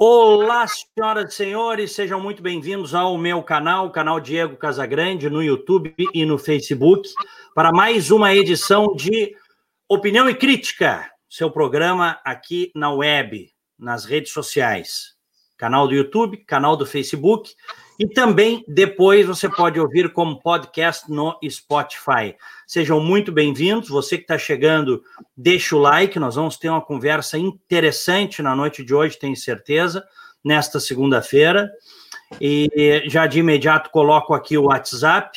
Olá, senhoras e senhores, sejam muito bem-vindos ao meu canal, o canal Diego Casagrande, no YouTube e no Facebook, para mais uma edição de Opinião e Crítica, seu programa aqui na web, nas redes sociais. Canal do YouTube, canal do Facebook e também depois você pode ouvir como podcast no Spotify. Sejam muito bem-vindos. Você que está chegando, deixa o like. Nós vamos ter uma conversa interessante na noite de hoje, tenho certeza, nesta segunda-feira. E já de imediato coloco aqui o WhatsApp.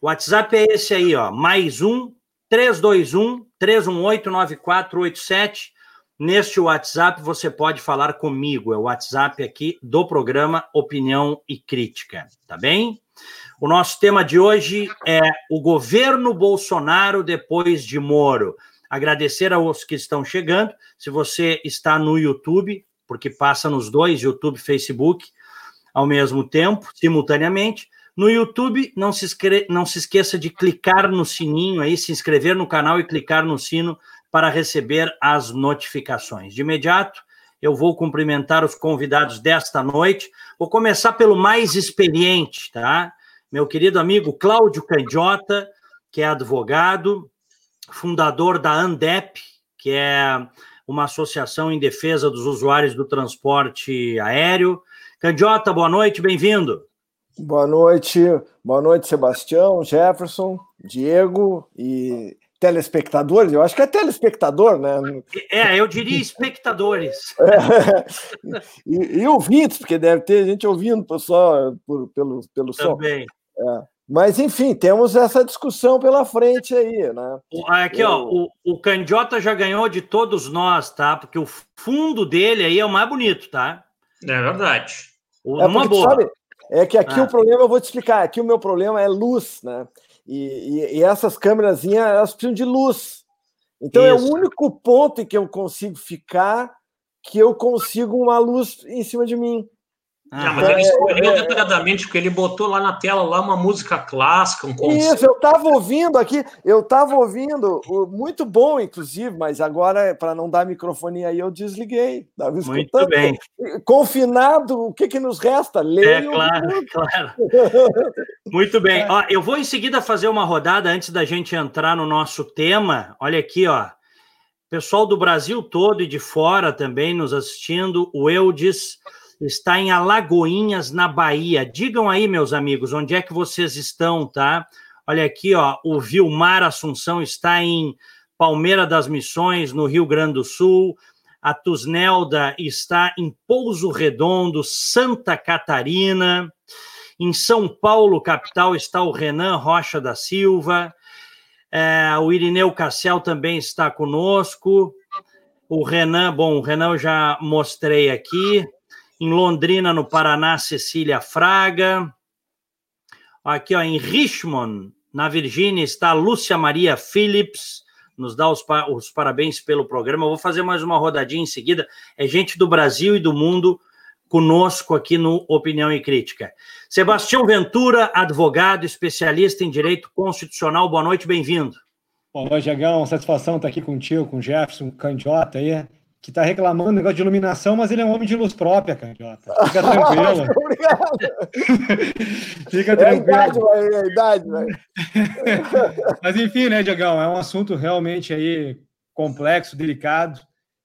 O WhatsApp é esse aí, ó, mais um 321 318 9487. Neste WhatsApp você pode falar comigo, é o WhatsApp aqui do programa Opinião e Crítica, tá bem? O nosso tema de hoje é o governo Bolsonaro depois de Moro. Agradecer aos que estão chegando. Se você está no YouTube, porque passa nos dois, YouTube e Facebook, ao mesmo tempo, simultaneamente. No YouTube, não se, não se esqueça de clicar no sininho aí, se inscrever no canal e clicar no sino para receber as notificações. De imediato, eu vou cumprimentar os convidados desta noite. Vou começar pelo mais experiente, tá? Meu querido amigo Cláudio Candiota, que é advogado, fundador da ANDEP, que é uma associação em defesa dos usuários do transporte aéreo. Candiota, boa noite, bem-vindo. Boa noite, boa noite, Sebastião, Jefferson, Diego e telespectadores, eu acho que é telespectador, né? É, eu diria espectadores. É, e, e, ouvintes, porque deve ter gente ouvindo só por, pelo, pelo Também. som. É. Mas, enfim, temos essa discussão pela frente aí, né? Aqui, eu... ó, o, o Candiota já ganhou de todos nós, tá? Porque o fundo dele aí é o mais bonito, tá? É verdade. O, é uma porque, boa. Sabe, é que aqui ah. o problema, eu vou te explicar, aqui o meu problema é luz, né? E, e, e essas câmeras elas precisam de luz. Então Isso. é o único ponto em que eu consigo ficar que eu consigo uma luz em cima de mim. Ah, mas ele escolheu é, detalhadamente, porque ele botou lá na tela lá uma música clássica, um concerto. Isso, eu estava ouvindo aqui, eu estava ouvindo, muito bom, inclusive, mas agora, para não dar microfonia aí, eu desliguei. muito bem. Confinado, o que, que nos resta? Ler. É, claro, claro. muito bem. Ó, eu vou em seguida fazer uma rodada antes da gente entrar no nosso tema. Olha aqui, ó. Pessoal do Brasil todo e de fora também nos assistindo. O Eudes está em Alagoinhas, na Bahia. Digam aí, meus amigos, onde é que vocês estão, tá? Olha aqui, ó, o Vilmar Assunção está em Palmeira das Missões, no Rio Grande do Sul. A Tusnelda está em Pouso Redondo, Santa Catarina. Em São Paulo, capital, está o Renan Rocha da Silva. É, o Irineu Cassel também está conosco. O Renan, bom, o Renan eu já mostrei aqui. Em Londrina, no Paraná, Cecília Fraga. Aqui, ó, em Richmond, na Virgínia, está Lúcia Maria Phillips. Nos dá os, os parabéns pelo programa. Eu vou fazer mais uma rodadinha em seguida. É gente do Brasil e do mundo conosco aqui no Opinião e Crítica. Sebastião Ventura, advogado, especialista em direito constitucional. Boa noite, bem-vindo. Boa noite, Diagão. Satisfação estar aqui contigo, com o Jefferson, Candiota aí que está reclamando do negócio de iluminação, mas ele é um homem de luz própria, candiota. Fica tranquilo. Obrigado. Fica tranquilo. É a idade, véio, é a idade, velho. mas enfim, né, Diagão, é um assunto realmente aí complexo, delicado,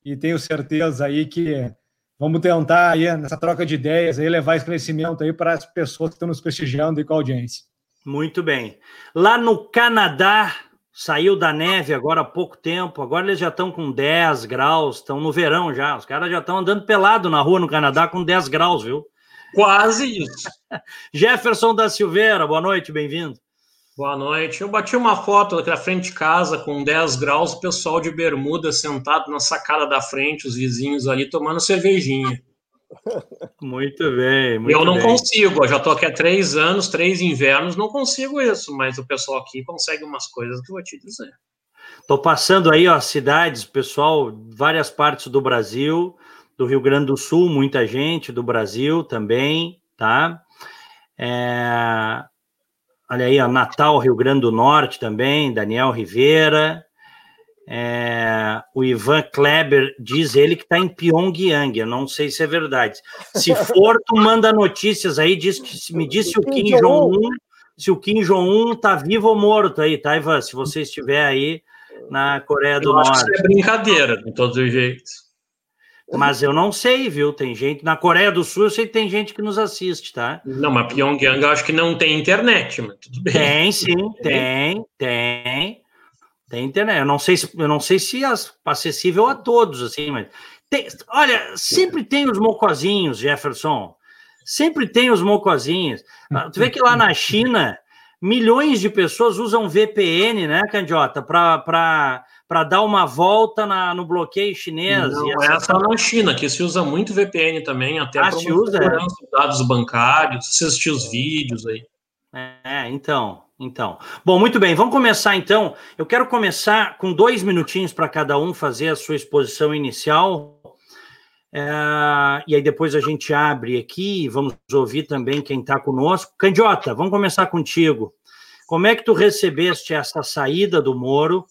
e tenho certeza aí que vamos tentar aí nessa troca de ideias aí levar esclarecimento aí para as pessoas que estão nos prestigiando e com a audiência. Muito bem. Lá no Canadá, saiu da neve agora há pouco tempo, agora eles já estão com 10 graus, estão no verão já. Os caras já estão andando pelado na rua no Canadá com 10 graus, viu? Quase isso. Jefferson da Silveira, boa noite, bem-vindo. Boa noite. Eu bati uma foto aqui na frente de casa com 10 graus, o pessoal de bermuda sentado na sacada da frente, os vizinhos ali tomando cervejinha. Muito bem. Muito eu não bem. consigo, eu já estou aqui há três anos, três invernos, não consigo isso, mas o pessoal aqui consegue umas coisas que eu vou te dizer. Estou passando aí, ó, cidades, pessoal, várias partes do Brasil, do Rio Grande do Sul, muita gente do Brasil também, tá? É... Olha aí, ó, Natal, Rio Grande do Norte também, Daniel Rivera. É, o Ivan Kleber diz ele que está em Pyongyang. Eu não sei se é verdade. Se for, tu manda notícias aí, diz que me disse o Kim Jong-un, se o Kim Jong-un tá vivo ou morto aí, tá, Ivan? Se você estiver aí na Coreia do eu Norte. Acho que é brincadeira, de todos os jeitos. Mas eu não sei, viu? Tem gente. Na Coreia do Sul, eu sei que tem gente que nos assiste, tá? Não, mas Pyongyang eu acho que não tem internet, mas tudo bem. Tem, sim, tem, tem. Tem internet. Eu não sei se, eu não sei se é acessível a todos, assim, mas. Tem, olha, sempre tem os mocozinhos, Jefferson. Sempre tem os mocozinhos. Ah, tu vê que lá na China, milhões de pessoas usam VPN, né, Candiota, para para dar uma volta na, no bloqueio chinês. Não, essa... é só na China, que se usa muito VPN também, até ah, se usa, é. dados bancários, assistir os vídeos aí. É, então, então. Bom, muito bem, vamos começar então. Eu quero começar com dois minutinhos para cada um fazer a sua exposição inicial. É, e aí depois a gente abre aqui, vamos ouvir também quem está conosco. Candiota, vamos começar contigo. Como é que tu recebeste essa saída do Moro?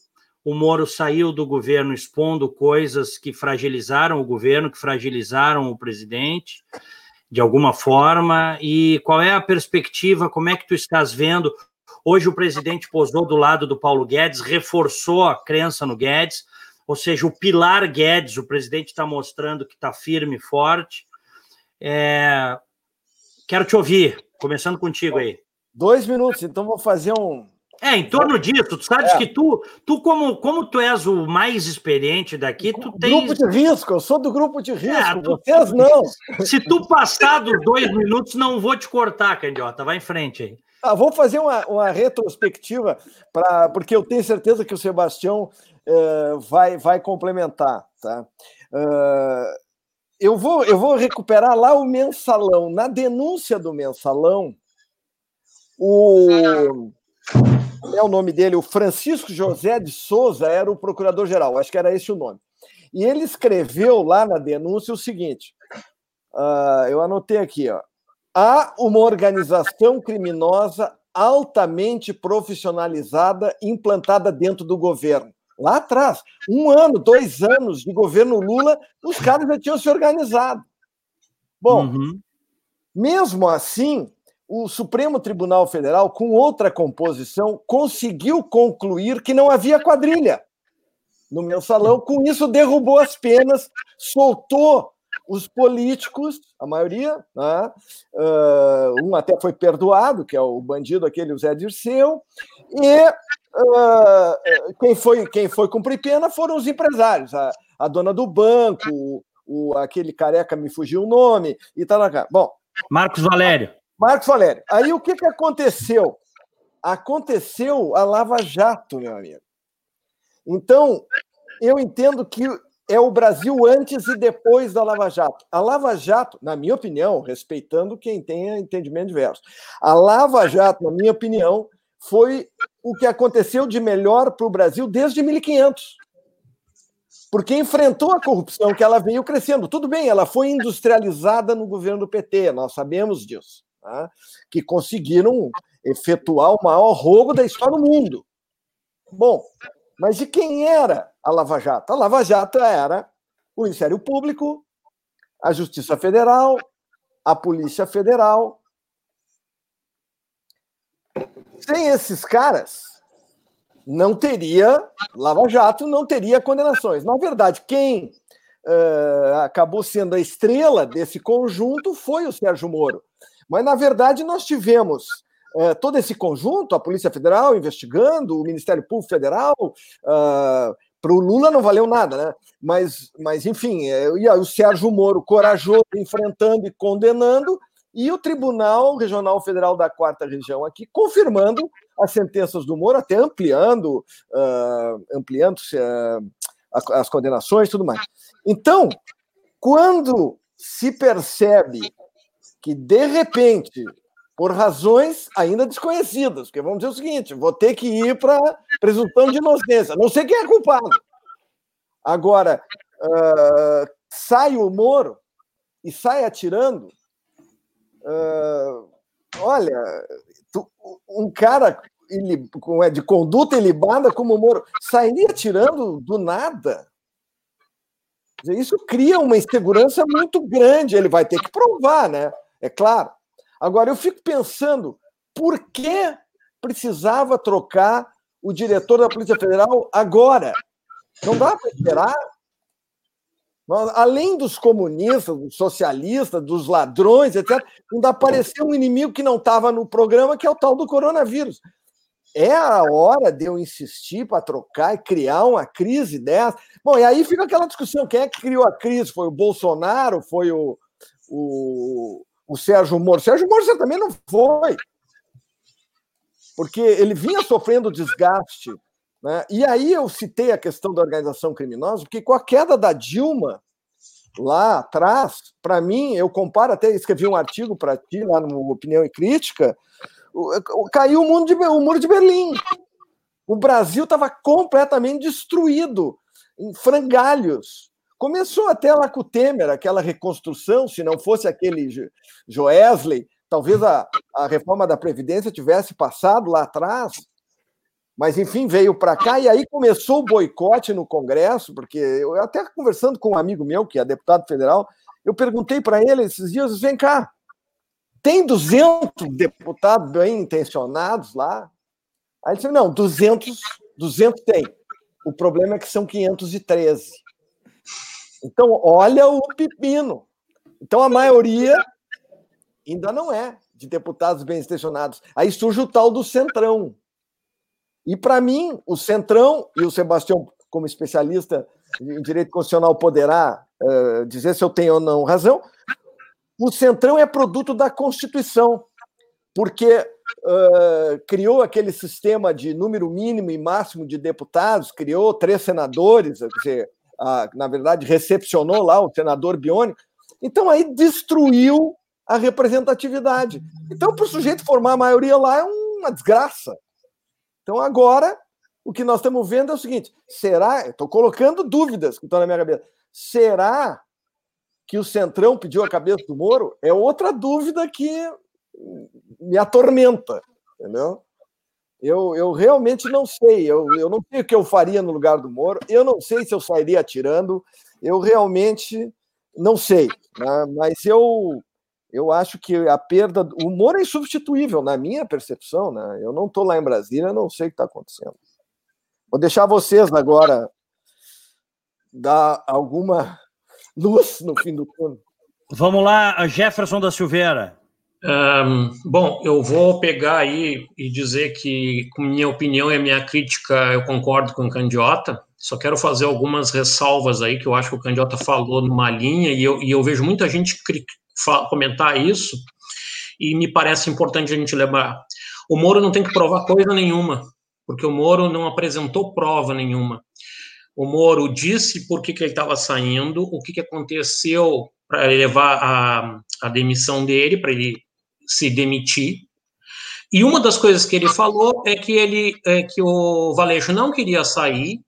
o Moro saiu do governo expondo coisas que fragilizaram o governo, que fragilizaram o presidente, de alguma forma, e qual é a perspectiva, como é que tu estás vendo? Hoje o presidente posou do lado do Paulo Guedes, reforçou a crença no Guedes, ou seja, o pilar Guedes, o presidente está mostrando que está firme e forte. É... Quero te ouvir, começando contigo aí. Dois minutos, então vou fazer um, é, em torno disso, tu sabes é. que tu, tu como, como tu és o mais experiente daqui, tu tens... Grupo de risco, eu sou do grupo de risco, é, tu, vocês não. Se tu passar dos dois minutos, não vou te cortar, Candiota, vai em frente aí. Ah, vou fazer uma, uma retrospectiva, pra, porque eu tenho certeza que o Sebastião uh, vai, vai complementar. Tá? Uh, eu, vou, eu vou recuperar lá o mensalão. Na denúncia do mensalão, o é o nome dele, o Francisco José de Souza era o procurador-geral, acho que era esse o nome. E ele escreveu lá na denúncia o seguinte: uh, eu anotei aqui, ó. Há uma organização criminosa altamente profissionalizada implantada dentro do governo. Lá atrás, um ano, dois anos de governo Lula, os caras já tinham se organizado. Bom, uhum. mesmo assim, o Supremo Tribunal Federal, com outra composição, conseguiu concluir que não havia quadrilha no mensalão. Com isso, derrubou as penas, soltou os políticos, a maioria, né? uh, um até foi perdoado, que é o bandido aquele, o Zé Dirceu, e uh, quem, foi, quem foi cumprir pena foram os empresários, a, a dona do banco, o, aquele careca me fugiu o nome, e tal. Bom. Marcos Valério. Marcos Valério, aí o que, que aconteceu? Aconteceu a Lava Jato, meu amigo. Então, eu entendo que é o Brasil antes e depois da Lava Jato. A Lava Jato, na minha opinião, respeitando quem tenha entendimento diverso, a Lava Jato, na minha opinião, foi o que aconteceu de melhor para o Brasil desde 1500 porque enfrentou a corrupção que ela veio crescendo. Tudo bem, ela foi industrializada no governo do PT, nós sabemos disso tá? que conseguiram efetuar o maior roubo da história do mundo. Bom, mas de quem era a Lava Jato? A Lava Jato era o Ministério Público, a Justiça Federal, a Polícia Federal. Sem esses caras, não teria Lava Jato, não teria condenações. Na verdade, quem uh, acabou sendo a estrela desse conjunto foi o Sérgio Moro. Mas, na verdade, nós tivemos é, todo esse conjunto, a Polícia Federal investigando, o Ministério Público Federal. Uh, para o Lula não valeu nada, né? Mas, mas enfim, é, e o Sérgio Moro corajoso, enfrentando e condenando, e o Tribunal Regional Federal da Quarta Região aqui confirmando as sentenças do Moro, até ampliando, uh, ampliando uh, as condenações e tudo mais. Então, quando se percebe que, de repente, por razões ainda desconhecidas, porque vamos dizer o seguinte: vou ter que ir para presunção de inocência, não sei quem é culpado. Agora, uh, sai o Moro e sai atirando. Uh, olha, tu, um cara de conduta ilibada como o Moro, sairia tirando do nada. Isso cria uma insegurança muito grande. Ele vai ter que provar, né? É claro. Agora, eu fico pensando por que precisava trocar o diretor da Polícia Federal agora? Não dá para esperar? Além dos comunistas, dos socialistas, dos ladrões, etc., ainda apareceu um inimigo que não estava no programa, que é o tal do coronavírus. É a hora de eu insistir para trocar e criar uma crise dessa. Bom, e aí fica aquela discussão: quem é que criou a crise? Foi o Bolsonaro? Foi o, o, o Sérgio Moro? Sérgio Moro também não foi, porque ele vinha sofrendo desgaste né? E aí eu citei a questão da organização criminosa, porque com a queda da Dilma lá atrás, para mim, eu comparo, até escrevi um artigo para ti lá no Opinião e Crítica, caiu o, mundo de, o muro de Berlim. O Brasil estava completamente destruído, em frangalhos. Começou até lá com o Temer, aquela reconstrução, se não fosse aquele Joesley, talvez a, a reforma da Previdência tivesse passado lá atrás, mas, enfim, veio para cá e aí começou o boicote no Congresso, porque eu até conversando com um amigo meu, que é deputado federal, eu perguntei para ele esses dias: vem cá, tem 200 deputados bem intencionados lá? Aí ele disse: não, 200, 200 tem. O problema é que são 513. Então, olha o pepino. Então, a maioria ainda não é de deputados bem intencionados. Aí surge o tal do centrão e, para mim, o Centrão, e o Sebastião, como especialista em direito constitucional, poderá uh, dizer se eu tenho ou não razão, o Centrão é produto da Constituição, porque uh, criou aquele sistema de número mínimo e máximo de deputados, criou três senadores, quer dizer, na verdade, recepcionou lá o senador Bione. Então, aí destruiu a representatividade. Então, para o sujeito formar a maioria lá é uma desgraça. Então, agora, o que nós estamos vendo é o seguinte: será? Estou colocando dúvidas que estão na minha cabeça. Será que o Centrão pediu a cabeça do Moro? É outra dúvida que me atormenta, entendeu? Eu, eu realmente não sei. Eu, eu não sei o que eu faria no lugar do Moro. Eu não sei se eu sairia atirando. Eu realmente não sei. Né? Mas eu eu acho que a perda. O humor é insubstituível, na minha percepção, né? Eu não estou lá em Brasília, não sei o que está acontecendo. Vou deixar vocês agora dar alguma luz no fim do túnel. Vamos lá, Jefferson da Silveira. Um, bom, eu vou pegar aí e dizer que, com minha opinião e minha crítica, eu concordo com o Candiota. Só quero fazer algumas ressalvas aí, que eu acho que o Candiota falou numa linha, e eu, e eu vejo muita gente comentar isso, e me parece importante a gente lembrar. O Moro não tem que provar coisa nenhuma, porque o Moro não apresentou prova nenhuma. O Moro disse por que, que ele estava saindo, o que, que aconteceu para levar a, a demissão dele, para ele se demitir. E uma das coisas que ele falou é que ele é que o Valeixo não queria sair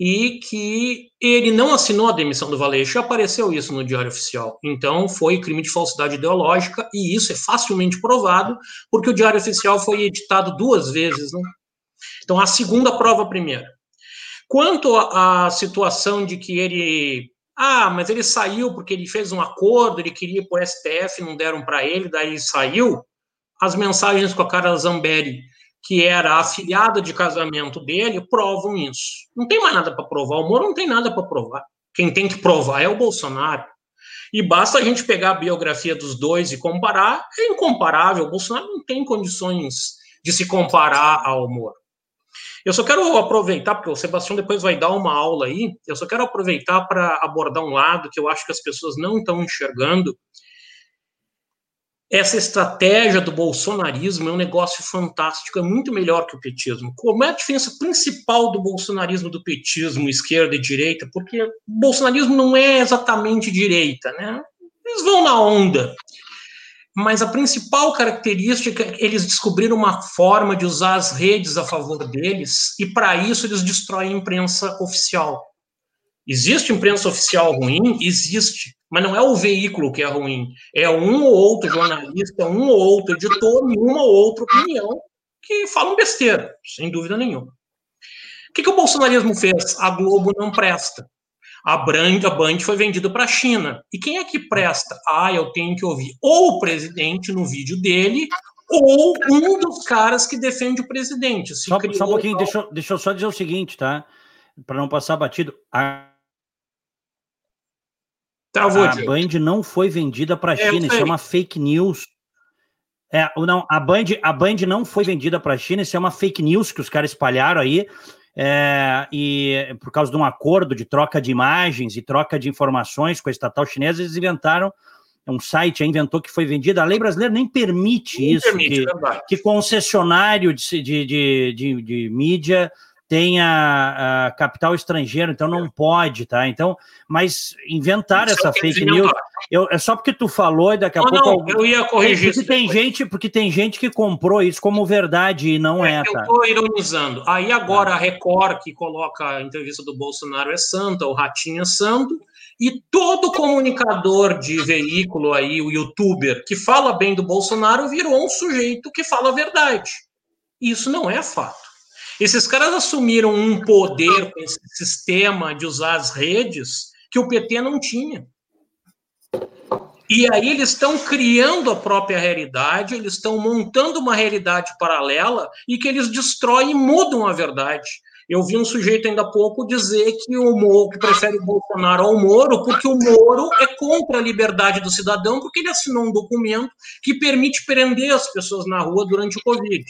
e que ele não assinou a demissão do Valeixo. Já apareceu isso no Diário Oficial. Então, foi crime de falsidade ideológica, e isso é facilmente provado, porque o Diário Oficial foi editado duas vezes. Né? Então, a segunda prova primeiro. Quanto à situação de que ele. Ah, mas ele saiu porque ele fez um acordo, ele queria ir para o STF, não deram para ele, daí saiu. As mensagens com a cara Zambelli que era a de casamento dele, provam isso. Não tem mais nada para provar. O Moro não tem nada para provar. Quem tem que provar é o Bolsonaro. E basta a gente pegar a biografia dos dois e comparar, é incomparável. O Bolsonaro não tem condições de se comparar ao Moro. Eu só quero aproveitar, porque o Sebastião depois vai dar uma aula aí, eu só quero aproveitar para abordar um lado que eu acho que as pessoas não estão enxergando, essa estratégia do bolsonarismo é um negócio fantástico, é muito melhor que o petismo. Como é a diferença principal do bolsonarismo do petismo, esquerda e direita? Porque o bolsonarismo não é exatamente direita, né? Eles vão na onda. Mas a principal característica é que eles descobriram uma forma de usar as redes a favor deles, e para isso eles destroem a imprensa oficial. Existe imprensa oficial ruim? Existe. Mas não é o veículo que é ruim. É um ou outro jornalista, um ou outro editor e uma ou outra opinião que falam besteira, sem dúvida nenhuma. O que, que o bolsonarismo fez? A Globo não presta. A Band, a Band foi vendida para a China. E quem é que presta? Ah, eu tenho que ouvir ou o presidente no vídeo dele, ou um dos caras que defende o presidente. Só, só, um pouquinho, deixa, deixa eu só dizer o seguinte, tá? Para não passar batido. A, Travou, a Band não foi vendida para a é, China, isso é uma fake news. É, não, a Band, a Band não foi vendida para a China, isso é uma fake news que os caras espalharam aí. É, e por causa de um acordo de troca de imagens e troca de informações com a estatal chinesa, eles inventaram um site, inventou que foi vendido. A lei brasileira nem permite nem isso, permite, que, que, concessionário de, de, de, de, de mídia tenha uh, capital estrangeiro, então não pode, tá? Então, mas inventar essa fake news, eu, é só porque tu falou e daqui a não, pouco não, eu ia corrigir. Porque tem gente, porque tem gente que comprou isso como verdade e não é, é tá? Eu tô ironizando. Aí agora a Record que coloca a entrevista do Bolsonaro é santa, o Ratinho é santo, e todo comunicador de veículo aí, o youtuber que fala bem do Bolsonaro virou um sujeito que fala a verdade. Isso não é fato. Esses caras assumiram um poder com esse sistema de usar as redes que o PT não tinha. E aí eles estão criando a própria realidade, eles estão montando uma realidade paralela e que eles destroem e mudam a verdade. Eu vi um sujeito ainda há pouco dizer que o Moro, que prefere o Bolsonaro ao Moro, porque o Moro é contra a liberdade do cidadão, porque ele assinou um documento que permite prender as pessoas na rua durante o Covid.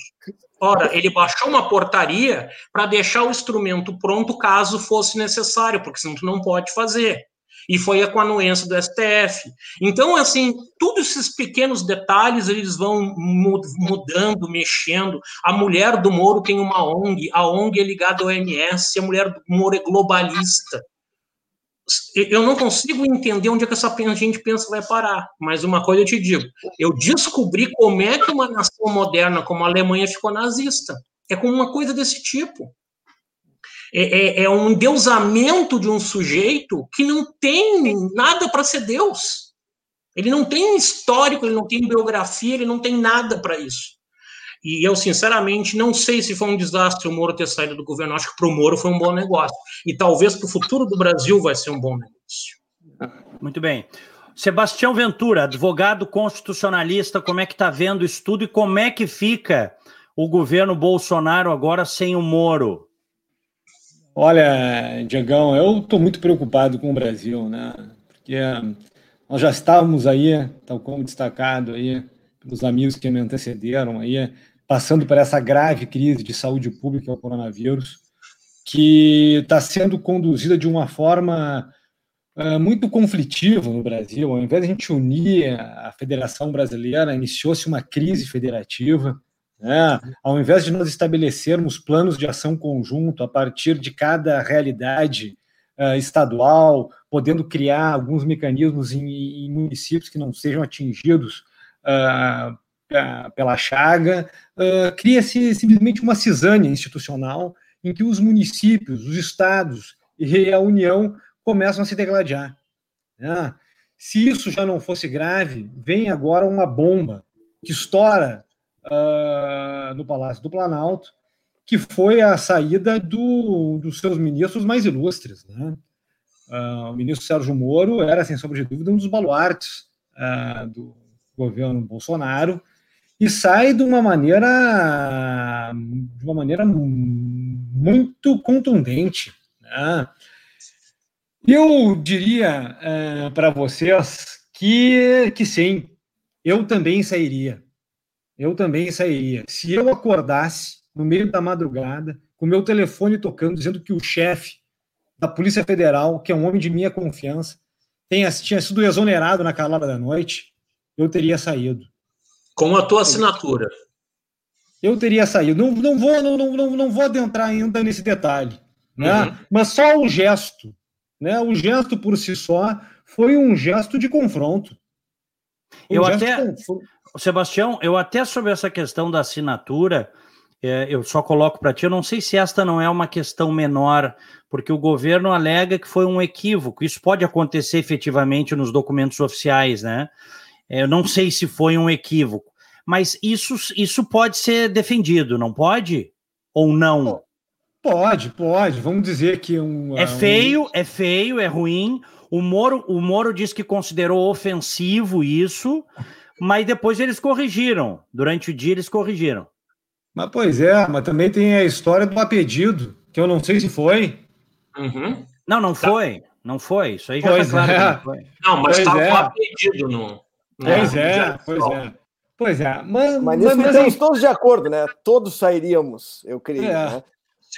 Ora, ele baixou uma portaria para deixar o instrumento pronto caso fosse necessário, porque senão tu não pode fazer. E foi com a anuência do STF. Então, assim, todos esses pequenos detalhes eles vão mudando, mexendo. A mulher do Moro tem uma ONG, a ONG é ligada ao OMS, a mulher do Moro é globalista eu não consigo entender onde é que essa gente pensa vai parar. Mas uma coisa eu te digo: eu descobri como é que uma nação moderna como a Alemanha ficou nazista. É com uma coisa desse tipo. É, é, é um deusamento de um sujeito que não tem nada para ser Deus. Ele não tem histórico, ele não tem biografia, ele não tem nada para isso. E eu, sinceramente, não sei se foi um desastre o Moro ter saído do governo. Acho que para o Moro foi um bom negócio. E talvez para o futuro do Brasil vai ser um bom negócio. Muito bem. Sebastião Ventura, advogado constitucionalista, como é que está vendo isso tudo e como é que fica o governo Bolsonaro agora sem o Moro? Olha, Diegão, eu estou muito preocupado com o Brasil, né? Porque nós já estávamos aí, tal como destacado aí pelos amigos que me antecederam aí, passando por essa grave crise de saúde pública, o coronavírus, que está sendo conduzida de uma forma uh, muito conflitiva no Brasil. Ao invés de a gente unir a Federação Brasileira, iniciou-se uma crise federativa. Né? Ao invés de nós estabelecermos planos de ação conjunto a partir de cada realidade uh, estadual, podendo criar alguns mecanismos em, em municípios que não sejam atingidos uh, pela chaga, uh, cria-se simplesmente uma cisânia institucional em que os municípios, os estados e a União começam a se degladiar. Né? Se isso já não fosse grave, vem agora uma bomba que estoura uh, no Palácio do Planalto, que foi a saída do, dos seus ministros mais ilustres. Né? Uh, o ministro Sérgio Moro era, sem sombra de dúvida, um dos baluartes uh, do, governo Bolsonaro e sai de uma maneira de uma maneira muito contundente. Né? Eu diria é, para vocês que, que sim, eu também sairia. Eu também sairia. Se eu acordasse no meio da madrugada, com meu telefone tocando, dizendo que o chefe da Polícia Federal, que é um homem de minha confiança, tenha, tinha sido exonerado na calada da noite, eu teria saído. Com a tua assinatura. Eu teria saído. Não, não, vou, não, não, não vou adentrar ainda nesse detalhe. Né? Uhum. Mas só o gesto. Né? O gesto por si só foi um gesto de confronto. Um eu até. Sebastião, eu até sobre essa questão da assinatura, é, eu só coloco para ti, eu não sei se esta não é uma questão menor, porque o governo alega que foi um equívoco. Isso pode acontecer efetivamente nos documentos oficiais, né? Eu não sei se foi um equívoco, mas isso, isso pode ser defendido, não pode? Ou não? Pode, pode. Vamos dizer que um. É feio, um... é feio, é ruim. O Moro, o Moro disse que considerou ofensivo isso, mas depois eles corrigiram. Durante o dia eles corrigiram. Mas pois é, mas também tem a história do apedido, que eu não sei se foi. Uhum. Não, não tá. foi. Não foi. Isso aí já pois tá claro é. não foi. Não, mas estava é. apedido no. Pois é, pois é. Pois é. Mas, mas nisso mas, estamos todos de acordo, né? Todos sairíamos, eu creio. É. Né?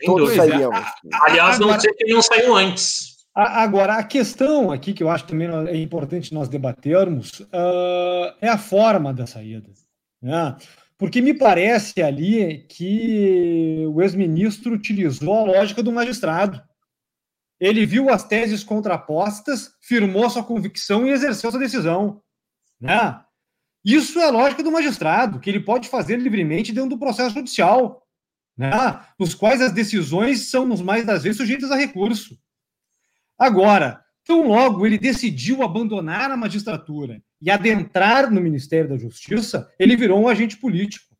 Todos dúvida. sairíamos. Aliás, não sei que não saiu antes. Agora, a questão aqui que eu acho também é importante nós debatermos uh, é a forma da saída. Né? Porque me parece ali que o ex-ministro utilizou a lógica do magistrado. Ele viu as teses contrapostas, firmou sua convicção e exerceu sua decisão. Né? Isso é a lógica do magistrado, que ele pode fazer livremente dentro do processo judicial, né? nos quais as decisões são, nos mais das vezes, sujeitas a recurso. Agora, tão logo ele decidiu abandonar a magistratura e adentrar no Ministério da Justiça, ele virou um agente político.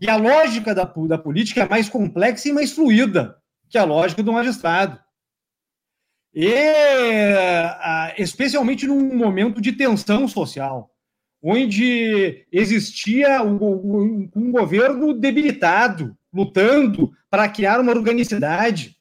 E a lógica da, da política é mais complexa e mais fluida que a lógica do magistrado. E, especialmente num momento de tensão social, onde existia um, um governo debilitado, lutando para criar uma organicidade.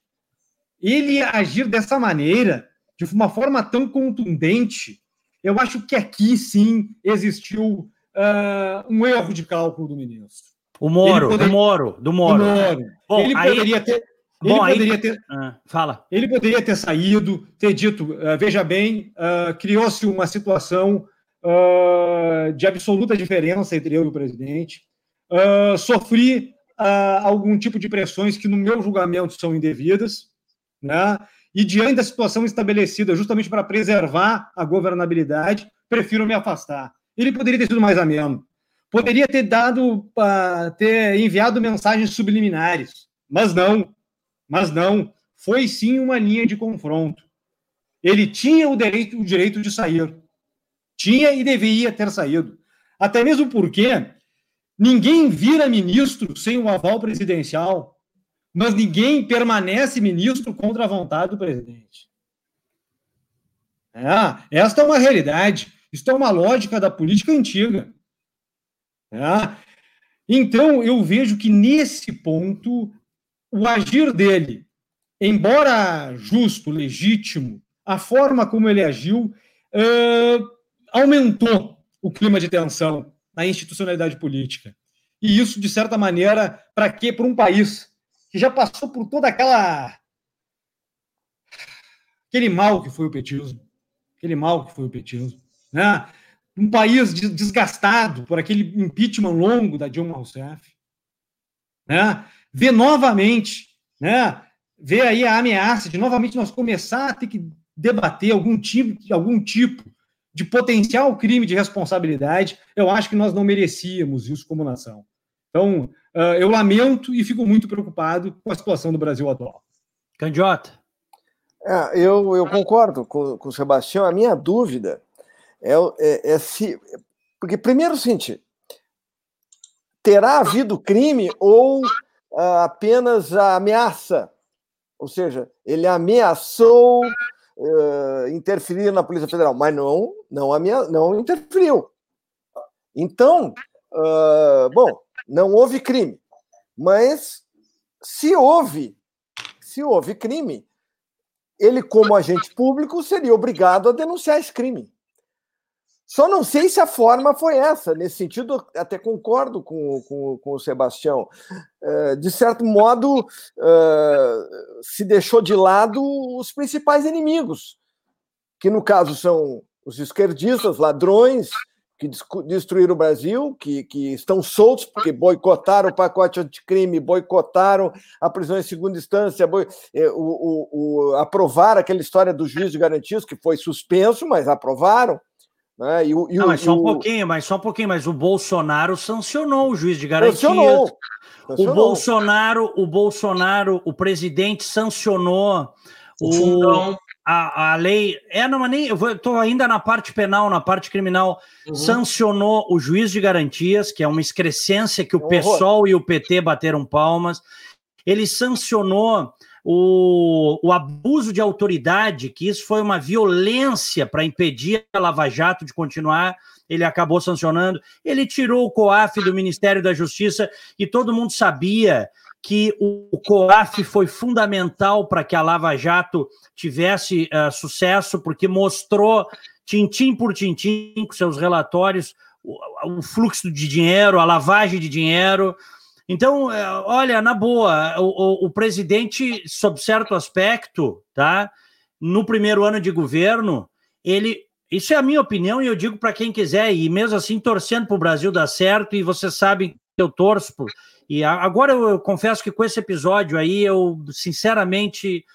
Ele agir dessa maneira, de uma forma tão contundente, eu acho que aqui sim existiu uh, um erro de cálculo do ministro. O Moro, poderia... do Moro, do Moro. Do Moro. Bom, ele aí... poderia ter. Ele Bom, poderia aí... ter. Ah, fala. Ele poderia ter saído, ter dito: uh, veja bem, uh, criou-se uma situação de absoluta diferença entre eu e o presidente. sofri algum tipo de pressões que, no meu julgamento, são indevidas. Né? e diante da situação estabelecida, justamente para preservar a governabilidade, prefiro me afastar. Ele poderia ter sido mais ameno, poderia ter dado, uh, ter enviado mensagens subliminares, mas não, mas não. Foi sim uma linha de confronto. Ele tinha o direito, o direito de sair, tinha e deveria ter saído. Até mesmo porque ninguém vira ministro sem o aval presidencial mas ninguém permanece ministro contra a vontade do presidente. É, esta é uma realidade. Isto é uma lógica da política antiga. É. Então, eu vejo que nesse ponto, o agir dele, embora justo, legítimo, a forma como ele agiu uh, aumentou o clima de tensão na institucionalidade política. E isso, de certa maneira, para quê? Para um país que já passou por toda aquela. aquele mal que foi o petismo. Aquele mal que foi o petismo. Né? Um país desgastado por aquele impeachment longo da Dilma Rousseff. Né? Ver novamente, né? ver aí a ameaça de novamente nós começar a ter que debater algum tipo, algum tipo de potencial crime de responsabilidade, eu acho que nós não merecíamos isso como nação. Então, uh, eu lamento e fico muito preocupado com a situação do Brasil atual. Candiota. É, eu, eu concordo com, com o Sebastião. A minha dúvida é, é, é se. Porque, primeiro, seguinte: terá havido crime ou uh, apenas a ameaça? Ou seja, ele ameaçou uh, interferir na Polícia Federal, mas não, não, amea não interferiu. Então, uh, bom, não houve crime. Mas se houve, se houve crime, ele, como agente público, seria obrigado a denunciar esse crime. Só não sei se a forma foi essa. Nesse sentido, até concordo com, com, com o Sebastião. É, de certo modo, é, se deixou de lado os principais inimigos, que no caso são os esquerdistas, ladrões, que destruíram o Brasil, que, que estão soltos porque boicotaram o pacote anticrime, boicotaram a prisão em segunda instância, boi, é, o, o, o, aprovaram aquela história do juiz de garantias, que foi suspenso, mas aprovaram. Né? E, e Não, mas só um pouquinho, mas só um pouquinho, mas o Bolsonaro sancionou o juiz de garantias. Sancionou. sancionou. O Bolsonaro, o Bolsonaro, o presidente sancionou o, o fundão a, a lei. É, não, mas nem. Eu estou ainda na parte penal, na parte criminal. Uhum. Sancionou o juiz de garantias, que é uma excrescência que o PSOL e o PT bateram palmas. Ele sancionou o, o abuso de autoridade, que isso foi uma violência para impedir a Lava Jato de continuar ele acabou sancionando. Ele tirou o COAF do Ministério da Justiça e todo mundo sabia que o COAF foi fundamental para que a Lava Jato tivesse uh, sucesso, porque mostrou, tintim por tintim, com seus relatórios, o, o fluxo de dinheiro, a lavagem de dinheiro. Então, eh, olha, na boa, o, o, o presidente, sob certo aspecto, tá? No primeiro ano de governo, ele isso é a minha opinião e eu digo para quem quiser, e mesmo assim torcendo para o Brasil dar certo, e você sabe que eu torço por, e agora eu, eu, confesso que com esse episódio aí, eu sinceramente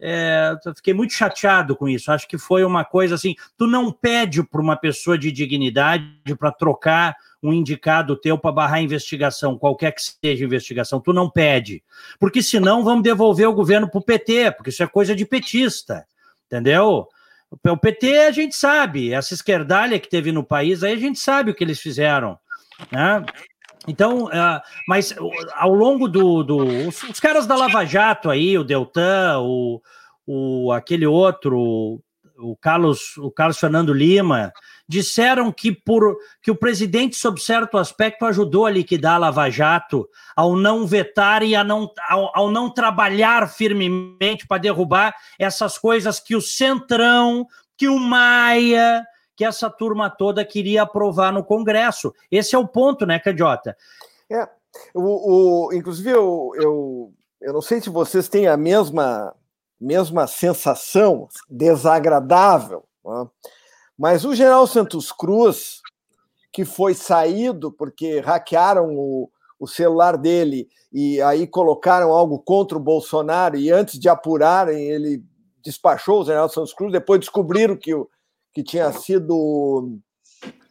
é, fiquei muito chateado com isso. Acho que foi uma coisa assim: tu não pede para uma pessoa de dignidade para trocar um indicado teu para barrar a investigação, qualquer que seja a investigação, tu não pede. Porque senão vamos devolver o governo para o PT, porque isso é coisa de petista, entendeu? O PT a gente sabe, essa esquerdalha que teve no país, aí a gente sabe o que eles fizeram. Né? Então, uh, mas ao longo do, do os, os, caras da Lava Jato aí, o Deltan, o, o aquele outro, o Carlos, o Carlos Fernando Lima, disseram que por que o presidente, sob certo aspecto, ajudou a liquidar a Lava Jato ao não vetar e a não, ao, ao não trabalhar firmemente para derrubar essas coisas que o Centrão, que o Maia, que essa turma toda queria aprovar no Congresso. Esse é o ponto, né, Candiota? É. O, o, inclusive, eu, eu, eu não sei se vocês têm a mesma, mesma sensação desagradável, né? mas o general Santos Cruz, que foi saído porque hackearam o, o celular dele e aí colocaram algo contra o Bolsonaro, e antes de apurarem, ele despachou o general Santos Cruz, depois descobriram que o, que tinha sido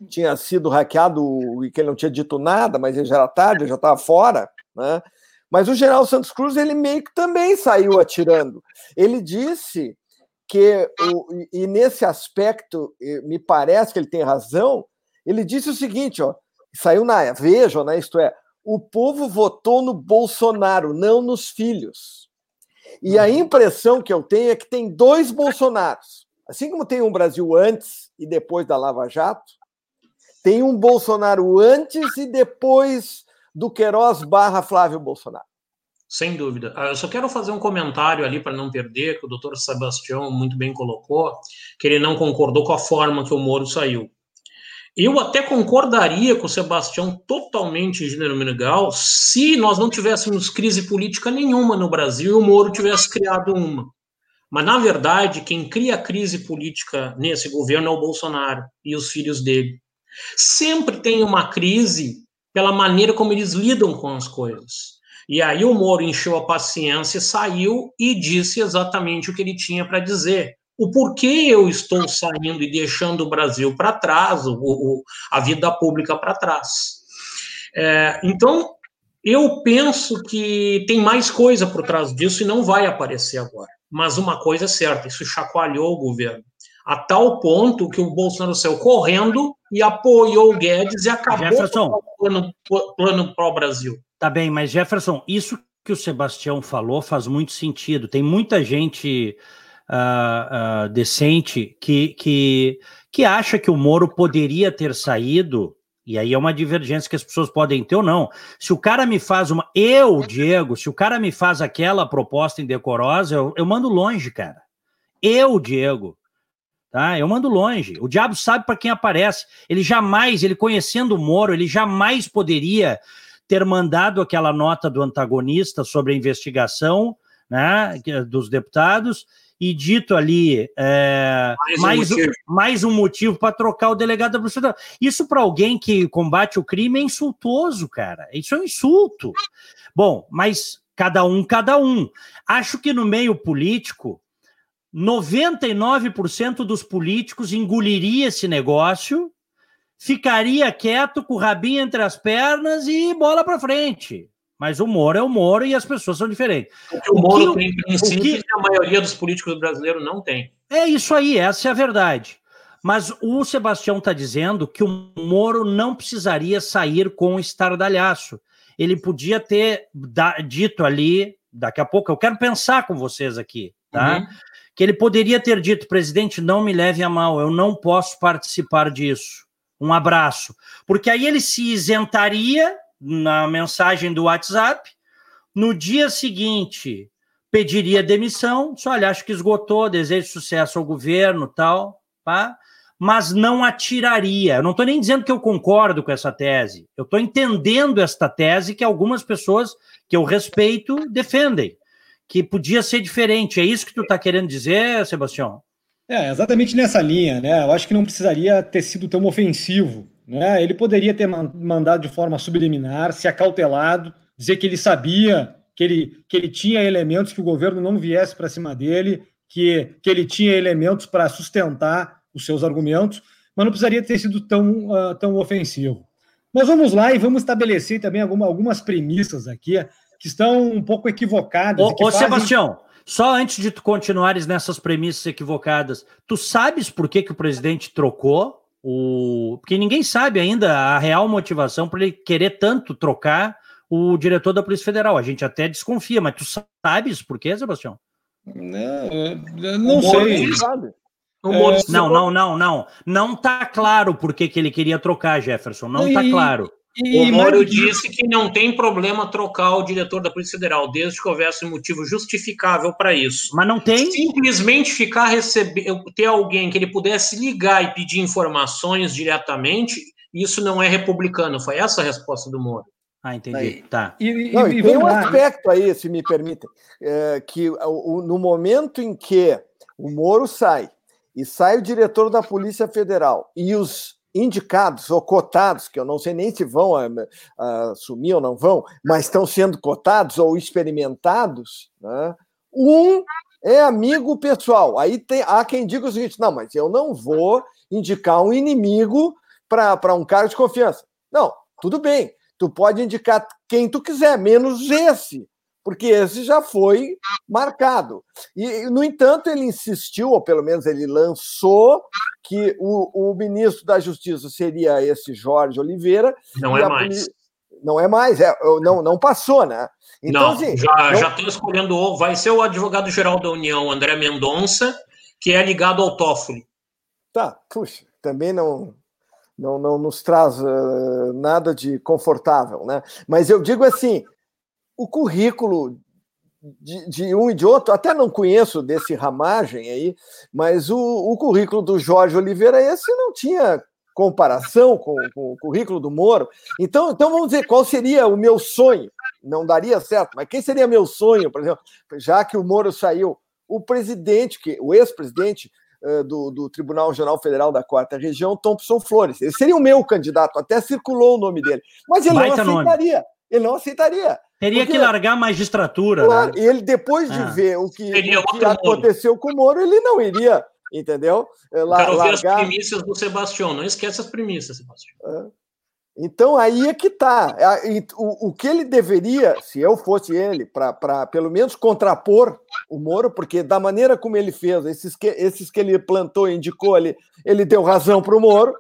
tinha sido hackeado e que ele não tinha dito nada, mas ele já era tarde, já estava fora, né? Mas o general Santos Cruz ele meio que também saiu atirando. Ele disse que o, e nesse aspecto me parece que ele tem razão. Ele disse o seguinte, ó, saiu na Veja, né? Isto é, o povo votou no Bolsonaro, não nos filhos. E a uhum. impressão que eu tenho é que tem dois Bolsonaros. Assim como tem um Brasil antes e depois da Lava Jato, tem um Bolsonaro antes e depois do Queiroz barra Flávio Bolsonaro. Sem dúvida. Ah, eu só quero fazer um comentário ali para não perder, que o doutor Sebastião muito bem colocou, que ele não concordou com a forma que o Moro saiu. Eu até concordaria com o Sebastião totalmente gênero Menegal se nós não tivéssemos crise política nenhuma no Brasil e o Moro tivesse criado uma. Mas, na verdade, quem cria a crise política nesse governo é o Bolsonaro e os filhos dele. Sempre tem uma crise pela maneira como eles lidam com as coisas. E aí o Moro encheu a paciência, saiu e disse exatamente o que ele tinha para dizer. O porquê eu estou saindo e deixando o Brasil para trás, o, o, a vida pública para trás. É, então, eu penso que tem mais coisa por trás disso e não vai aparecer agora. Mas uma coisa é certa, isso chacoalhou o governo. A tal ponto que o Bolsonaro saiu correndo e apoiou o Guedes e acabou Jefferson, o plano, plano para o Brasil. Tá bem, mas Jefferson, isso que o Sebastião falou faz muito sentido. Tem muita gente uh, uh, decente que, que, que acha que o Moro poderia ter saído e aí é uma divergência que as pessoas podem ter ou não. Se o cara me faz uma. Eu, Diego, se o cara me faz aquela proposta indecorosa, eu, eu mando longe, cara. Eu, Diego. Tá? Eu mando longe. O diabo sabe para quem aparece. Ele jamais, ele conhecendo o Moro, ele jamais poderia ter mandado aquela nota do antagonista sobre a investigação né, dos deputados e dito ali é, mais, um mais, mais, um motivo para trocar o delegado da Polícia Isso para alguém que combate o crime é insultoso, cara. Isso é um insulto. Bom, mas cada um, cada um. Acho que no meio político, 99% dos políticos engoliria esse negócio, ficaria quieto com o rabinho entre as pernas e bola para frente. Mas o Moro é o Moro e as pessoas são diferentes. O, o Moro que, tem princípios que... a maioria dos políticos brasileiros não tem. É isso aí, essa é a verdade. Mas o Sebastião está dizendo que o Moro não precisaria sair com estardalhaço. Ele podia ter dito ali, daqui a pouco, eu quero pensar com vocês aqui, tá? Uhum. Que ele poderia ter dito, presidente, não me leve a mal, eu não posso participar disso. Um abraço. Porque aí ele se isentaria na mensagem do WhatsApp. No dia seguinte, pediria demissão. Só olha, acho que esgotou, desejo sucesso ao governo, tal, tá? Mas não atiraria. Eu não estou nem dizendo que eu concordo com essa tese. Eu estou entendendo esta tese que algumas pessoas que eu respeito defendem, que podia ser diferente. É isso que tu está querendo dizer, Sebastião? É, exatamente nessa linha, né? Eu acho que não precisaria ter sido tão ofensivo. Né? Ele poderia ter mandado de forma subliminar, se acautelado, dizer que ele sabia que ele, que ele tinha elementos que o governo não viesse para cima dele, que, que ele tinha elementos para sustentar os seus argumentos, mas não precisaria ter sido tão, uh, tão ofensivo. Mas vamos lá e vamos estabelecer também alguma, algumas premissas aqui que estão um pouco equivocadas. Ô, ô fazem... Sebastião, só antes de tu continuares nessas premissas equivocadas, tu sabes por que, que o presidente trocou o. Porque ninguém sabe ainda a real motivação para ele querer tanto trocar o diretor da Polícia Federal. A gente até desconfia, mas tu sabes por quê, Sebastião? Não, não sei. É, não, não, não, não. Não tá claro por que, que ele queria trocar, Jefferson. Não e, tá claro. E, o Moro disse que não tem problema trocar o diretor da Polícia Federal, desde que houvesse um motivo justificável para isso. Mas não tem. Simplesmente ficar recebendo, ter alguém que ele pudesse ligar e pedir informações diretamente, isso não é republicano. Foi essa a resposta do Moro. Ah, entendi. Aí. Tá. E, Não, e tem um lá. aspecto aí, se me permitem, é, que o, no momento em que o Moro sai e sai o diretor da Polícia Federal e os indicados ou cotados, que eu não sei nem se vão a, assumir ou não vão, mas estão sendo cotados ou experimentados, né? um é amigo pessoal. Aí tem, há quem diga o seguinte: não, mas eu não vou indicar um inimigo para um cargo de confiança. Não, tudo bem Tu pode indicar quem tu quiser, menos esse, porque esse já foi marcado. E, no entanto, ele insistiu, ou pelo menos ele lançou, que o, o ministro da Justiça seria esse Jorge Oliveira. Não é mais. Não é mais, é, não, não passou, né? Então, não, assim, já não... já escolhendo, vai ser o advogado-geral da União, André Mendonça, que é ligado ao Toffoli. Tá, puxa, também não, não, não nos traz uh, nada de confortável, né? Mas eu digo assim, o currículo de, de, um e de outro, até não conheço desse ramagem aí, mas o, o currículo do Jorge Oliveira esse não tinha comparação com, com, o currículo do Moro. Então, então vamos dizer qual seria o meu sonho. Não daria certo, mas quem seria meu sonho, por exemplo, já que o Moro saiu, o presidente, que o ex-presidente do, do, Tribunal Regional Federal da Quarta Região, Thompson Flores. Ele seria o meu candidato, até circulou o nome dele. Mas ele Baita não aceitaria. Nome. Ele não aceitaria. Teria porque, que largar a magistratura. Claro, né? ele, depois de ah. ver o que, o que aconteceu com o Moro, ele não iria, entendeu? La, Quero largar... ver as premissas do Sebastião. Não esqueça as premissas, Sebastião. É. Então aí é que está. O, o que ele deveria, se eu fosse ele, para pelo menos contrapor o Moro, porque da maneira como ele fez, esses que, esses que ele plantou e indicou ali, ele deu razão para o Moro.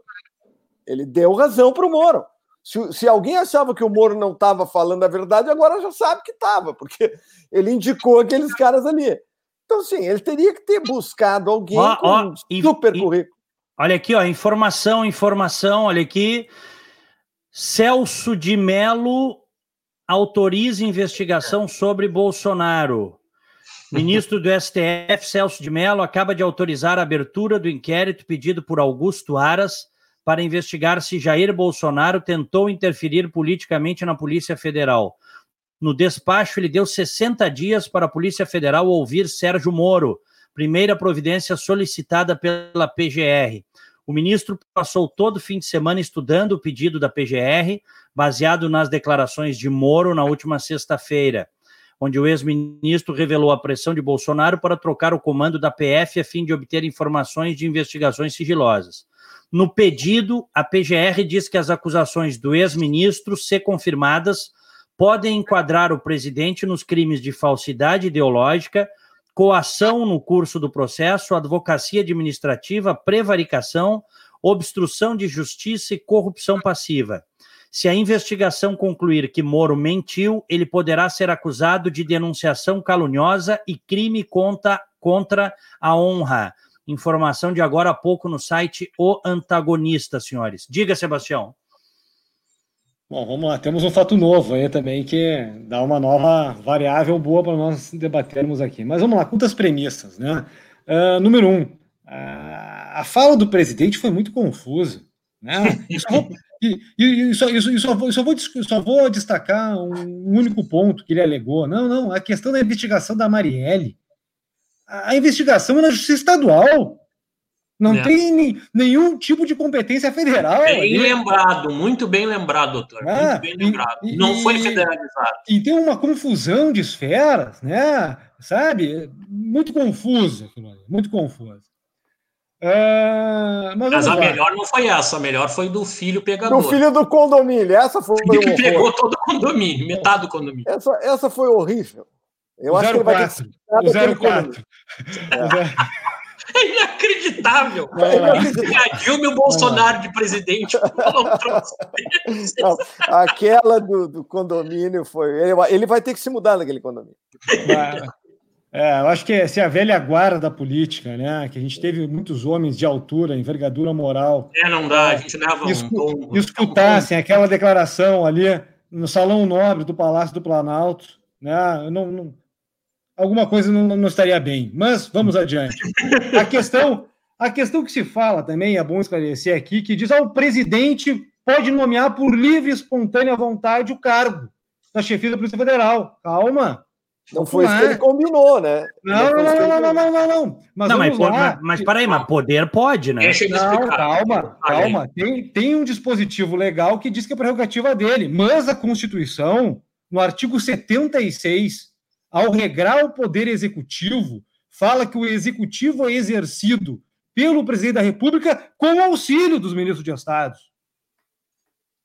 Ele deu razão para o Moro. Se, se, alguém achava que o Moro não estava falando a verdade, agora já sabe que estava, porque ele indicou aqueles caras ali. Então, sim, ele teria que ter buscado alguém ó, com ó, um super e, currículo. Olha aqui, ó, informação, informação, olha aqui. Celso de Mello autoriza investigação sobre Bolsonaro. Ministro do STF, Celso de Mello, acaba de autorizar a abertura do inquérito pedido por Augusto Aras para investigar se Jair Bolsonaro tentou interferir politicamente na Polícia Federal. No despacho, ele deu 60 dias para a Polícia Federal ouvir Sérgio Moro, primeira providência solicitada pela PGR. O ministro passou todo fim de semana estudando o pedido da PGR, baseado nas declarações de Moro na última sexta-feira, onde o ex-ministro revelou a pressão de Bolsonaro para trocar o comando da PF a fim de obter informações de investigações sigilosas. No pedido, a PGR diz que as acusações do ex-ministro, se confirmadas, podem enquadrar o presidente nos crimes de falsidade ideológica, coação no curso do processo, advocacia administrativa, prevaricação, obstrução de justiça e corrupção passiva. Se a investigação concluir que Moro mentiu, ele poderá ser acusado de denunciação caluniosa e crime contra, contra a honra. Informação de agora há pouco no site O Antagonista, senhores. Diga, Sebastião. Bom, vamos lá. Temos um fato novo aí também que dá uma nova variável boa para nós debatermos aqui. Mas vamos lá, quantas premissas, né? Uh, número um, uh, a fala do presidente foi muito confusa, né? E, e, só, isso, só, vou, só, vou, só vou destacar um único ponto que ele alegou. Não, não, a questão da investigação da Marielle. A, investigação é na Justiça Estadual. Não é. tem nem, nenhum tipo de competência federal. Bem ali. lembrado, muito bem lembrado, doutor. É, muito bem lembrado. E, Não foi federalizado. E tem uma confusão de esferas, né? Sabe? Muito confusa, muito confusa. Uh, mas, mas a lá. melhor não foi essa, a melhor foi do filho pegador. Do filho do condomínio, essa foi. O que pegou todo o condomínio, metade do condomínio. Essa, essa foi horrível. Eu o acho 04, que ele vai ter que. O 04. É. É inacreditável. É. A Dilma e o Bolsonaro de presidente. Não, aquela do, do, condomínio foi. Ele, ele, vai ter que se mudar naquele condomínio. É, eu acho que é, se a velha guarda da política, né? Que a gente teve muitos homens de altura, envergadura moral. É, não dá, a gente leva escu um escutassem aquela declaração ali no Salão Nobre do Palácio do Planalto, né? Não, não alguma coisa não, não estaria bem. Mas vamos adiante. A questão, a questão que se fala também, é bom esclarecer aqui, que diz que ah, o presidente pode nomear por livre e espontânea vontade o cargo da chefia da Polícia Federal. Calma. Não foi isso que ele combinou, né? Não, não, não, não, não, não, não, não. Mas, não, mas, mas, mas peraí, mas poder pode, né? Deixa ele não, calma, calma. Tem, tem um dispositivo legal que diz que é prerrogativa dele, mas a Constituição, no artigo 76, ao regrar o poder executivo, fala que o executivo é exercido pelo presidente da República com auxílio dos ministros de Estado.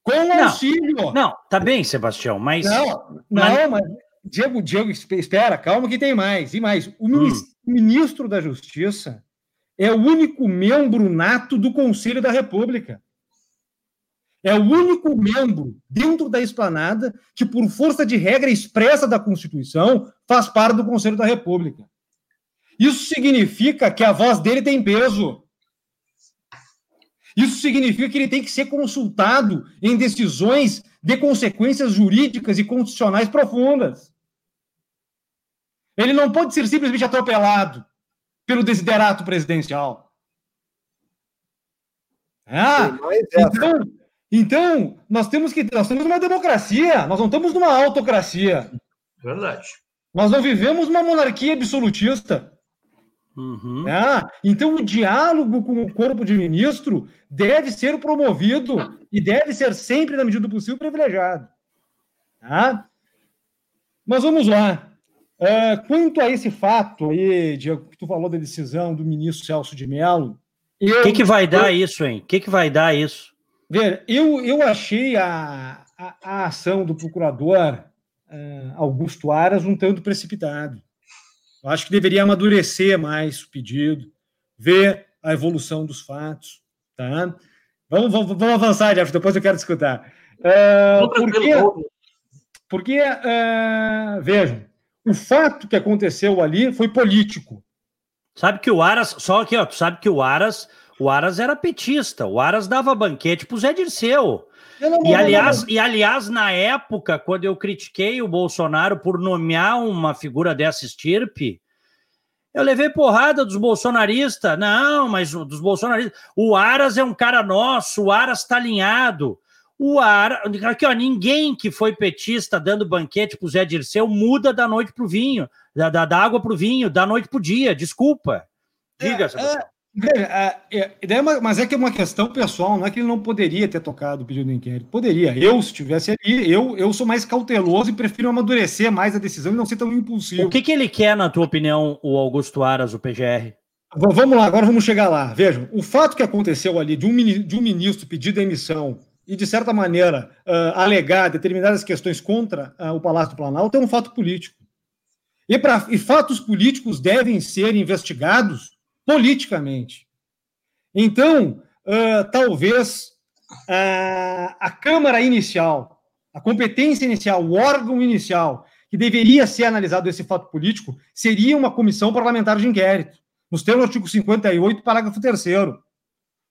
Com não, auxílio. Não, tá bem, Sebastião, mas. Não, não, mas. Diego, Diego, espera, calma que tem mais. E mais. O hum. ministro da Justiça é o único membro nato do Conselho da República. É o único membro dentro da esplanada que, por força de regra expressa da Constituição, faz parte do Conselho da República. Isso significa que a voz dele tem peso. Isso significa que ele tem que ser consultado em decisões de consequências jurídicas e constitucionais profundas. Ele não pode ser simplesmente atropelado pelo desiderato presidencial. Ah, então, então, nós temos que nós temos uma democracia, nós não estamos numa autocracia. Verdade. Nós não vivemos uma monarquia absolutista. Uhum. Ah, então, o diálogo com o corpo de ministro deve ser promovido e deve ser sempre, na medida do possível, privilegiado. Tá? Mas vamos lá. É, quanto a esse fato aí, Diego, que tu falou da decisão do ministro Celso de Mello. O que, que vai dar isso, hein? O que, que vai dar isso? Ver, eu, eu achei a, a, a ação do procurador uh, Augusto Aras um tanto precipitado. Eu acho que deveria amadurecer mais o pedido, ver a evolução dos fatos. Tá? Vamos, vamos, vamos avançar, Jeff, depois eu quero escutar. Uh, porque, porque uh, vejam, o fato que aconteceu ali foi político. Sabe que o Aras, só aqui, ó, tu sabe que o Aras o Aras era petista, o Aras dava banquete pro Zé Dirceu. E aliás, e aliás, na época, quando eu critiquei o Bolsonaro por nomear uma figura dessa estirpe, eu levei porrada dos bolsonaristas. Não, mas dos bolsonaristas. O Aras é um cara nosso, o Aras está alinhado. O Aras. Aqui, ó, ninguém que foi petista dando banquete pro Zé Dirceu muda da noite pro vinho, da, da, da água pro vinho, da noite pro dia. Desculpa. Diga, é, é mas é que é uma questão pessoal, não é que ele não poderia ter tocado o pedido do inquérito. Poderia. Eu, se estivesse ali, eu, eu sou mais cauteloso e prefiro amadurecer mais a decisão e não ser tão impulsivo. O que, que ele quer, na tua opinião, o Augusto Aras, o PGR? Vamos lá, agora vamos chegar lá. Vejam, o fato que aconteceu ali de um, de um ministro pedir demissão e, de certa maneira, uh, alegar determinadas questões contra uh, o Palácio do Planalto é um fato político. E, pra, e fatos políticos devem ser investigados politicamente. Então, uh, talvez uh, a Câmara inicial, a competência inicial, o órgão inicial que deveria ser analisado esse fato político seria uma comissão parlamentar de inquérito, nos termos do artigo 58, parágrafo 3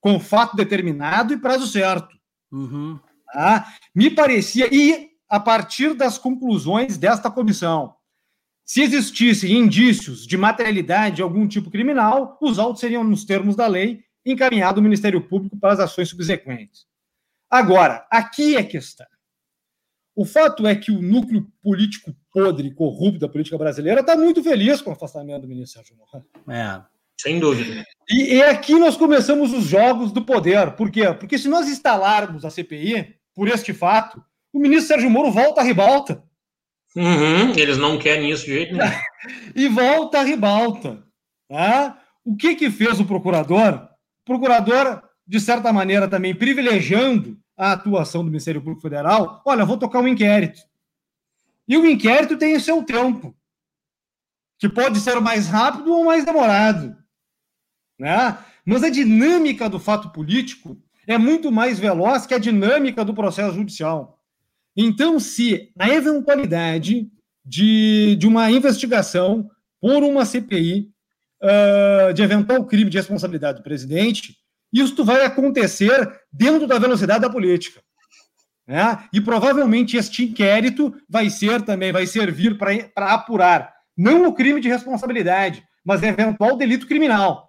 com fato determinado e prazo certo. Uhum. Tá? Me parecia, e a partir das conclusões desta comissão, se existissem indícios de materialidade de algum tipo criminal, os autos seriam, nos termos da lei, encaminhados ao Ministério Público para as ações subsequentes. Agora, aqui é a questão. O fato é que o núcleo político podre e corrupto da política brasileira está muito feliz com o afastamento do ministro Sérgio Moro. É, sem dúvida. E, e aqui nós começamos os jogos do poder. Por quê? Porque se nós instalarmos a CPI por este fato, o ministro Sérgio Moro volta à ribalta. Uhum, eles não querem isso de jeito nenhum. e volta à ribalta. Tá? O que, que fez o procurador? O procurador, de certa maneira, também privilegiando a atuação do Ministério Público Federal, olha, vou tocar um inquérito. E o inquérito tem o seu tempo, que pode ser mais rápido ou mais demorado. Né? Mas a dinâmica do fato político é muito mais veloz que a dinâmica do processo judicial. Então, se na eventualidade de, de uma investigação por uma CPI uh, de eventual crime de responsabilidade do presidente, isso vai acontecer dentro da velocidade da política. Né? E provavelmente este inquérito vai ser também, vai servir para apurar não o crime de responsabilidade, mas eventual delito criminal.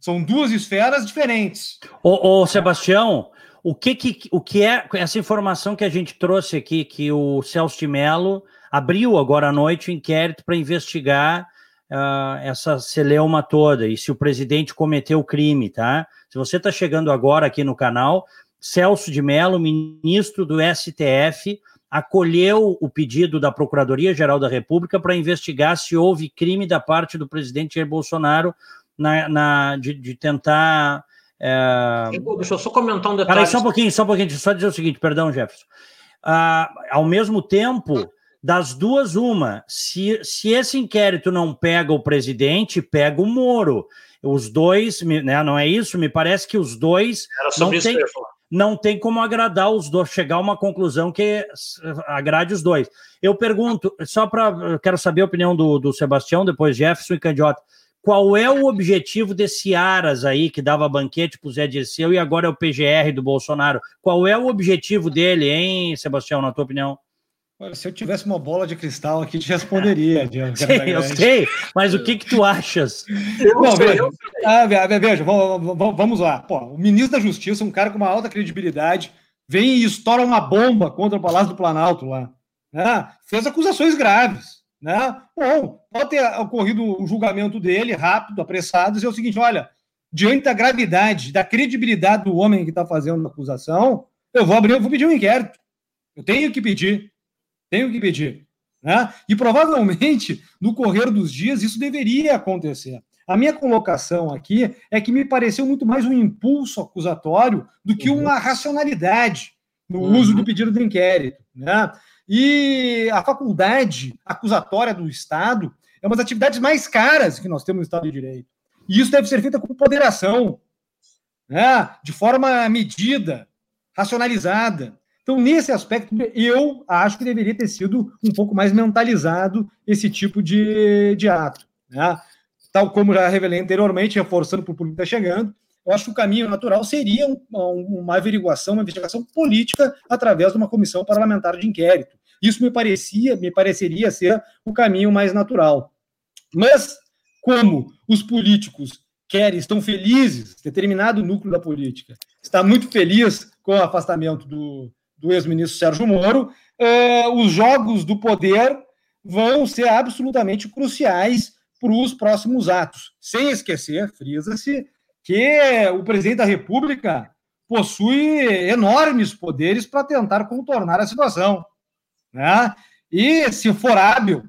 São duas esferas diferentes. Ô, ô Sebastião, o que, que, o que é essa informação que a gente trouxe aqui, que o Celso de Mello abriu agora à noite o inquérito para investigar uh, essa celeuma toda e se o presidente cometeu crime, tá? Se você está chegando agora aqui no canal, Celso de Mello, ministro do STF, acolheu o pedido da Procuradoria-Geral da República para investigar se houve crime da parte do presidente Jair Bolsonaro na, na de, de, tentar. É... Deixa eu só comentar um detalhe. Peraí, só um pouquinho, só um pouquinho, só dizer o seguinte, perdão, Jefferson. Ah, ao mesmo tempo, das duas, uma, se, se esse inquérito não pega o presidente, pega o Moro. Os dois, né, não é isso? Me parece que os dois não tem, não tem como agradar os dois, chegar a uma conclusão que agrade os dois. Eu pergunto, só para. Quero saber a opinião do, do Sebastião, depois Jefferson e Candiota. Qual é o objetivo desse Aras aí, que dava banquete para o Zé Dirceu e agora é o PGR do Bolsonaro? Qual é o objetivo dele, hein, Sebastião, na tua opinião? Se eu tivesse uma bola de cristal aqui, te responderia. Sim, eu sei, mas o que, que tu achas? Não, veja, ah, veja vamos lá. Pô, o ministro da Justiça, um cara com uma alta credibilidade, vem e estoura uma bomba contra o Palácio do Planalto lá. Né? Fez acusações graves. Né? Bom, pode ter ocorrido o julgamento dele rápido, apressado, e é o seguinte: olha, diante da gravidade, da credibilidade do homem que está fazendo a acusação, eu vou abrir, eu vou pedir um inquérito. Eu tenho que pedir. Tenho que pedir. Né? E provavelmente, no correr dos dias, isso deveria acontecer. A minha colocação aqui é que me pareceu muito mais um impulso acusatório do que uma racionalidade no uhum. uso do pedido de inquérito. Né? E a faculdade acusatória do Estado é uma das atividades mais caras que nós temos no Estado de Direito. E isso deve ser feito com ponderação, né? de forma medida, racionalizada. Então, nesse aspecto, eu acho que deveria ter sido um pouco mais mentalizado esse tipo de, de ato. Né? Tal como já revelei anteriormente, reforçando para o público que está chegando, eu acho que o caminho natural seria um, uma averiguação, uma investigação política através de uma comissão parlamentar de inquérito. Isso me parecia, me pareceria ser o caminho mais natural. Mas, como os políticos querem, estão felizes, determinado núcleo da política está muito feliz com o afastamento do, do ex-ministro Sérgio Moro, uh, os jogos do poder vão ser absolutamente cruciais para os próximos atos. Sem esquecer, frisa-se, que o presidente da República possui enormes poderes para tentar contornar a situação. Né? E, se for hábil,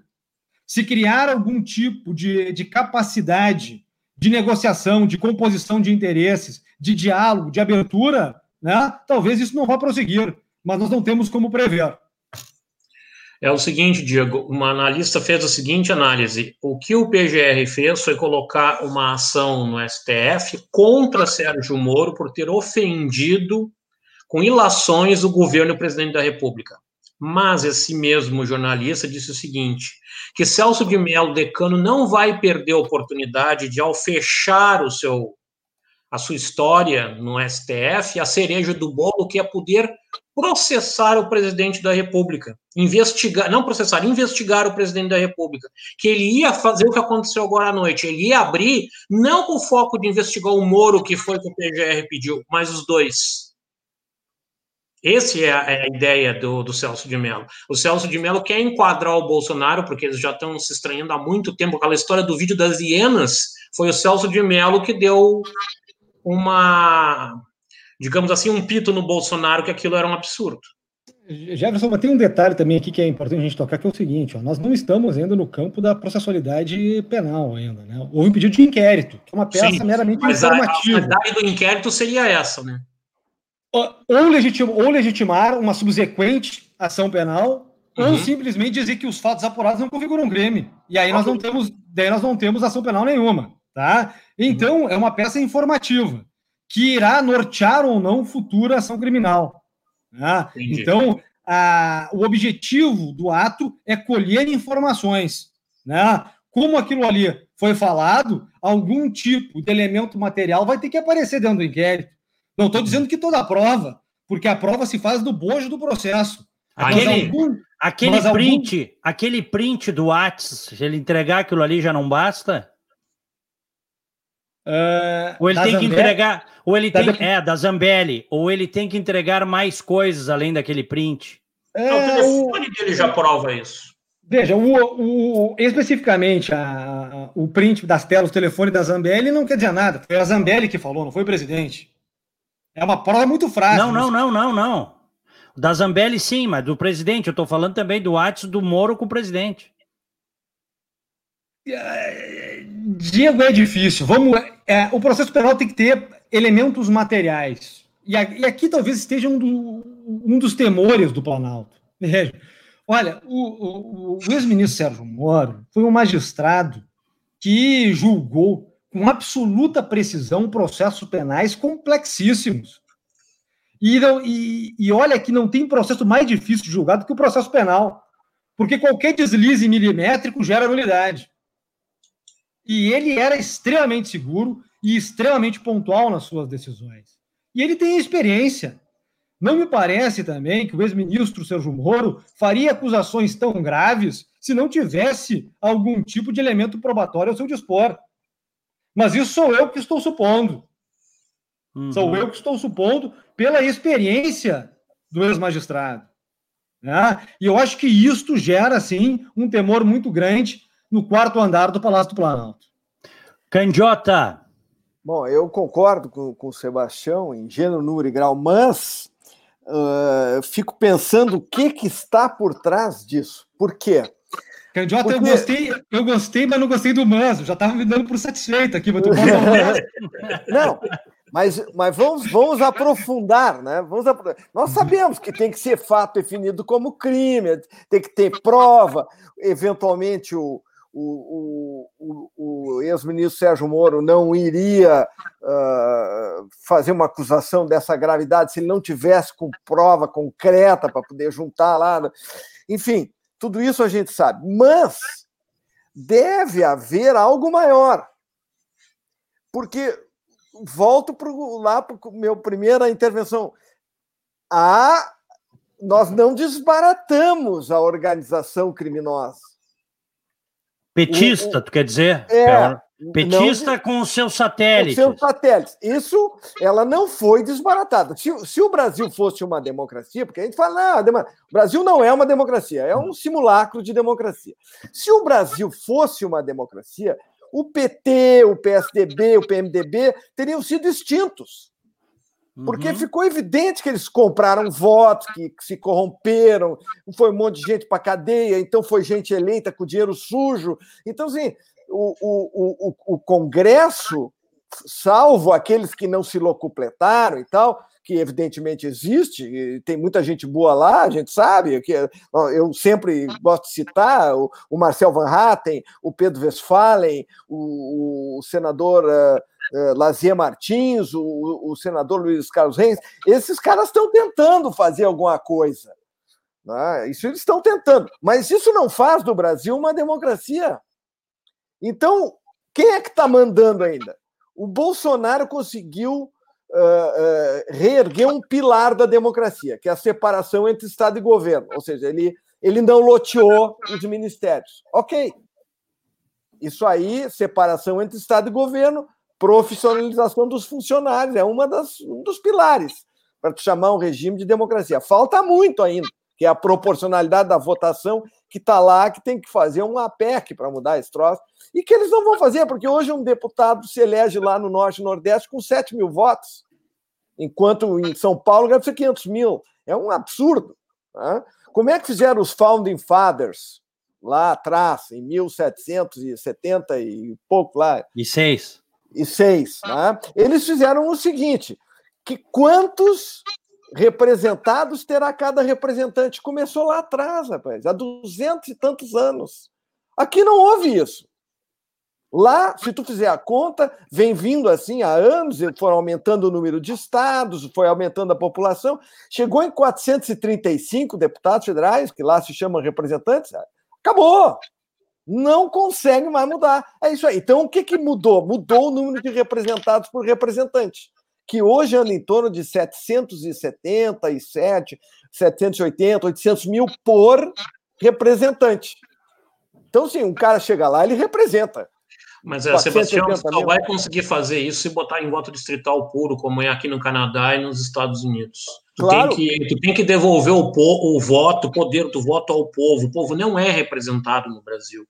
se criar algum tipo de, de capacidade de negociação, de composição de interesses, de diálogo, de abertura, né? talvez isso não vá prosseguir mas nós não temos como prever. É o seguinte, Diego, uma analista fez a seguinte análise: o que o PGR fez foi colocar uma ação no STF contra Sérgio Moro por ter ofendido com ilações o governo e o presidente da República. Mas esse mesmo jornalista disse o seguinte: que Celso de Mello, decano, não vai perder a oportunidade de, ao fechar o seu a sua história no STF, a cereja do bolo que é poder processar o presidente da República, investigar, não processar, investigar o presidente da República, que ele ia fazer o que aconteceu agora à noite, ele ia abrir, não com o foco de investigar o Moro, que foi o que o PGR pediu, mas os dois. Essa é a, é a ideia do, do, Celso de Mello. O Celso de Mello quer enquadrar o Bolsonaro, porque eles já estão se estranhando há muito tempo. Aquela história do vídeo das hienas foi o Celso de Mello que deu uma, digamos assim, um pito no Bolsonaro que aquilo era um absurdo. Jefferson, mas tem um detalhe também aqui que é importante a gente tocar, que é o seguinte, ó, nós não estamos ainda no campo da processualidade penal ainda, né? Houve um pedido de inquérito, que é uma peça Sim, meramente mas informativa. A, a do inquérito seria essa, né? Ou, ou legitimar uma subsequente ação penal, uhum. ou simplesmente dizer que os fatos apurados não configuram crime. E aí nós não temos, daí nós não temos ação penal nenhuma, tá? Então, é uma peça informativa que irá nortear ou não futura ação criminal. Né? Então, a, o objetivo do ato é colher informações. Né? Como aquilo ali foi falado, algum tipo de elemento material vai ter que aparecer dentro do inquérito. Não estou dizendo que toda a prova, porque a prova se faz do bojo do processo. Aquele, algum, aquele print, algum... aquele print do WhatsApp, se ele entregar aquilo ali já não basta? Uh, ou ele tem Zambelli? que entregar, ou ele tem, é, da Zambelli, ou ele tem que entregar mais coisas além daquele print. É, o telefone o... dele já prova isso. Veja, o, o especificamente a, a, o print das telas do telefone da Zambelli não quer dizer nada. Foi a Zambelli que falou, não foi o presidente. É uma prova muito frágil. Não, não, não, não, não. Da Zambelli sim, mas do presidente. Eu estou falando também do WhatsApp do Moro com o presidente. Diego é difícil. Vamos, é, o processo penal tem que ter elementos materiais. E, e aqui talvez esteja um, do, um, dos temores do Planalto. Olha, o, o, o ex-ministro Sérgio Moro foi um magistrado que julgou com absoluta precisão processos penais complexíssimos. E, e, e olha que não tem processo mais difícil de julgar do que o processo penal, porque qualquer deslize milimétrico gera nulidade. E ele era extremamente seguro e extremamente pontual nas suas decisões. E ele tem experiência. Não me parece também que o ex-ministro Sérgio Moro faria acusações tão graves se não tivesse algum tipo de elemento probatório ao seu dispor. Mas isso sou eu que estou supondo. Uhum. Sou eu que estou supondo pela experiência do ex-magistrado. Né? E eu acho que isto gera, sim, um temor muito grande no quarto andar do Palácio do Planalto. Candiota. Bom, eu concordo com, com o Sebastião em gênero, número e grau, mas uh, fico pensando o que, que está por trás disso. Por quê? Candiota, Porque... eu gostei, eu gostei, mas não gostei do Manso. Já estava me dando por satisfeito aqui. não, mas, mas vamos, vamos aprofundar, né? Vamos aprofundar. Nós sabemos que tem que ser fato definido como crime, tem que ter prova, eventualmente o, o, o, o ex-ministro Sérgio Moro não iria uh, fazer uma acusação dessa gravidade se ele não tivesse com prova concreta para poder juntar lá. Né? Enfim, tudo isso a gente sabe. Mas deve haver algo maior. Porque volto pro, lá para a minha primeira intervenção. Ah, nós não desbaratamos a organização criminosa Petista, o, tu quer dizer? É, Petista não, com os seus satélites. Com seus satélites. Isso, ela não foi desbaratada. Se, se, o Brasil fosse uma democracia, porque a gente fala, não, o Brasil não é uma democracia, é um simulacro de democracia. Se o Brasil fosse uma democracia, o PT, o PSDB, o PMDB teriam sido extintos. Porque uhum. ficou evidente que eles compraram votos, que, que, se corromperam, foi um monte de gente para cadeia, então foi gente eleita com dinheiro sujo. Então, assim, o, o, o, o Congresso, salvo aqueles que não se locupletaram e tal, que evidentemente existe, tem muita gente boa lá, a gente sabe, que eu sempre gosto de citar o, o Marcel Van Hatten, o Pedro Westphalen, o, o senador uh, uh, Lazier Martins, o, o, senador Luiz Carlos Reis, esses caras estão tentando fazer alguma coisa. Né? Isso eles estão tentando, mas isso não faz do Brasil uma democracia. Então, quem é que está mandando ainda? O Bolsonaro conseguiu uh, uh, reerguer um pilar da democracia, que é a separação entre Estado e governo. Ou seja, ele, ele não loteou os ministérios. Ok. Isso aí, separação entre Estado e governo, profissionalização dos funcionários, é uma das, um dos pilares para chamar um regime de democracia. Falta muito ainda, que é a proporcionalidade da votação que está lá, que tem que fazer uma PEC para mudar esse troço, e que eles não vão fazer, porque hoje um deputado se elege lá no Norte e Nordeste com 7 mil votos, enquanto em São Paulo deve ser 500 mil. É um absurdo. Né? Como é que fizeram os Founding Fathers lá atrás, em 1770 e pouco lá? E seis. E seis. Né? Eles fizeram o seguinte, que quantos representados terá cada representante. Começou lá atrás, rapaz, há duzentos e tantos anos. Aqui não houve isso. Lá, se tu fizer a conta, vem vindo assim há anos, foram aumentando o número de estados, foi aumentando a população, chegou em 435 deputados federais, que lá se chamam representantes, acabou. Não consegue mais mudar. É isso aí. Então, o que, que mudou? Mudou o número de representados por representante que hoje anda em torno de 777, 780, 800 mil por representante. Então, sim, um cara chega lá, ele representa. Mas, é, Sebastião, só vai conseguir fazer isso se botar em voto distrital puro, como é aqui no Canadá e nos Estados Unidos. Tu, claro. tem, que, tu tem que devolver o, o voto, o poder do voto ao povo. O povo não é representado no Brasil.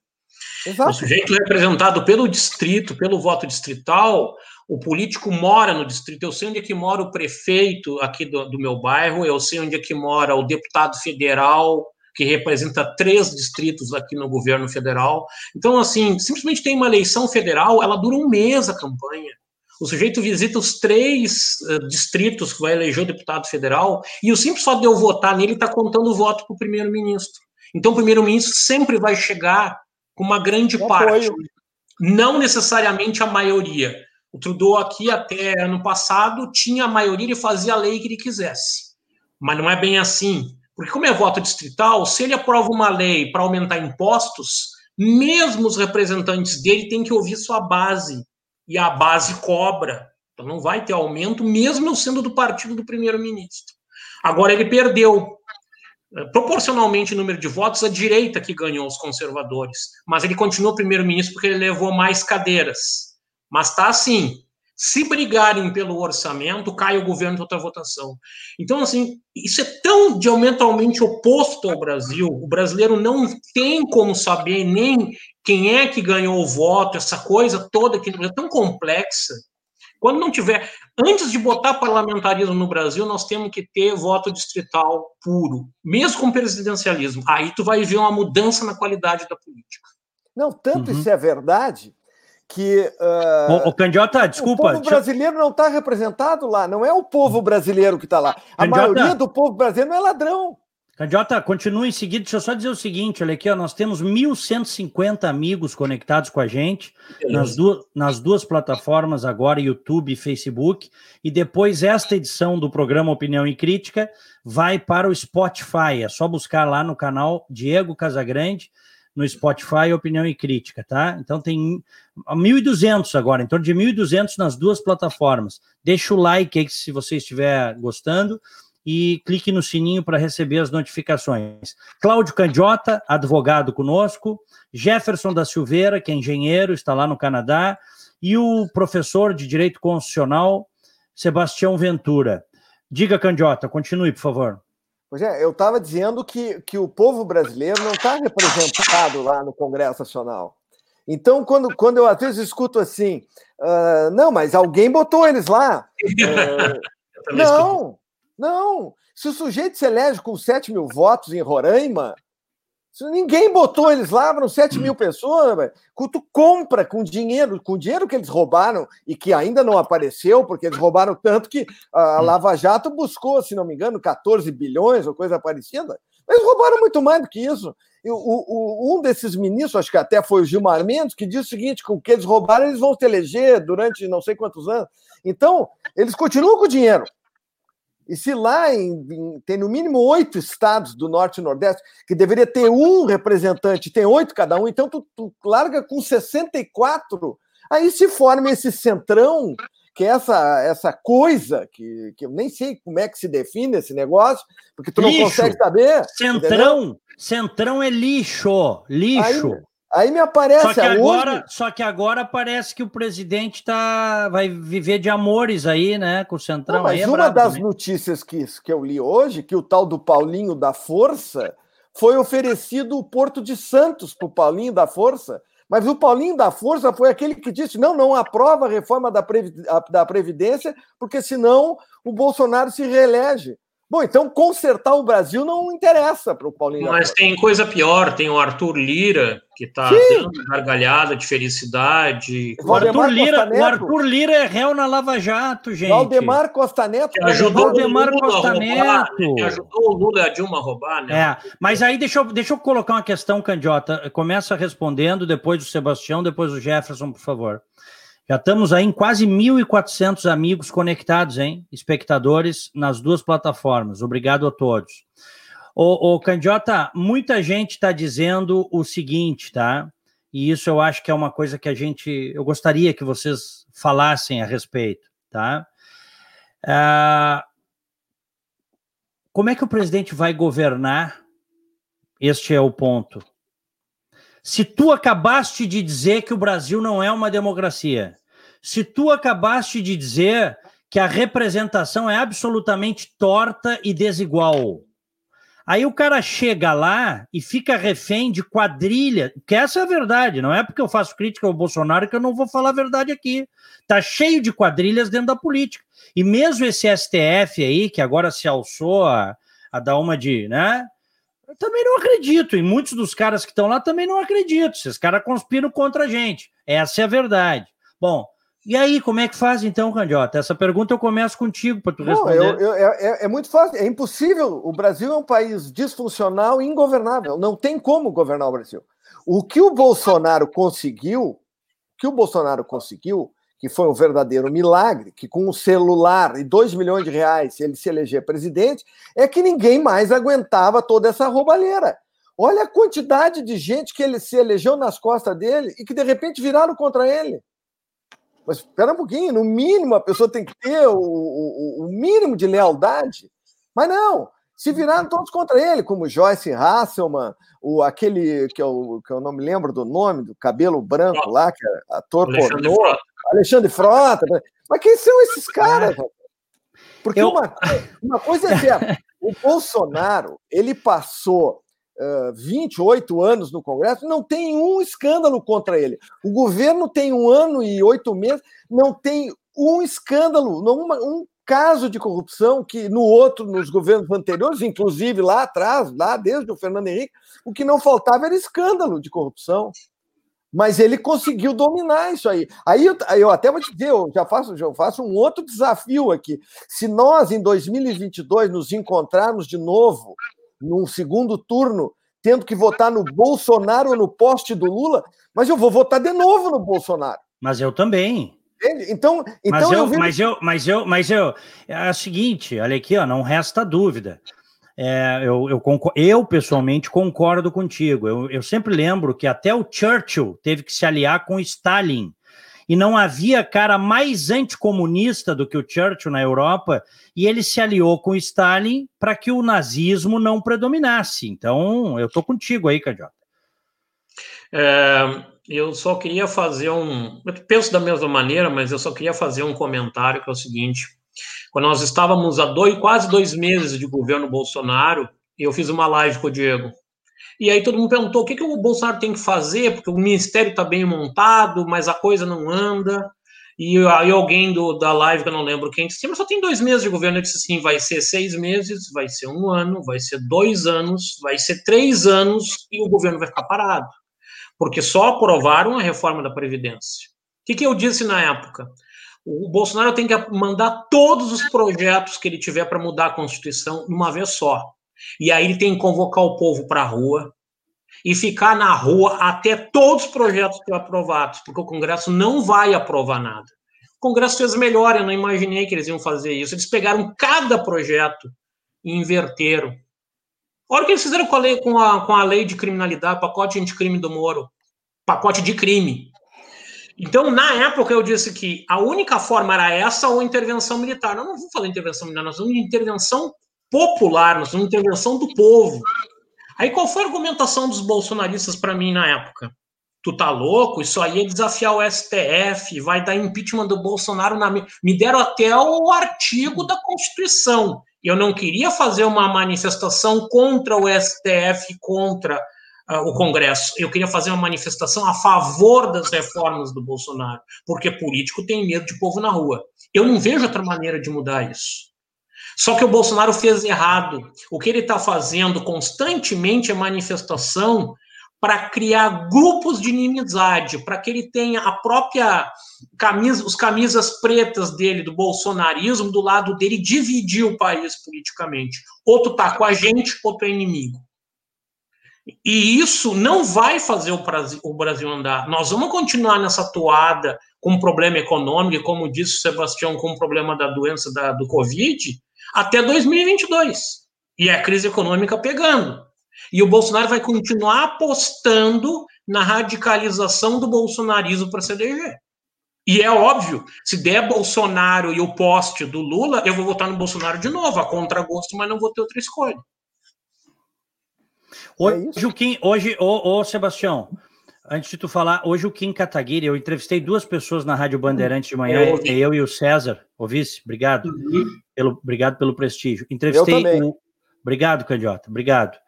Exato. O sujeito é representado pelo distrito, pelo voto distrital, o político mora no distrito, eu sei onde é que mora o prefeito aqui do, do meu bairro, eu sei onde é que mora o deputado federal, que representa três distritos aqui no governo federal. Então, assim, simplesmente tem uma eleição federal, ela dura um mês a campanha. O sujeito visita os três uh, distritos que vai eleger o deputado federal, e o simples fato de eu votar nele está contando o voto para o primeiro-ministro. Então, o primeiro-ministro sempre vai chegar com uma grande parte, não necessariamente a maioria, o Trudeau aqui até ano passado tinha a maioria e fazia a lei que ele quisesse. Mas não é bem assim. Porque como é voto distrital, se ele aprova uma lei para aumentar impostos, mesmo os representantes dele têm que ouvir sua base. E a base cobra. Então não vai ter aumento, mesmo sendo do partido do primeiro-ministro. Agora ele perdeu. Proporcionalmente, o número de votos, a direita que ganhou os conservadores. Mas ele continuou primeiro-ministro porque ele levou mais cadeiras. Mas está assim. Se brigarem pelo orçamento, cai o governo de outra votação. Então, assim, isso é tão diametralmente oposto ao Brasil. O brasileiro não tem como saber nem quem é que ganhou o voto, essa coisa toda que é tão complexa. Quando não tiver, antes de botar parlamentarismo no Brasil, nós temos que ter voto distrital puro, mesmo com presidencialismo. Aí tu vai ver uma mudança na qualidade da política. Não, tanto uhum. isso é verdade que uh, o, o Candiota, desculpa. O povo brasileiro não está representado lá, não é o povo brasileiro que está lá. A Candiota, maioria do povo brasileiro não é ladrão. Candiota, continue em seguida. Deixa eu só dizer o seguinte: olha aqui, ó, nós temos 1.150 amigos conectados com a gente nas duas, nas duas plataformas agora, YouTube e Facebook. E depois, esta edição do programa Opinião e Crítica vai para o Spotify. É só buscar lá no canal Diego Casagrande no Spotify, opinião e crítica, tá? Então tem 1.200 agora, em torno de 1.200 nas duas plataformas. Deixa o like aí se você estiver gostando e clique no sininho para receber as notificações. Cláudio Candiota, advogado conosco, Jefferson da Silveira, que é engenheiro, está lá no Canadá, e o professor de Direito Constitucional, Sebastião Ventura. Diga, Candiota, continue, por favor. Pois é, eu estava dizendo que, que o povo brasileiro não está representado lá no Congresso Nacional. Então, quando, quando eu às vezes escuto assim, uh, não, mas alguém botou eles lá. Uh, não, não. Se o sujeito se elege com 7 mil votos em Roraima, Ninguém botou eles lá, foram 7 mil pessoas. Véio. Tu compra com dinheiro, com dinheiro que eles roubaram e que ainda não apareceu, porque eles roubaram tanto que a hum. Lava Jato buscou, se não me engano, 14 bilhões ou coisa parecida. Mas roubaram muito mais do que isso. O, o, um desses ministros, acho que até foi o Gilmar Mendes, que disse o seguinte: que o que eles roubaram, eles vão se eleger durante não sei quantos anos. Então, eles continuam com o dinheiro. E se lá em, em, tem no mínimo oito estados do Norte e Nordeste, que deveria ter um representante, tem oito cada um, então tu, tu larga com 64, aí se forma esse centrão, que é essa, essa coisa, que, que eu nem sei como é que se define esse negócio, porque tu lixo. não consegue saber. Centrão, entendeu? centrão é lixo, lixo. Aí, Aí me aparece só que agora, Só que agora parece que o presidente tá, vai viver de amores aí, né, com o Centrão. Não, mas é uma das né? notícias que, que eu li hoje, que o tal do Paulinho da Força foi oferecido o Porto de Santos para o Paulinho da Força, mas o Paulinho da Força foi aquele que disse: não, não aprova a reforma da, da Previdência, porque senão o Bolsonaro se reelege. Bom, então consertar o Brasil não interessa para o Paulinho. Mas tem coisa pior, tem o Arthur Lira, que está dando gargalhada de felicidade. O Arthur, Lira, o Arthur Lira é réu na Lava Jato, gente. Valdemar Costa Neto. Que ajudou Valdemar o Lula Costa roubar, Neto. Que ajudou o Lula e a Dilma a roubar, né? É, mas aí deixa eu, deixa eu colocar uma questão, Candiota. Começa respondendo, depois o Sebastião, depois o Jefferson, por favor. Já estamos aí em quase 1.400 amigos conectados, hein? Espectadores nas duas plataformas. Obrigado a todos. Ô, ô Candiota, muita gente está dizendo o seguinte, tá? E isso eu acho que é uma coisa que a gente. Eu gostaria que vocês falassem a respeito, tá? Ah, como é que o presidente vai governar? Este é o ponto. Se tu acabaste de dizer que o Brasil não é uma democracia, se tu acabaste de dizer que a representação é absolutamente torta e desigual, aí o cara chega lá e fica refém de quadrilha, que essa é a verdade, não é porque eu faço crítica ao Bolsonaro que eu não vou falar a verdade aqui. Tá cheio de quadrilhas dentro da política. E mesmo esse STF aí, que agora se alçou a, a dar uma de, né? Eu também não acredito. E muitos dos caras que estão lá também não acreditam. Esses caras conspiram contra a gente. Essa é a verdade. Bom, e aí, como é que faz então, Candiota? Essa pergunta eu começo contigo para tu responder. eu, eu, é, é, muito fácil, é impossível. O Brasil é um país disfuncional e ingovernável. Não tem como governar o Brasil. O que o Bolsonaro conseguiu, o que o Bolsonaro conseguiu que foi um verdadeiro milagre, que com um celular e 2 milhões de reais ele se eleger presidente, é que ninguém mais aguentava toda essa roubalheira. Olha a quantidade de gente que ele se elegeu nas costas dele e que de repente viraram contra ele. Mas espera um pouquinho, no mínimo a pessoa tem que ter o, o, o mínimo de lealdade. Mas não, se viraram todos contra ele, como Joyce Hasselman, o, aquele que eu, que eu não me lembro do nome, do cabelo branco lá, que é ator pornô. Alexandre Frota. Mas quem são esses caras? Porque eu... uma, uma coisa é certa, o Bolsonaro, ele passou uh, 28 anos no Congresso, não tem um escândalo contra ele. O governo tem um ano e oito meses, não tem um escândalo, não, uma, um caso de corrupção que no outro, nos governos anteriores, inclusive lá atrás, lá desde o Fernando Henrique, o que não faltava era escândalo de corrupção mas ele conseguiu dominar isso aí. Aí eu, eu, até vou te dizer, eu já faço, já faço um outro desafio aqui. Se nós, em 2022, nos encontrarmos de novo num segundo turno, tendo que votar no Bolsonaro ou no poste do Lula, mas eu vou votar de novo no Bolsonaro. Mas eu também. Então, então mas eu, eu vi... mas eu, mas eu, mas eu, é o seguinte, olha aqui, ó, não resta dúvida. É, eu, eu, eu, pessoalmente concordo contigo. Eu, eu, sempre lembro que até o Churchill teve que se aliar com Stalin. E não havia cara mais anticomunista do que o Churchill na Europa, e ele se aliou com Stalin para que o nazismo não predominasse. Então, eu estou contigo aí, Cadiota. É, eu só queria fazer um. Eu penso da mesma maneira, mas eu só queria fazer um comentário que é o seguinte quando nós estávamos há dois, quase dois meses de governo Bolsonaro, eu fiz uma live com o Diego. E aí todo mundo perguntou o que, que o Bolsonaro tem que fazer, porque o ministério está bem montado, mas a coisa não anda. E aí alguém do, da live, que eu não lembro quem disse, mas só tem dois meses de governo. Eu disse assim, vai ser seis meses, vai ser um ano, vai ser dois anos, vai ser três anos e o governo vai ficar parado. Porque só aprovaram a reforma da Previdência. O que, que eu disse na época? O Bolsonaro tem que mandar todos os projetos que ele tiver para mudar a Constituição uma vez só. E aí ele tem que convocar o povo para a rua, e ficar na rua até todos os projetos serem aprovados, porque o Congresso não vai aprovar nada. O Congresso fez melhor, eu não imaginei que eles iam fazer isso. Eles pegaram cada projeto e inverteram. Olha o que eles fizeram com a lei, com a, com a lei de criminalidade, pacote anticrime do Moro, pacote de crime. Então, na época, eu disse que a única forma era essa ou intervenção militar. Não, não vou falar intervenção militar, nós vamos de intervenção popular, nós vamos de intervenção do povo. Aí qual foi a argumentação dos bolsonaristas para mim na época? Tu tá louco? Isso aí é desafiar o STF, vai dar impeachment do Bolsonaro na me deram até o artigo da Constituição. Eu não queria fazer uma manifestação contra o STF, contra o Congresso. Eu queria fazer uma manifestação a favor das reformas do Bolsonaro, porque político tem medo de povo na rua. Eu não vejo outra maneira de mudar isso. Só que o Bolsonaro fez errado. O que ele está fazendo constantemente é manifestação para criar grupos de inimizade, para que ele tenha a própria camisa, os camisas pretas dele, do bolsonarismo, do lado dele, dividir o país politicamente. Outro está com a gente, outro é inimigo. E isso não vai fazer o Brasil, andar. Nós vamos continuar nessa toada com um problema econômico, como disse o Sebastião, com o um problema da doença da, do Covid, até 2022. E a crise econômica pegando. E o Bolsonaro vai continuar apostando na radicalização do bolsonarismo para se eleger. E é óbvio, se der Bolsonaro e o poste do Lula, eu vou votar no Bolsonaro de novo, a contragosto, mas não vou ter outra escolha. Hoje, é o Kim, hoje, ô, ô, Sebastião, antes de tu falar, hoje o Kim Kataguiri, eu entrevistei duas pessoas na Rádio Bandeirantes de manhã, eu, eu e o César. Ouvisse? Obrigado. Uhum. Pelo, obrigado pelo prestígio. Entrevistei o. Obrigado, Candiota. Obrigado.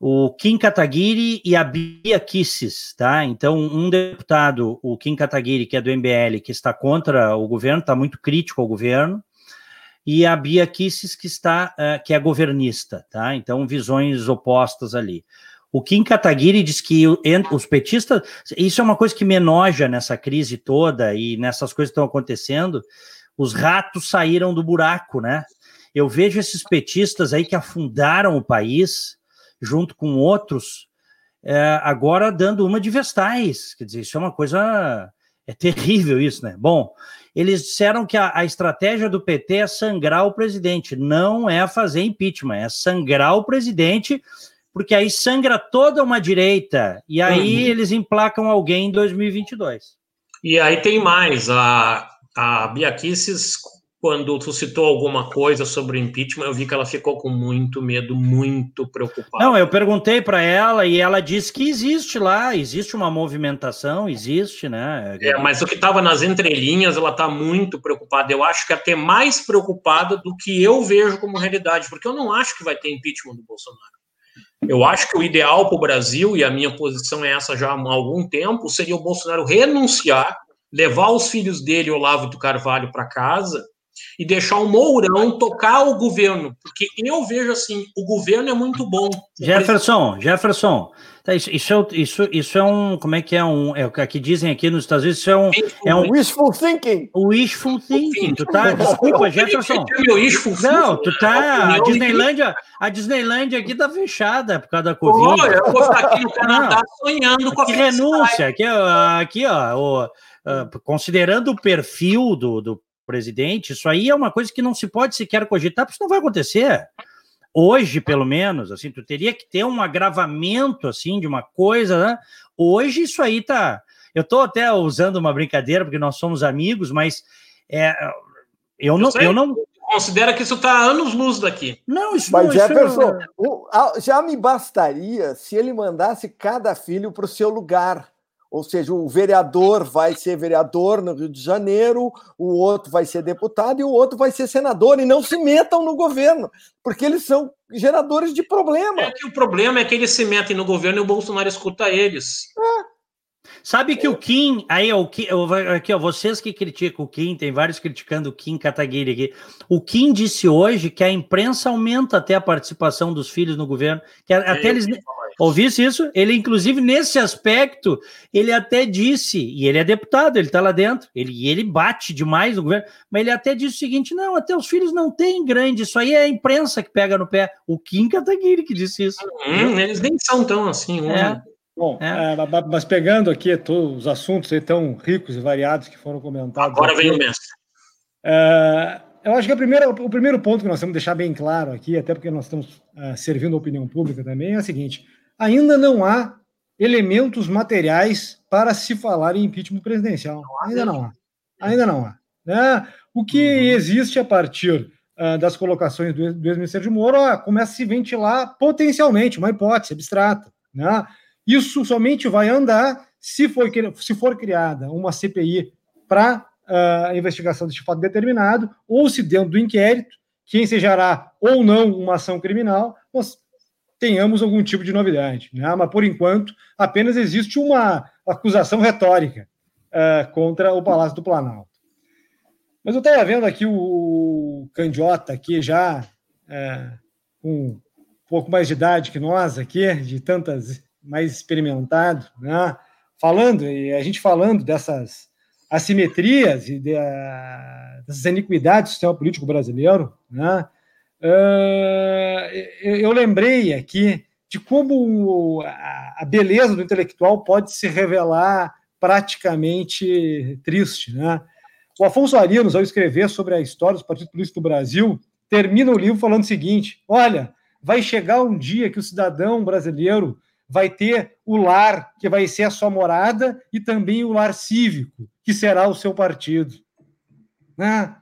O Kim Kataguiri e a Bia Kisses, tá? Então, um deputado, o Kim Kataguiri, que é do MBL, que está contra o governo, está muito crítico ao governo, e a Bia Kisses, que está, uh, que é governista, tá? Então, visões opostas ali. O Kim Kataguiri diz que os petistas, isso é uma coisa que me enoja nessa crise toda e nessas coisas que estão acontecendo. Os ratos saíram do buraco, né? Eu vejo esses petistas aí que afundaram o país, junto com outros, é, agora dando uma de vestais. Quer dizer, isso é uma coisa. É terrível isso, né? Bom, eles disseram que a, a, estratégia do PT é sangrar o presidente, não é fazer impeachment, é sangrar o presidente porque aí sangra toda uma direita e aí uhum. eles emplacam alguém em 2022. E aí tem mais, a, a Bia Kicis, quando tu citou alguma coisa sobre o impeachment, eu vi que ela ficou com muito medo, muito preocupada. Não, eu perguntei para ela e ela disse que existe lá, existe uma movimentação, existe, né? É, mas o que estava nas entrelinhas, ela está muito preocupada. Eu acho que até mais preocupada do que eu vejo como realidade, porque eu não acho que vai ter impeachment do Bolsonaro. Eu acho que o ideal para o Brasil, e a minha posição é essa já há algum tempo, seria o Bolsonaro renunciar, levar os filhos dele, Olavo do Carvalho, para casa e deixar o Mourão tocar o governo, porque eu vejo assim, o governo é muito bom. Jefferson, Jefferson, tá, isso, isso, é, isso, isso é um, como é que é um, é o que dizem aqui nos Estados Unidos, isso é um, é um wishful thinking. Wishful thinking, tu tá, desculpa, Jefferson. Não, tu tá, a Disneylândia, a Disneylândia aqui tá fechada por causa da Covid. eu vou ficar aqui no Canadá sonhando com a que renúncia, aqui, aqui ó, o, uh, considerando o perfil do, do presidente, isso aí é uma coisa que não se pode sequer cogitar, porque isso não vai acontecer. Hoje, pelo menos, assim, tu teria que ter um agravamento, assim, de uma coisa, né? Hoje isso aí tá... Eu estou até usando uma brincadeira, porque nós somos amigos, mas é, eu não... Eu, eu não considera que isso está anos-luz daqui. Não, isso Mas, não, Jefferson, isso... já me bastaria se ele mandasse cada filho para o seu lugar. Ou seja, o vereador vai ser vereador no Rio de Janeiro, o outro vai ser deputado e o outro vai ser senador, e não se metam no governo, porque eles são geradores de problema. É que o problema é que eles se metem no governo e o Bolsonaro escuta eles. É. Sabe que o Kim, aí o Kim, aqui ó, vocês que criticam o Kim, tem vários criticando o Kim Kataguiri aqui. O Kim disse hoje que a imprensa aumenta até a participação dos filhos no governo, que até eles ouvisse isso, ele inclusive nesse aspecto, ele até disse, e ele é deputado, ele está lá dentro, ele ele bate demais no governo, mas ele até disse o seguinte: "Não, até os filhos não têm grande, isso aí é a imprensa que pega no pé". O Kim Kataguiri que disse isso. Hum, eles nem são tão assim, é. Bom, é. É, mas pegando aqui todos os assuntos aí tão ricos e variados que foram comentados. Agora aqui, vem o mestre. É, eu acho que a primeira, o primeiro ponto que nós temos que deixar bem claro aqui, até porque nós estamos é, servindo a opinião pública também, é o seguinte: ainda não há elementos materiais para se falar em impeachment presidencial. Ainda não há. Ainda não há. Né? O que uhum. existe a partir uh, das colocações do, do ex-ministro de Moro começa a se ventilar potencialmente, uma hipótese abstrata. Né? Isso somente vai andar se for, se for criada uma CPI para uh, a investigação deste fato determinado, ou se dentro do inquérito, que ensejará ou não uma ação criminal, nós tenhamos algum tipo de novidade. Né? Mas, por enquanto, apenas existe uma acusação retórica uh, contra o Palácio do Planalto. Mas eu estava vendo aqui o Candiota, aqui já uh, com um pouco mais de idade que nós aqui, de tantas mais experimentado, né? falando, e a gente falando dessas assimetrias e de, dessas iniquidades do sistema político brasileiro, né? Uh, eu lembrei aqui de como a beleza do intelectual pode se revelar praticamente triste. Né? O Afonso Arinos, ao escrever sobre a história dos partidos políticos do Brasil, termina o livro falando o seguinte: olha, vai chegar um dia que o cidadão brasileiro vai ter o lar, que vai ser a sua morada, e também o lar cívico, que será o seu partido. Né?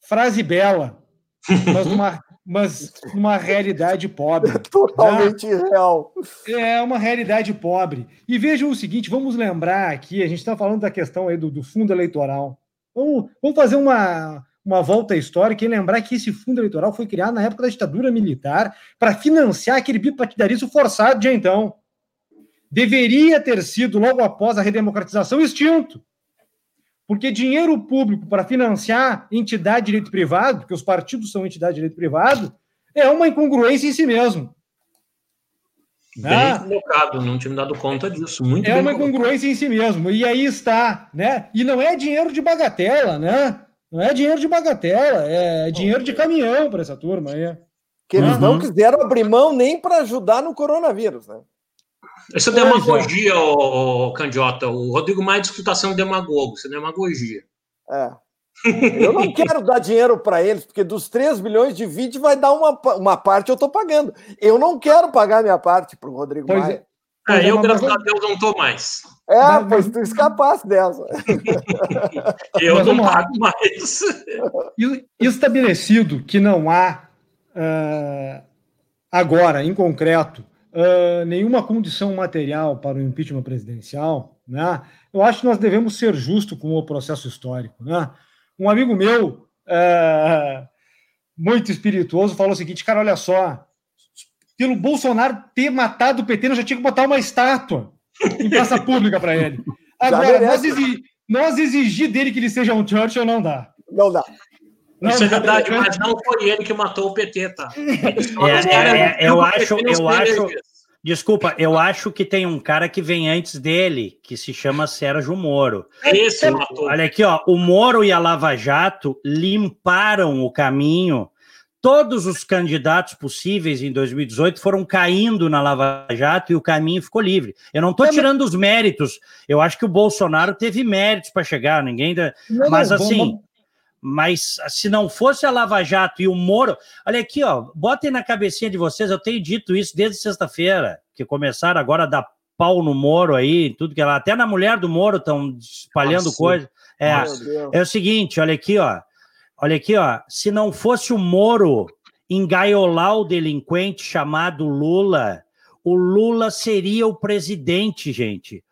Frase bela, mas numa, mas numa realidade pobre. É totalmente né? real. É uma realidade pobre. E vejam o seguinte: vamos lembrar aqui, a gente está falando da questão aí do, do fundo eleitoral. Vamos, vamos fazer uma, uma volta histórica e lembrar que esse fundo eleitoral foi criado na época da ditadura militar para financiar aquele bipartidarismo forçado de então. Deveria ter sido, logo após a redemocratização, extinto. Porque dinheiro público para financiar entidade de direito privado, porque os partidos são entidade de direito privado, é uma incongruência em si mesmo. Bem ah, colocado, não tinha me dado conta disso. Muito é uma incongruência em si mesmo. E aí está, né? E não é dinheiro de bagatela, né? Não é dinheiro de bagatela, é dinheiro de caminhão para essa turma aí. Que eles uhum. não quiseram abrir mão nem para ajudar no coronavírus, né? Isso é demagogia, ô, Candiota. O Rodrigo Maia diz que está sendo demagogo, isso é demagogia. É. Eu não quero dar dinheiro para eles, porque dos 3 bilhões de vídeo vai dar uma, uma parte eu estou pagando. Eu não quero pagar minha parte para o Rodrigo pois Maia. É. é, eu, graças a Deus, não estou mais. É, mas, pois tu escapasse dessa. eu mas, não pago mais. Estabelecido que não há, uh, agora, em concreto, uh, nenhuma condição material para o impeachment presidencial, né? eu acho que nós devemos ser justos com o processo histórico. Né? Um amigo meu, uh, muito espirituoso, falou o seguinte: cara, olha só, pelo Bolsonaro ter matado o PT, nós já tinha que botar uma estátua em praça pública para ele. Agora, nós, exi nós, exigir dele que ele seja um Churchill não dá. Não dá. Não, Isso é verdade, mas não foi ele que matou o PT, tá? É, é, é, eu acho, eu acho. Desculpa, eu acho que tem um cara que vem antes dele, que se chama Sérgio Moro. Esse matou. Olha aqui, ó, o Moro e a Lava Jato limparam o caminho todos os candidatos possíveis em 2018 foram caindo na Lava Jato e o caminho ficou livre. Eu não estou tirando os méritos. Eu acho que o Bolsonaro teve méritos para chegar, ninguém. Não, mas assim, vamos... mas se não fosse a Lava Jato e o Moro, olha aqui, ó, botem na cabecinha de vocês. Eu tenho dito isso desde sexta-feira, que começaram agora a dar pau no Moro aí, tudo que ela, até na mulher do Moro estão espalhando Nossa, coisa. É, é o seguinte, olha aqui, ó. Olha aqui, ó. Se não fosse o Moro engaiolar o delinquente chamado Lula, o Lula seria o presidente, gente.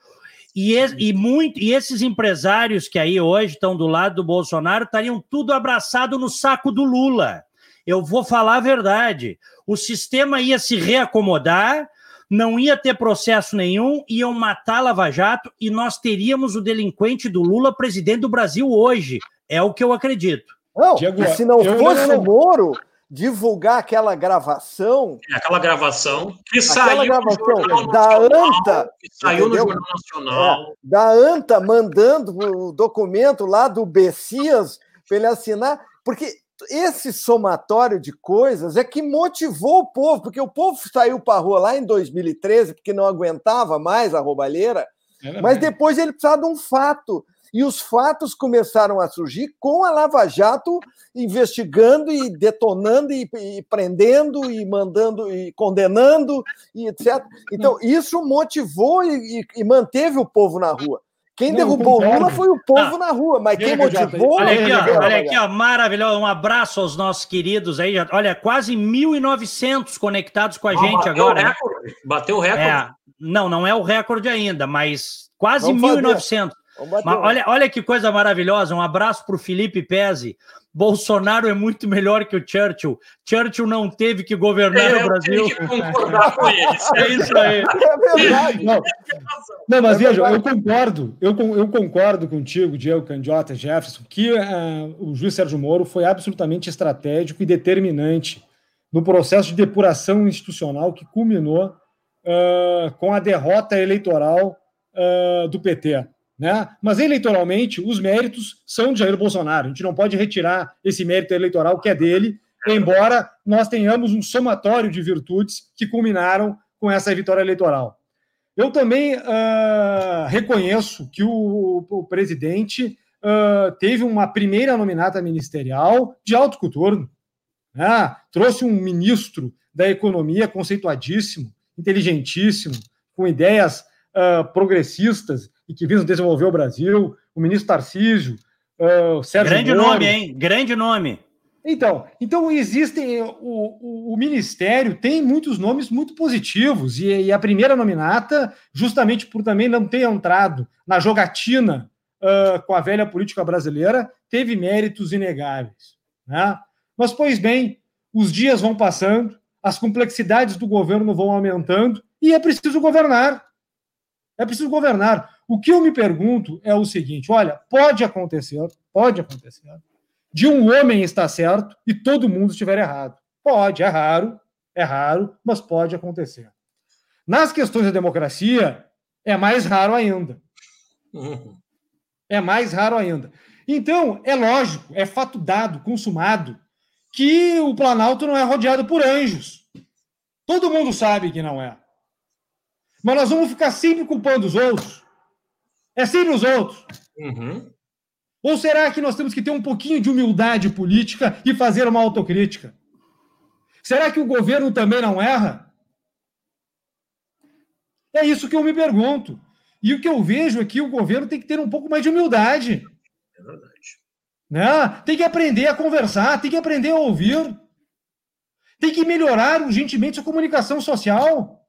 E, e, muito, e esses empresários que aí hoje estão do lado do Bolsonaro estariam tudo abraçado no saco do Lula. Eu vou falar a verdade. O sistema ia se reacomodar, não ia ter processo nenhum, iam matar Lava Jato e nós teríamos o delinquente do Lula presidente do Brasil hoje. É o que eu acredito. Não, Diego, se não fosse o Moro, divulgar aquela gravação. É, aquela gravação que saiu gravação da ANTA. Que saiu entendeu? no Jornal Nacional. É, da ANTA mandando o documento lá do Bessias para ele assinar, porque esse somatório de coisas é que motivou o povo, porque o povo saiu para a rua lá em 2013, porque não aguentava mais a roubalheira, é mas depois ele precisava de um fato. E os fatos começaram a surgir com a Lava Jato investigando e detonando e, e prendendo e mandando e condenando e etc. Então, isso motivou e, e manteve o povo na rua. Quem não, derrubou o Lula foi o povo ah, na rua, mas quem motivou. Olha aqui, ó, olha aqui, ó, maravilhoso. Um abraço aos nossos queridos aí. Olha, quase 1.900 conectados com a ah, gente bateu agora. O recorde. Bateu o recorde. É, não, não é o recorde ainda, mas quase 1.900. Olha, olha que coisa maravilhosa. Um abraço para o Felipe Pezzi. Bolsonaro é muito melhor que o Churchill. Churchill não teve que governar é, o Brasil. Que concordar com eles. É isso aí. É verdade. Não, não mas é veja, eu concordo. Eu, eu concordo contigo, Diego Candiota, Jefferson, que uh, o juiz Sérgio Moro foi absolutamente estratégico e determinante no processo de depuração institucional que culminou uh, com a derrota eleitoral uh, do PT. Né? Mas eleitoralmente, os méritos são de Jair Bolsonaro. A gente não pode retirar esse mérito eleitoral que é dele, embora nós tenhamos um somatório de virtudes que culminaram com essa vitória eleitoral. Eu também uh, reconheço que o, o presidente uh, teve uma primeira nominata ministerial de alto coturno. Né? Trouxe um ministro da economia conceituadíssimo, inteligentíssimo, com ideias uh, progressistas e que visam desenvolver o Brasil, o ministro Tarcísio, uh, o Sérgio Grande Moro. nome, hein? Grande nome. Então, então existem. O, o, o, Ministério tem muitos nomes muito positivos, e, e, a primeira nominata, justamente por também não ter entrado na jogatina uh, com a velha política brasileira, teve méritos inegáveis. Né? Mas, pois bem, os dias vão passando, as complexidades do governo vão aumentando, e é preciso governar. É preciso governar. O que eu me pergunto é o seguinte: olha, pode acontecer, pode acontecer, de um homem estar certo e todo mundo estiver errado. Pode, é raro, é raro, mas pode acontecer. Nas questões da democracia, é mais raro ainda. Uhum. É mais raro ainda. Então, é lógico, é fato dado, consumado, que o Planalto não é rodeado por anjos. Todo mundo sabe que não é. Mas nós vamos ficar sempre culpando os outros. É sempre os outros. Uhum. Ou será que nós temos que ter um pouquinho de humildade política e fazer uma autocrítica? Será que o governo também não erra? É isso que eu me pergunto. E o que eu vejo é que o governo tem que ter um pouco mais de humildade. É verdade. Né? Tem que aprender a conversar, tem que aprender a ouvir. Tem que melhorar urgentemente a comunicação social.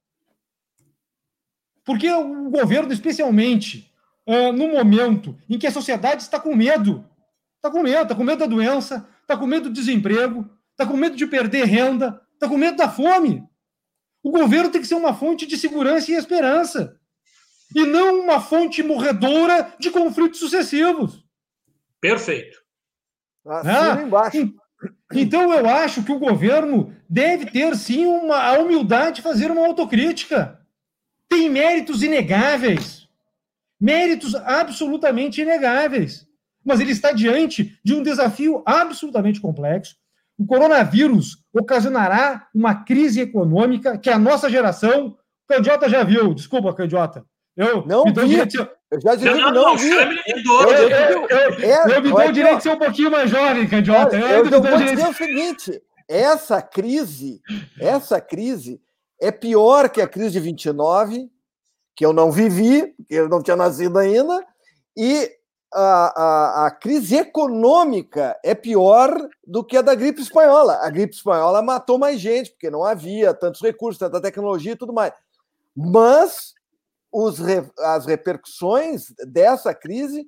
Porque o governo, especialmente uh, no momento em que a sociedade está com medo, está com medo, está com medo da doença, está com medo do desemprego, está com medo de perder renda, está com medo da fome. O governo tem que ser uma fonte de segurança e esperança, e não uma fonte morredora de conflitos sucessivos. Perfeito. Ah, embaixo. Então eu acho que o governo deve ter sim uma, a humildade de fazer uma autocrítica tem méritos inegáveis. Méritos absolutamente inegáveis. Mas ele está diante de um desafio absolutamente complexo. O coronavírus ocasionará uma crise econômica que a nossa geração. Candiota já viu, desculpa, Candiota. Eu não me dou vi. direito de... Eu já digo não, não, não, vi. Eu, eu, eu, eu, me dou o direito de ser um pouquinho mais jovem, Candiota. Eu, eu, eu vou dizer o seguinte: essa crise, essa crise é pior que a crise de 29, que eu não vivi, porque eu não tinha nascido ainda, e a, a, a, crise econômica é pior do que a da gripe espanhola. A gripe espanhola matou mais gente, porque não havia tantos recursos, tanta tecnologia e tudo mais. Mas os, as repercussões dessa crise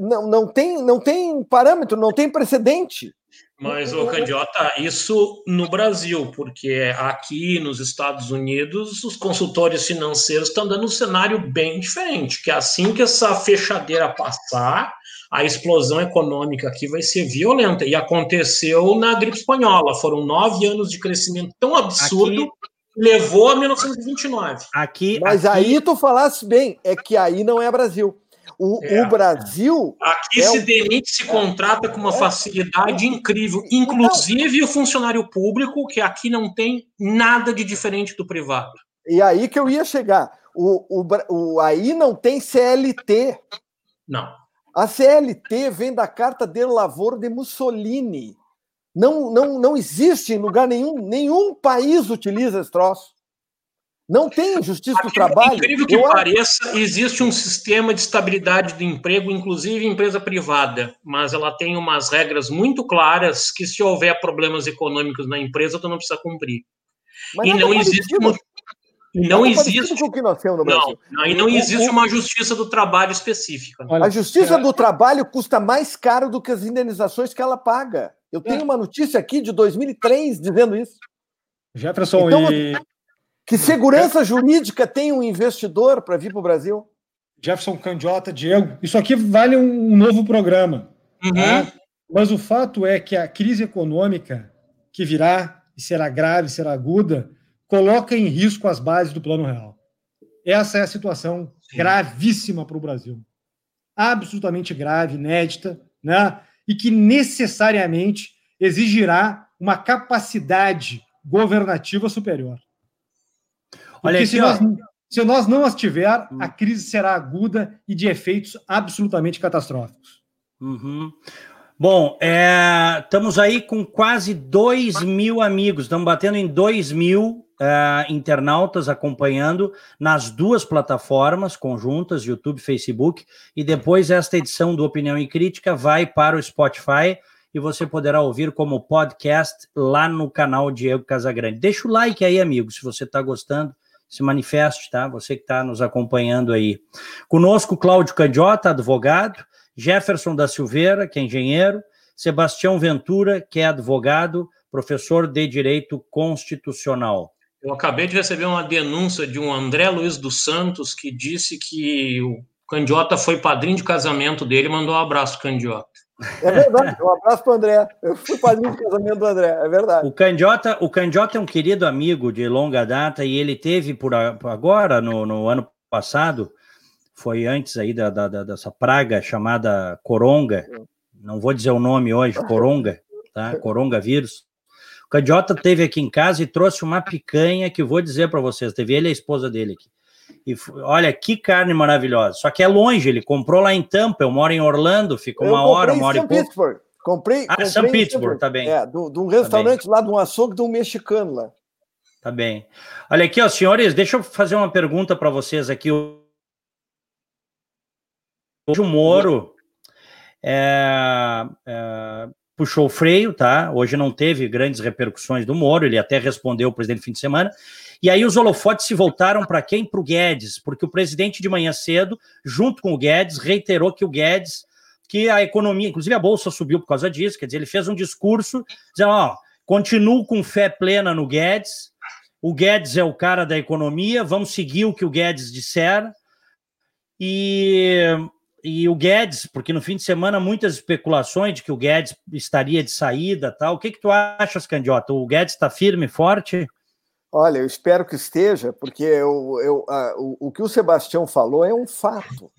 não, não, tem, não tem parâmetro, não tem precedente. Mas, ô Candiota, isso no Brasil, porque aqui nos Estados Unidos os consultores financeiros estão dando um cenário bem diferente, que assim que essa fechadeira passar, a explosão econômica aqui vai ser violenta. E aconteceu na gripe espanhola. Foram nove anos de crescimento tão absurdo. Aqui... Levou a 1929. Aqui, Mas aqui... aí tu falasse bem, é que aí não é Brasil. O, é, o Brasil. Aqui é se demite, se contrata com uma é, facilidade incrível, inclusive o funcionário público, que aqui não tem nada de diferente do privado. E aí que eu ia chegar. O, o, o, aí não tem CLT. Não. A CLT vem da Carta de Lavoro de Mussolini. Não, não, não existe em lugar nenhum, nenhum país utiliza esse troço. Não tem justiça do trabalho. Incrível que eu... pareça, existe um sistema de estabilidade do emprego, inclusive em empresa privada, mas ela tem umas regras muito claras que se houver problemas econômicos na empresa, tu não precisa cumprir. Mas e não existe uma... E não existe. Com o que nós temos no Brasil. Não, não, e não existe uma justiça do trabalho específica. Olha, a justiça é... do trabalho custa mais caro do que as indenizações que ela paga. Eu tenho é. uma notícia aqui de 2003 dizendo isso. Jefferson, então, e... Que segurança jurídica tem um investidor para vir para o Brasil? Jefferson Candiota, Diego, isso aqui vale um novo programa. Uhum. Tá? Mas o fato é que a crise econômica que virá e será grave, será aguda, coloca em risco as bases do Plano Real. Essa é a situação Sim. gravíssima para o Brasil. Absolutamente grave, inédita, né? e que necessariamente exigirá uma capacidade governativa superior. Olha aqui, se, nós, se nós não as tiver, hum. a crise será aguda e de efeitos absolutamente catastróficos. Uhum. Bom, é, estamos aí com quase 2 mil amigos, estamos batendo em 2 mil é, internautas acompanhando nas duas plataformas conjuntas, YouTube e Facebook, e depois esta edição do Opinião e Crítica vai para o Spotify e você poderá ouvir como podcast lá no canal Diego Casagrande. Deixa o like aí, amigo, se você está gostando se manifeste, tá? Você que está nos acompanhando aí. Conosco, Cláudio Candiota, advogado, Jefferson da Silveira, que é engenheiro, Sebastião Ventura, que é advogado, professor de Direito Constitucional. Eu acabei de receber uma denúncia de um André Luiz dos Santos que disse que o Candiota foi padrinho de casamento dele, mandou um abraço, Candiota. É verdade, um abraço para o André. Eu fui padrinho de casamento do André, é verdade. O Candiota, o Candiota é um querido amigo de longa data e ele teve por agora, no, no ano passado, foi antes aí da, da, dessa praga chamada coronga, não vou dizer o nome hoje, coronga, tá? Coronga vírus. O Candiota teve aqui em casa e trouxe uma picanha que vou dizer para vocês, teve ele e a esposa dele aqui. E olha que carne maravilhosa. Só que é longe, ele comprou lá em Tampa, eu moro em Orlando, fica uma hora, uma hora e pouco. Pittsburgh. Comprei, ah, São Pittsburgh, tá bem. É, de um restaurante tá lá, de um açougue de um mexicano lá. Tá bem. Olha aqui, ó, senhores, deixa eu fazer uma pergunta para vocês aqui. Hoje o Moro é, é, puxou o freio, tá? Hoje não teve grandes repercussões do Moro, ele até respondeu o presidente no fim de semana. E aí os holofotes se voltaram para quem? Para o Guedes, porque o presidente de manhã cedo, junto com o Guedes, reiterou que o Guedes, que a economia, inclusive a bolsa subiu por causa disso, quer dizer, ele fez um discurso dizendo, ó, continuo com fé plena no Guedes, o Guedes é o cara da economia, vamos seguir o que o Guedes disser. E, e o Guedes, porque no fim de semana muitas especulações de que o Guedes estaria de saída, tal. O que que tu achas, Candiota? O Guedes está firme, forte? Olha, eu espero que esteja, porque eu, eu, a, o, o, que o Sebastião falou é um fato.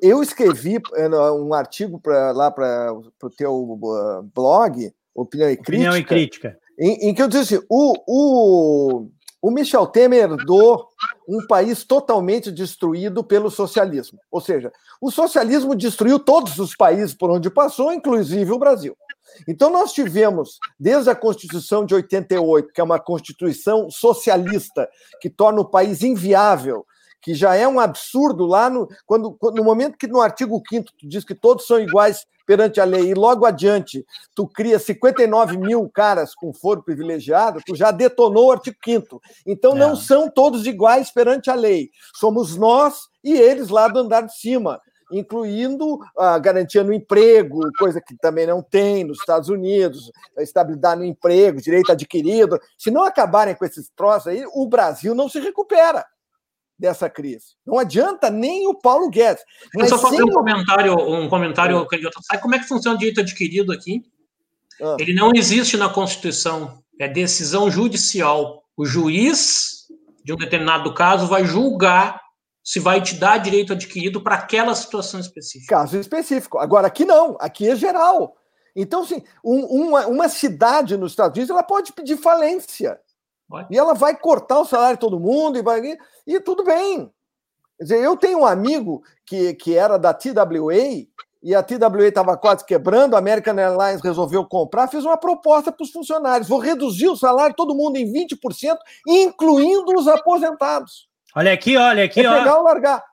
Eu escrevi eh, um artigo pra, lá para o teu uh, blog, Opinião e Crítica. Opinião e Crítica. Em, em que eu disse assim: o, o, o Michel Temer herdou um país totalmente destruído pelo socialismo. Ou seja, o socialismo destruiu todos os países por onde passou, inclusive o Brasil. Então, nós tivemos, desde a Constituição de 88, que é uma Constituição socialista, que torna o país inviável, que já é um absurdo lá no, quando, no momento que no artigo 5 tu diz que todos são iguais perante a lei, e logo adiante tu cria 59 mil caras com foro privilegiado, tu já detonou o artigo 5 Então não é. são todos iguais perante a lei. Somos nós e eles lá do andar de cima incluindo a garantia no emprego, coisa que também não tem nos Estados Unidos, a estabilidade no emprego, direito adquirido. Se não acabarem com esses troços aí, o Brasil não se recupera dessa crise. Não adianta nem o Paulo Guedes. Mas só fazer um comentário, um comentário, é. sabe como é que funciona o direito adquirido aqui? Ah. Ele não existe na Constituição, é decisão judicial. O juiz de um determinado caso vai julgar se vai te dar direito adquirido para aquela situação específica. Caso específico. Agora, aqui não, aqui é geral. Então, assim, um, uma, uma cidade nos Estados Unidos ela pode pedir falência. E ela vai cortar o salário de todo mundo e vai. E tudo bem. Quer dizer, eu tenho um amigo que, que era da TWA e a TWA estava quase quebrando, a American Airlines resolveu comprar, fez uma proposta para os funcionários: vou reduzir o salário de todo mundo em 20%, incluindo os aposentados. Olha aqui, olha aqui, é ó. Pegar ou largar.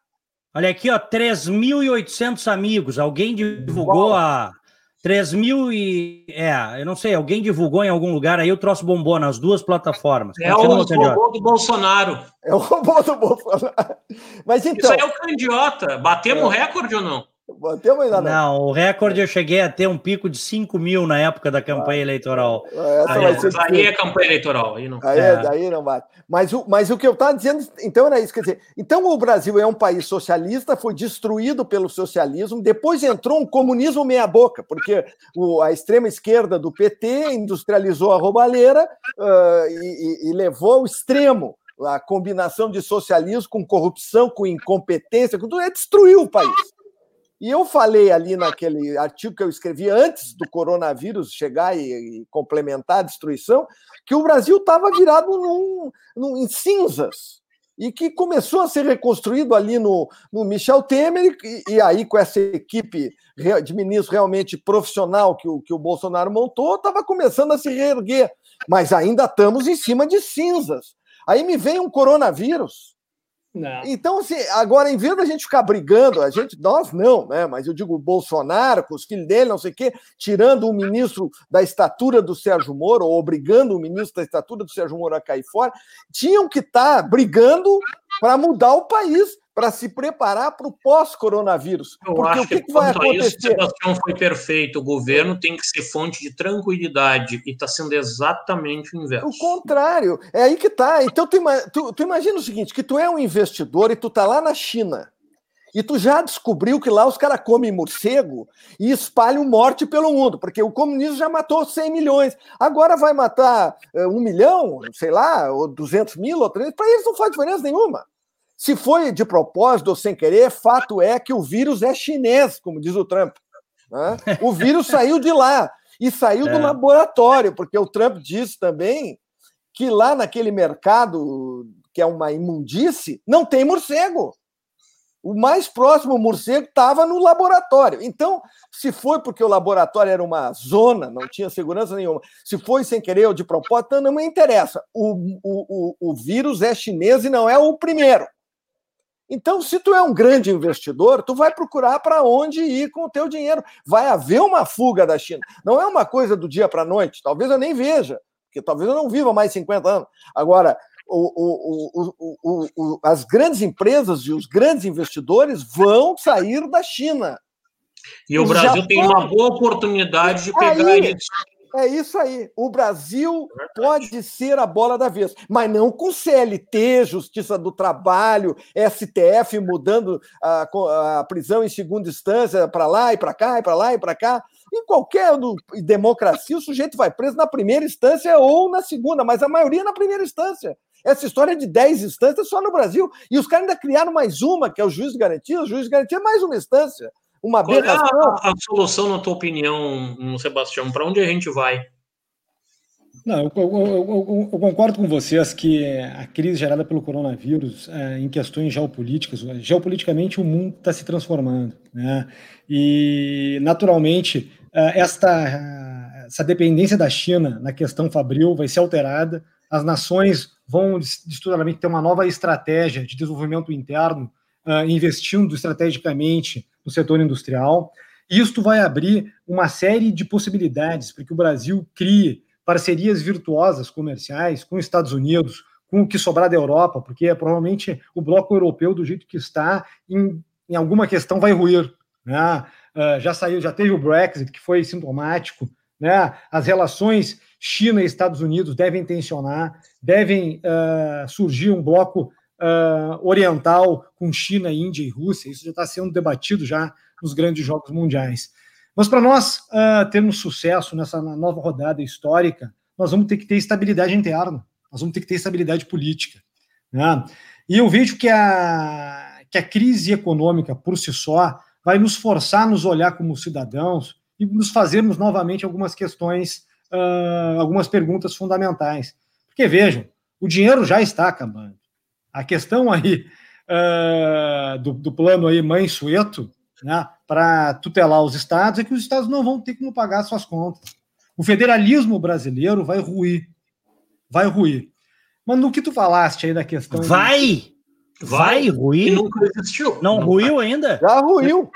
Olha aqui, ó, 3.800 amigos. Alguém divulgou Uau. a 3 mil e. É, eu não sei, alguém divulgou em algum lugar aí o troço bombou nas duas plataformas. É Continua, o robô do Bolsonaro. É o robô do Bolsonaro. Mas então. Isso aí é o candiota. Batemos é. recorde ou não? Batemos ainda não. Não, o recorde eu cheguei a ter um pico de 5 mil na época da campanha ah, eleitoral. Essa aí, vai ser aí é campanha eleitoral. Aí não, aí, é. aí não bate. Mas o, mas o que eu estava dizendo, então era isso. Quer dizer, então o Brasil é um país socialista, foi destruído pelo socialismo, depois entrou um comunismo meia-boca, porque o, a extrema esquerda do PT industrializou a roubalheira uh, e, e, e levou ao extremo a combinação de socialismo com corrupção, com incompetência, com tudo, é destruiu o país. E eu falei ali naquele artigo que eu escrevi antes do coronavírus chegar e, e complementar a destruição, que o Brasil estava virado num, num, em cinzas e que começou a ser reconstruído ali no, no Michel Temer, e, e, aí com essa equipe de ministros realmente profissional que o, que o Bolsonaro montou, estava começando a se reerguer. Mas ainda estamos em cima de cinzas. Aí me vem um coronavírus não. Então, assim, agora, em vez da gente ficar brigando, a gente, nós não, né? Mas eu digo o Bolsonaro, com os filhos dele, não sei o quê, tirando o ministro da estatura do Sérgio Moro, ou obrigando o ministro da estatura do Sérgio Moro a cair fora, tinham que estar tá brigando para mudar o país para se preparar para o pós-coronavírus. Porque o que, que, que vai acontecer? Isso, Sebastião foi perfeito. O governo tem que ser fonte de tranquilidade e está sendo exatamente o inverso. O contrário. É aí que está. Então, tu, tu, tu, imagina o seguinte, que tu é um investidor e tu está lá na China e tu já descobriu que lá os caras comem morcego e espalham morte pelo mundo, porque o comunismo já matou 100 milhões. Agora vai matar uh, um milhão, sei lá, ou 200 mil, ou 300. Para eles não faz diferença nenhuma. Se foi de propósito ou sem querer, fato é que o vírus é chinês, como diz o Trump. Né? O vírus saiu de lá e saiu é. do laboratório, porque o Trump disse também que lá naquele mercado, que é uma imundície, não tem morcego. O mais próximo morcego estava no laboratório. Então, se foi porque o laboratório era uma zona, não tinha segurança nenhuma, se foi sem querer ou de propósito, não me interessa. O, o, o, o vírus é chinês e não é o primeiro. Então, se tu é um grande investidor, tu vai procurar para onde ir com o teu dinheiro. Vai haver uma fuga da China. Não é uma coisa do dia para a noite. Talvez eu nem veja, porque talvez eu não viva mais 50 anos. Agora, o, o, o, as grandes empresas e os grandes investidores vão sair da China. E o Brasil tem uma boa oportunidade de pegar Aí, isso. É isso aí. O Brasil é pode ser a bola da vez, mas não com CLT, Justiça do Trabalho, STF mudando a, a prisão em segunda instância para lá e para cá, e para lá e para cá. Em qualquer democracia, o sujeito vai preso na primeira instância ou na segunda, mas a maioria na primeira instância. Essa história de 10 instâncias só no Brasil. E os caras ainda criaram mais uma, que é o juiz de garantia. O juiz de garantia é mais uma instância uma Qual aberração. É a, a, solução, na tua opinião, Sebastião? Para onde a gente vai? Não, eu, eu, eu, eu, concordo com vocês que a crise gerada pelo coronavírus, é, em questões geopolíticas, geopoliticamente o mundo está se transformando, né? E naturalmente é, esta essa dependência da China na questão fabril vai ser alterada. As nações vão estudadamente ter uma nova estratégia de desenvolvimento interno, uh, investindo estrategicamente no setor industrial. Isto vai abrir uma série de possibilidades para que o Brasil crie parcerias virtuosas comerciais com os Estados Unidos, com o que sobrar da Europa, porque é provavelmente o bloco europeu, do jeito que está, em em alguma questão vai ruir. Né? Uh, já saiu, já teve o Brexit, que foi sintomático. Né? As relações China e Estados Unidos devem tensionar, devem uh, surgir um bloco uh, oriental com China, Índia e Rússia. Isso já está sendo debatido já nos grandes jogos mundiais. Mas para nós uh, termos sucesso nessa nova rodada histórica, nós vamos ter que ter estabilidade interna, nós vamos ter que ter estabilidade política. Né? E eu vejo que a, que a crise econômica por si só vai nos forçar a nos olhar como cidadãos e nos fazermos novamente algumas questões, uh, algumas perguntas fundamentais. Porque vejam, o dinheiro já está acabando. A questão aí uh, do, do, plano aí Mãe Sueto, né, para tutelar os estados, é que os estados não vão ter como pagar suas contas. O federalismo brasileiro vai ruir. Vai ruir. Mas no que tu falaste aí da questão. Vai! Vai, ruir? Nunca existiu. Não, não ruiu ainda? Já ruiu.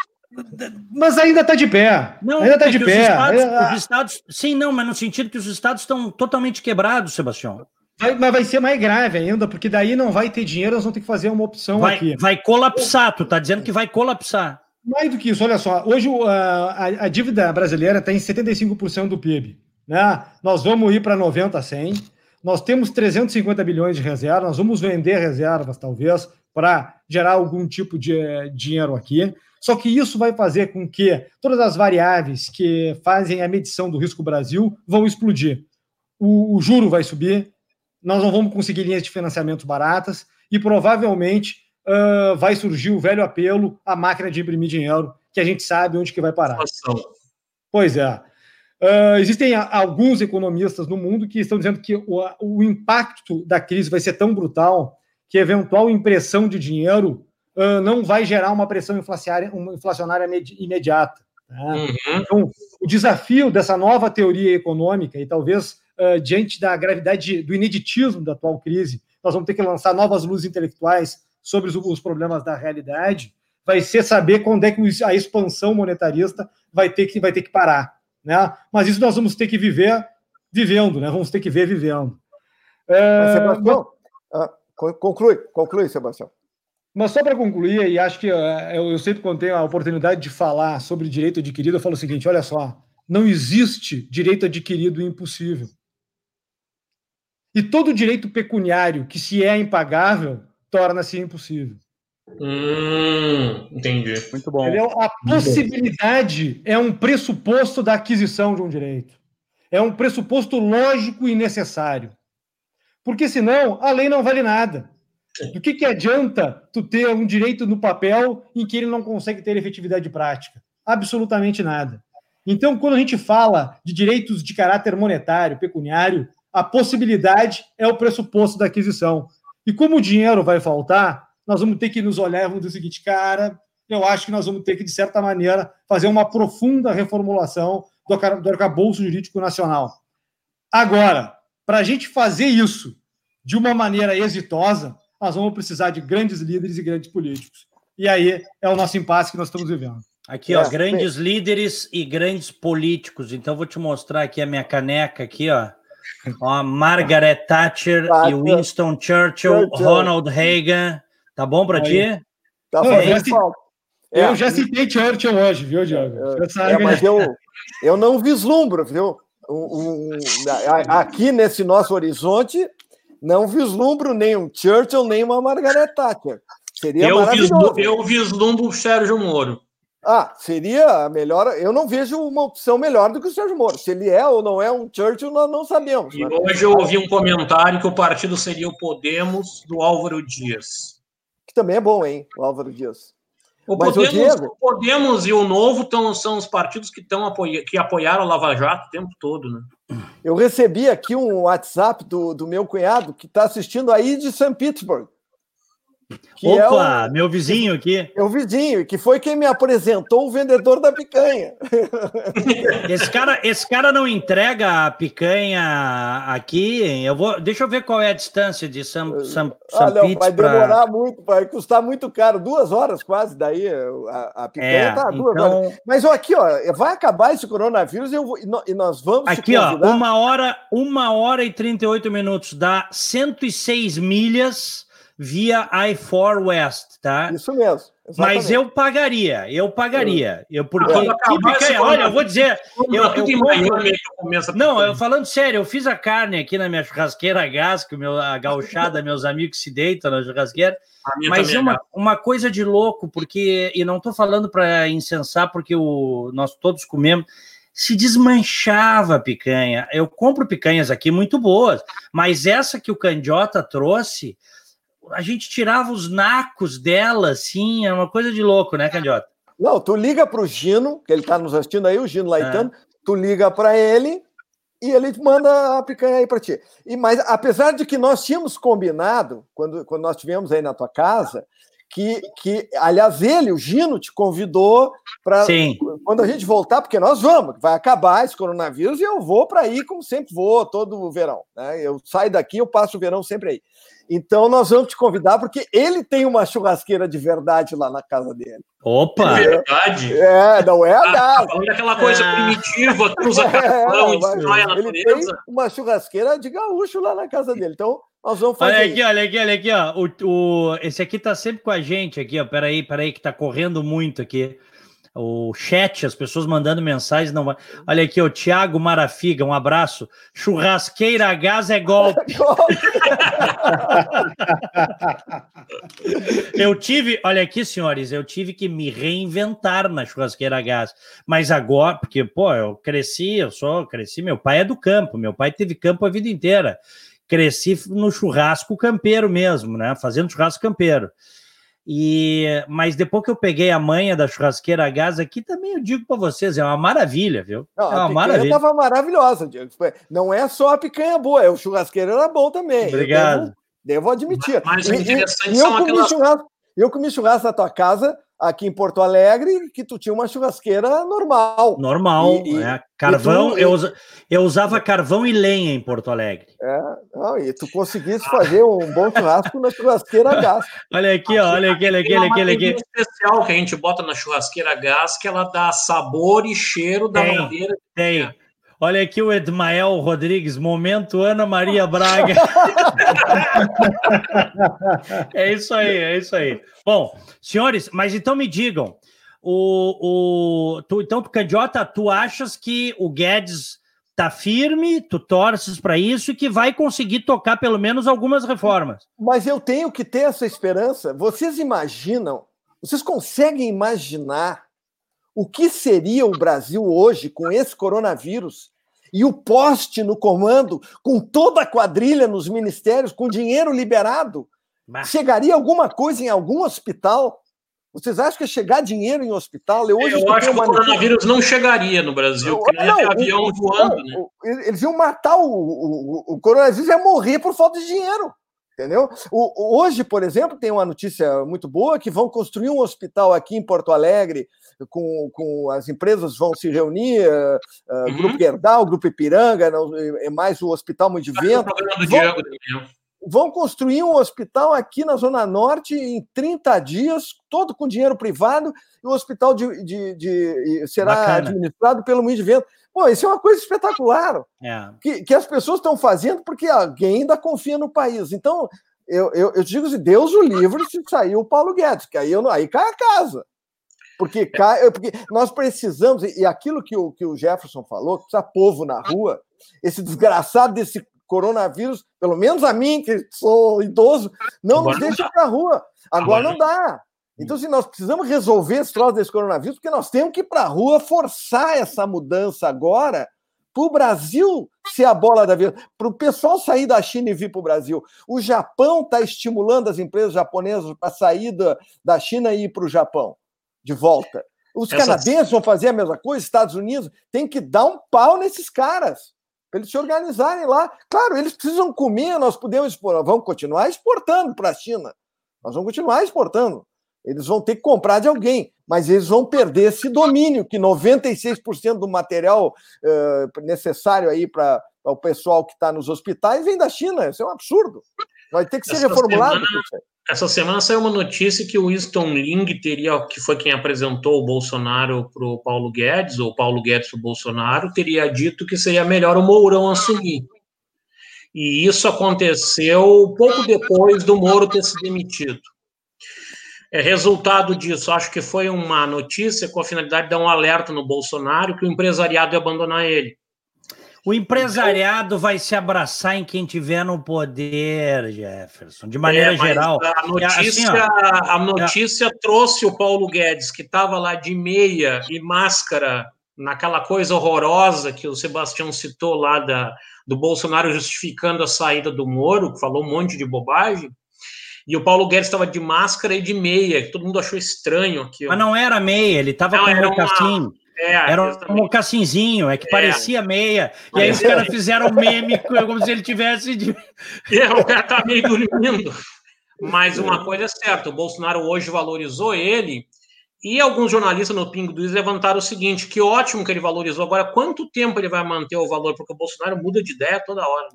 Mas ainda está de pé. Não, ainda está de pé. Os estados, é... os estados, sim, não, mas no sentido que os estados estão totalmente quebrados, Sebastião. Vai, mas vai ser mais grave ainda, porque daí não vai ter dinheiro, nós vamos ter que fazer uma opção vai, aqui. Vai colapsar, tu está dizendo que vai colapsar. Mais do que isso, olha só, hoje a, a, a dívida brasileira está em 75% do PIB. Né? Nós vamos ir para 90 a 100, nós temos 350 bilhões de reservas, nós vamos vender reservas, talvez, para gerar algum tipo de dinheiro aqui. Só que isso vai fazer com que todas as variáveis que fazem a medição do risco Brasil vão explodir. O, o juro vai subir, nós não vamos conseguir linhas de financiamento baratas e provavelmente uh, vai surgir o velho apelo à máquina de imprimir dinheiro, que a gente sabe onde que vai parar. Pois é. Uh, existem alguns economistas no mundo que estão dizendo que o, o, impacto da crise vai ser tão brutal que eventual impressão de dinheiro uh, não vai gerar uma pressão inflacionária, uma inflacionária imediata. Né? Uhum. Então, o desafio dessa nova teoria econômica, e talvez uh, diante da gravidade do ineditismo da atual crise, nós vamos ter que lançar novas luzes intelectuais sobre os, os problemas da realidade, vai ser saber quando é que a expansão monetarista vai ter que, vai ter que parar. Né? Mas isso nós vamos ter que viver vivendo, né? vamos ter que ver vivendo. É, Sebastião, mas... conclui, conclui, Sebastião. Mas só para concluir, e acho que eu, eu sempre quando tenho a oportunidade de falar sobre direito adquirido, eu falo o seguinte: olha só, não existe direito adquirido impossível. E todo direito pecuniário que se é impagável torna-se impossível. Hum, entendi. Muito bom. Entendeu? A possibilidade é um pressuposto da aquisição de um direito. É um pressuposto lógico e necessário. Porque senão a lei não vale nada. Do que, que adianta tu ter um direito no papel em que ele não consegue ter efetividade prática? Absolutamente nada. Então, quando a gente fala de direitos de caráter monetário, pecuniário, a possibilidade é o pressuposto da aquisição. E como o dinheiro vai faltar, nós vamos ter que nos olhar e vamos dizer o seguinte, cara, eu acho que nós vamos ter que, de certa maneira, fazer uma profunda reformulação do, arcabouço jurídico nacional. Agora, para a gente fazer isso de uma maneira exitosa, nós vamos precisar de grandes líderes e grandes políticos. E aí é o nosso impasse que nós estamos vivendo. Aqui, ó, grandes líderes e grandes políticos. Então, vou te mostrar aqui a minha caneca aqui, ó. Ó, Margaret Thatcher e Winston Churchill, Churchill, Ronald Reagan. Tá bom para ti? Tá Não, eu, já é. eu já citei Churchill hoje, viu, Diogo? É, é, mas eu, eu não vislumbro, viu? Um, um, aqui nesse nosso horizonte, não vislumbro nem um Churchill, nem uma Margaret Thatcher. Seria eu, vislumbro, eu vislumbro o Sérgio Moro. Ah, seria a melhor. Eu não vejo uma opção melhor do que o Sérgio Moro. Se ele é ou não é um Churchill, nós não sabemos. E né? hoje eu ouvi um comentário que o partido seria o Podemos do Álvaro Dias. Que também é bom, hein, o Álvaro Dias. O Podemos, Diego... o Podemos, e o Novo tão, são os partidos que, tão apoia, que apoiaram a Lava Jato o tempo todo, né? Eu recebi aqui um WhatsApp do, do meu cunhado que está assistindo aí de St. Petersburg. Que é Opa, é o, meu vizinho aqui. É o vizinho, que foi quem me apresentou o vendedor da picanha. Esse cara, esse cara não entrega a picanha aqui. Eu vou, deixa eu ver qual é a distância de São São ah, não, Vai demorar pra... muito, vai custar muito caro, duas horas quase. Daí a, a picanha é, tá duas então... horas. Mas ó, aqui, ó, vai acabar esse coronavírus eu vou, e nós vamos. Aqui, ó, uma hora, uma hora e 38 minutos dá 106 milhas via I-4 West, tá? Isso mesmo. Mas eu pagaria, eu pagaria. Eu, porque que picanha, olha, eu vou dizer. Eu, eu, compro... Não, eu falando sério, eu fiz a carne aqui na minha churrasqueira a gás, que o meu, a gauchada, meus amigos se deitam na churrasqueira. Mas é uma, é uma coisa de louco, porque, e não estou falando para incensar, porque o, nós todos comemos, se desmanchava a picanha. Eu compro picanhas aqui muito boas, mas essa que o Candiota trouxe a gente tirava os nacos dela, assim, é uma coisa de louco, né, Candiota? Não, tu liga para o Gino, que ele está nos assistindo aí, o Gino Laitano, é. tu liga para ele e ele manda a picanha aí para ti. E mas apesar de que nós tínhamos combinado quando, quando nós tivemos aí na tua casa que, que aliás ele, o Gino, te convidou para quando a gente voltar, porque nós vamos, vai acabar esse coronavírus e eu vou para aí como sempre vou todo o verão. Né? Eu saio daqui, eu passo o verão sempre aí. Então nós vamos te convidar, porque ele tem uma churrasqueira de verdade lá na casa dele. Opa! É verdade? É, não é a ah, tá aquela coisa ah. primitiva, que usa carvão, é, destrói a natureza. Ele tem uma churrasqueira de gaúcho lá na casa dele. Então, nós vamos fazer. Olha aqui, olha aqui, olha aqui, ó. O, o, esse aqui tá sempre com a gente aqui, ó. Peraí, peraí, que tá correndo muito aqui o chat, as pessoas mandando mensagens. não Olha aqui, o Thiago Marafiga, um abraço. Churrasqueira a gás é golpe. eu tive, olha aqui, senhores, eu tive que me reinventar na churrasqueira a gás. Mas agora, porque, pô, eu cresci, eu sou, cresci, meu pai é do campo, meu pai teve campo a vida inteira. Cresci no churrasco campeiro mesmo, né? Fazendo churrasco campeiro. E, mas depois que eu peguei a manha da churrasqueira a gás aqui, também eu digo para vocês, é uma maravilha, viu? Não, é uma a maravilha. estava maravilhosa, Diego. Não é só a picanha boa, é o churrasqueiro era bom também. Obrigado. Devo, devo, admitir. Mas, mas e, e, e eu, comi aquelas... churrasco, eu comi churrasco na tua casa aqui em Porto Alegre que tu tinha uma churrasqueira normal. Normal, e, é. Carvão, tu, eu, eu usava carvão e lenha em Porto Alegre. É, não, e tu conseguisse fazer um bom churrasco na churrasqueira a gás. Olha aqui, ó, olha aqui, olha aqui, olha aqui, olha aqui. especial que a gente bota na churrasqueira a gás que ela dá sabor e cheiro da tem, madeira. Tem. Olha aqui o Edmael Rodrigues, momento Ana Maria Braga. é isso aí, é isso aí. Bom, senhores, mas então me digam, o, o, tu, então, Candiota, tu achas que o Guedes tá firme, tu torces para isso e que vai conseguir tocar pelo menos algumas reformas? Mas eu tenho que ter essa esperança. Vocês imaginam, vocês conseguem imaginar o que seria o Brasil hoje com esse coronavírus e o poste no comando, com toda a quadrilha nos ministérios, com dinheiro liberado? Mas... Chegaria alguma coisa em algum hospital? Vocês acham que ia chegar dinheiro em hospital? Eu, hoje eu acho que o coronavírus não chegaria no Brasil, porque não, ia avião voando. Né? Eles iam matar o, o, o coronavírus, ia morrer por falta de dinheiro. Entendeu? O, hoje, por exemplo, tem uma notícia muito boa que vão construir um hospital aqui em Porto Alegre, com, com as empresas vão se reunir, uh, uhum. Grupo Gerdau, Grupo Ipiranga, não, é mais o Hospital Muito de Vento. Vão, vão construir um hospital aqui na Zona Norte em 30 dias, todo com dinheiro privado, e o hospital de, de, de será Bacana. administrado pelo Muito de Vento. Pô, isso é uma coisa espetacular. É. Que, que as pessoas estão fazendo porque alguém ainda confia no país. Então, eu, eu, eu digo assim, Deus o livre se sair o Paulo Guedes, que aí, eu, aí cai a casa. Porque, cai, porque nós precisamos, e aquilo que o, que o Jefferson falou, que precisa povo na rua, esse desgraçado desse coronavírus, pelo menos a mim, que sou idoso, não Agora nos deixa para a rua. Agora, Agora não dá. Então, se assim, nós precisamos resolver esse troço desse coronavírus, porque nós temos que ir para a rua forçar essa mudança agora para o Brasil ser a bola da vez, para o pessoal sair da China e vir para o Brasil. O Japão está estimulando as empresas japonesas para sair da, da China e ir para o Japão de volta. Os Essa... canadenses vão fazer a mesma coisa, Estados Unidos tem que dar um pau nesses caras para eles se organizarem lá. Claro, eles precisam comer, nós podemos exportar, vamos continuar exportando para a China. Nós vamos continuar exportando. Eles vão ter que comprar de alguém, mas eles vão perder esse domínio, que 96% do material uh, necessário aí para o pessoal que está nos hospitais vem da China. Isso é um absurdo. Vai ter que ser essa reformulado. Semana, essa semana saiu uma notícia que o Winston Ling teria, que foi quem apresentou o Bolsonaro para o Paulo Guedes, ou Paulo Guedes para o Bolsonaro, teria dito que seria melhor o Mourão assumir. E isso aconteceu pouco depois do Moro ter se demitido. É resultado disso, acho que foi uma notícia com a finalidade de dar um alerta no Bolsonaro que o empresariado ia abandonar ele. O empresariado vai se abraçar em quem tiver no poder, Jefferson, de maneira é, geral. A notícia, é assim, ó, a notícia é... trouxe o Paulo Guedes, que estava lá de meia e máscara, naquela coisa horrorosa que o Sebastião citou lá da, do Bolsonaro justificando a saída do Moro, que falou um monte de bobagem. E o Paulo Guedes estava de máscara e de meia, que todo mundo achou estranho aqui. Mas não era meia, ele estava com um mocassim. É, era um mocassinzinho, é que é. parecia meia. E aí os caras fizeram meme como se ele tivesse. De... É, o cara tá meio dormindo. Mas uma coisa é certa: o Bolsonaro hoje valorizou ele. E alguns jornalistas no Pingo do Is levantaram o seguinte: que ótimo que ele valorizou. Agora, quanto tempo ele vai manter o valor? Porque o Bolsonaro muda de ideia toda hora.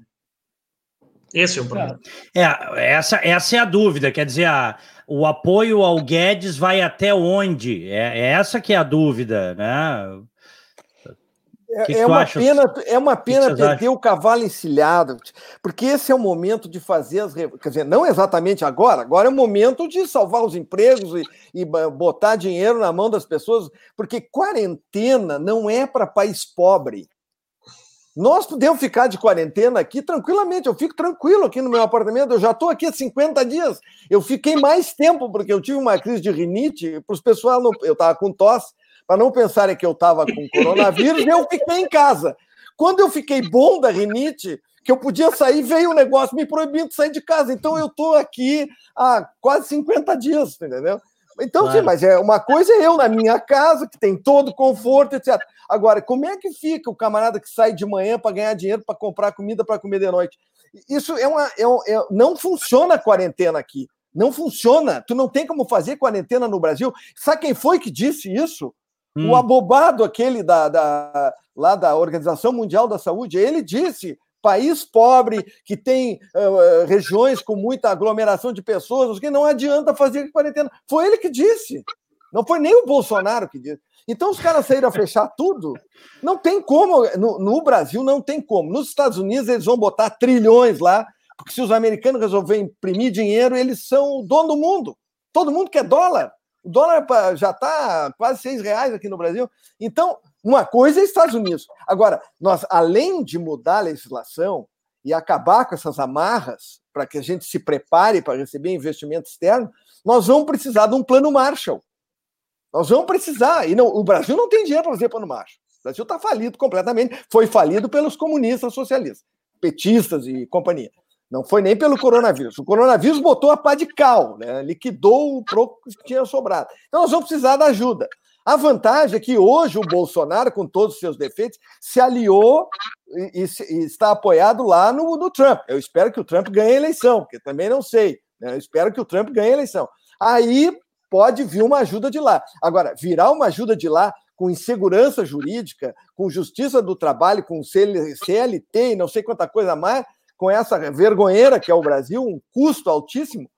Esse é o problema. É, essa, essa é a dúvida. Quer dizer, a, o apoio ao Guedes vai até onde? É, é essa que é a dúvida, né? É, é, uma pena, é uma pena perder acham? o cavalo encilhado, porque esse é o momento de fazer as. Quer dizer, não exatamente agora, agora é o momento de salvar os empregos e, e botar dinheiro na mão das pessoas, porque quarentena não é para país pobre. Nós podemos ficar de quarentena aqui tranquilamente. Eu fico tranquilo aqui no meu apartamento. Eu já estou aqui há 50 dias. Eu fiquei mais tempo porque eu tive uma crise de rinite. Para os pessoal, não... eu estava com tosse, para não pensarem que eu estava com coronavírus, eu fiquei em casa. Quando eu fiquei bom da rinite, que eu podia sair, veio o um negócio me proibindo de sair de casa. Então eu estou aqui há quase 50 dias, entendeu? Então, claro. sim, mas é uma coisa é eu na minha casa, que tem todo conforto, etc. Agora, como é que fica o camarada que sai de manhã para ganhar dinheiro para comprar comida para comer de noite? Isso é uma. É, é, não funciona a quarentena aqui. Não funciona. Tu não tem como fazer quarentena no Brasil. Sabe quem foi que disse isso? Hum. O abobado, aquele da, da, lá da Organização Mundial da Saúde, ele disse país pobre, que tem uh, regiões com muita aglomeração de pessoas, que não adianta fazer quarentena. Foi ele que disse. Não foi nem o Bolsonaro que disse. Então os caras saíram a fechar tudo. Não tem como. No, no, Brasil não tem como. Nos Estados Unidos eles vão botar trilhões lá, porque se os americanos resolverem imprimir dinheiro, eles são o dono do mundo. Todo mundo quer dólar. O dólar já está quase seis reais aqui no Brasil. Então, uma coisa é Estados Unidos. Agora, nós, além de mudar a legislação e acabar com essas amarras para que a gente se prepare para receber investimento externo, nós vamos precisar de um plano Marshall. Nós vamos precisar. E não, o Brasil não tem dinheiro para fazer plano Marshall. O Brasil está falido completamente. Foi falido pelos comunistas socialistas, petistas e companhia. Não foi nem pelo coronavírus. O coronavírus botou a pá de cal, né? liquidou o pouco que tinha sobrado. Então nós vamos precisar da ajuda. A vantagem é que hoje o Bolsonaro, com todos os seus defeitos, se aliou e, e, e está apoiado lá no, no, Trump. Eu espero que o Trump ganhe a eleição, porque também não sei. Né? Eu espero que o Trump ganhe a eleição. Aí pode vir uma ajuda de lá. Agora, virar uma ajuda de lá com insegurança jurídica, com justiça do trabalho, com CLT e não sei quanta coisa mais, com essa vergonheira que é o Brasil, um custo altíssimo,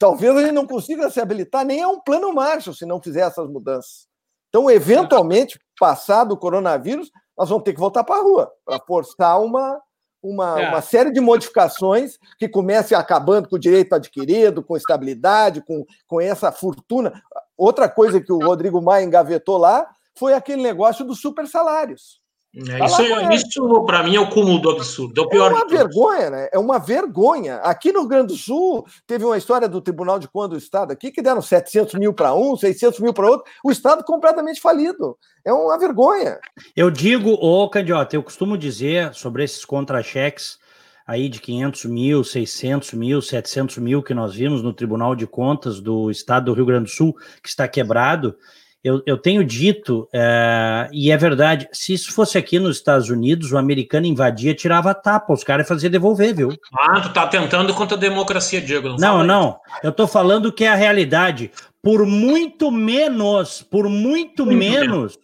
talvez ele não consiga se habilitar nem a um plano Marshall se não fizer essas mudanças. Então, eventualmente, passado o coronavírus, nós vamos ter que voltar para a rua para forçar uma, uma, é. uma série de modificações que comecem acabando com o direito adquirido, com estabilidade, com, com essa fortuna. Outra coisa que o Rodrigo Maia engavetou lá foi aquele negócio dos super salários. É, tá isso, é, isso para mim, é o cúmulo do absurdo. É, o pior é uma vergonha, né? É uma vergonha. Aqui no Rio Grande do Sul, teve uma história do Tribunal de Contas do Estado aqui que deram 700 mil para um, 600 mil para outro. O Estado completamente falido. É uma vergonha. Eu digo, ô Candiota, eu costumo dizer sobre esses contra-cheques aí de 500 mil, 600 mil, 700 mil que nós vimos no Tribunal de Contas do Estado do Rio Grande do Sul, que está quebrado eu, eu tenho dito, é, e é verdade, se isso fosse aqui nos Estados Unidos, o americano invadia, tirava a tapa, os caras faziam devolver, viu? Ah, tu tá tentando contra a democracia, Diego. Não, não, não. Eu tô falando que é a realidade. Por muito menos, por muito, muito menos, menos,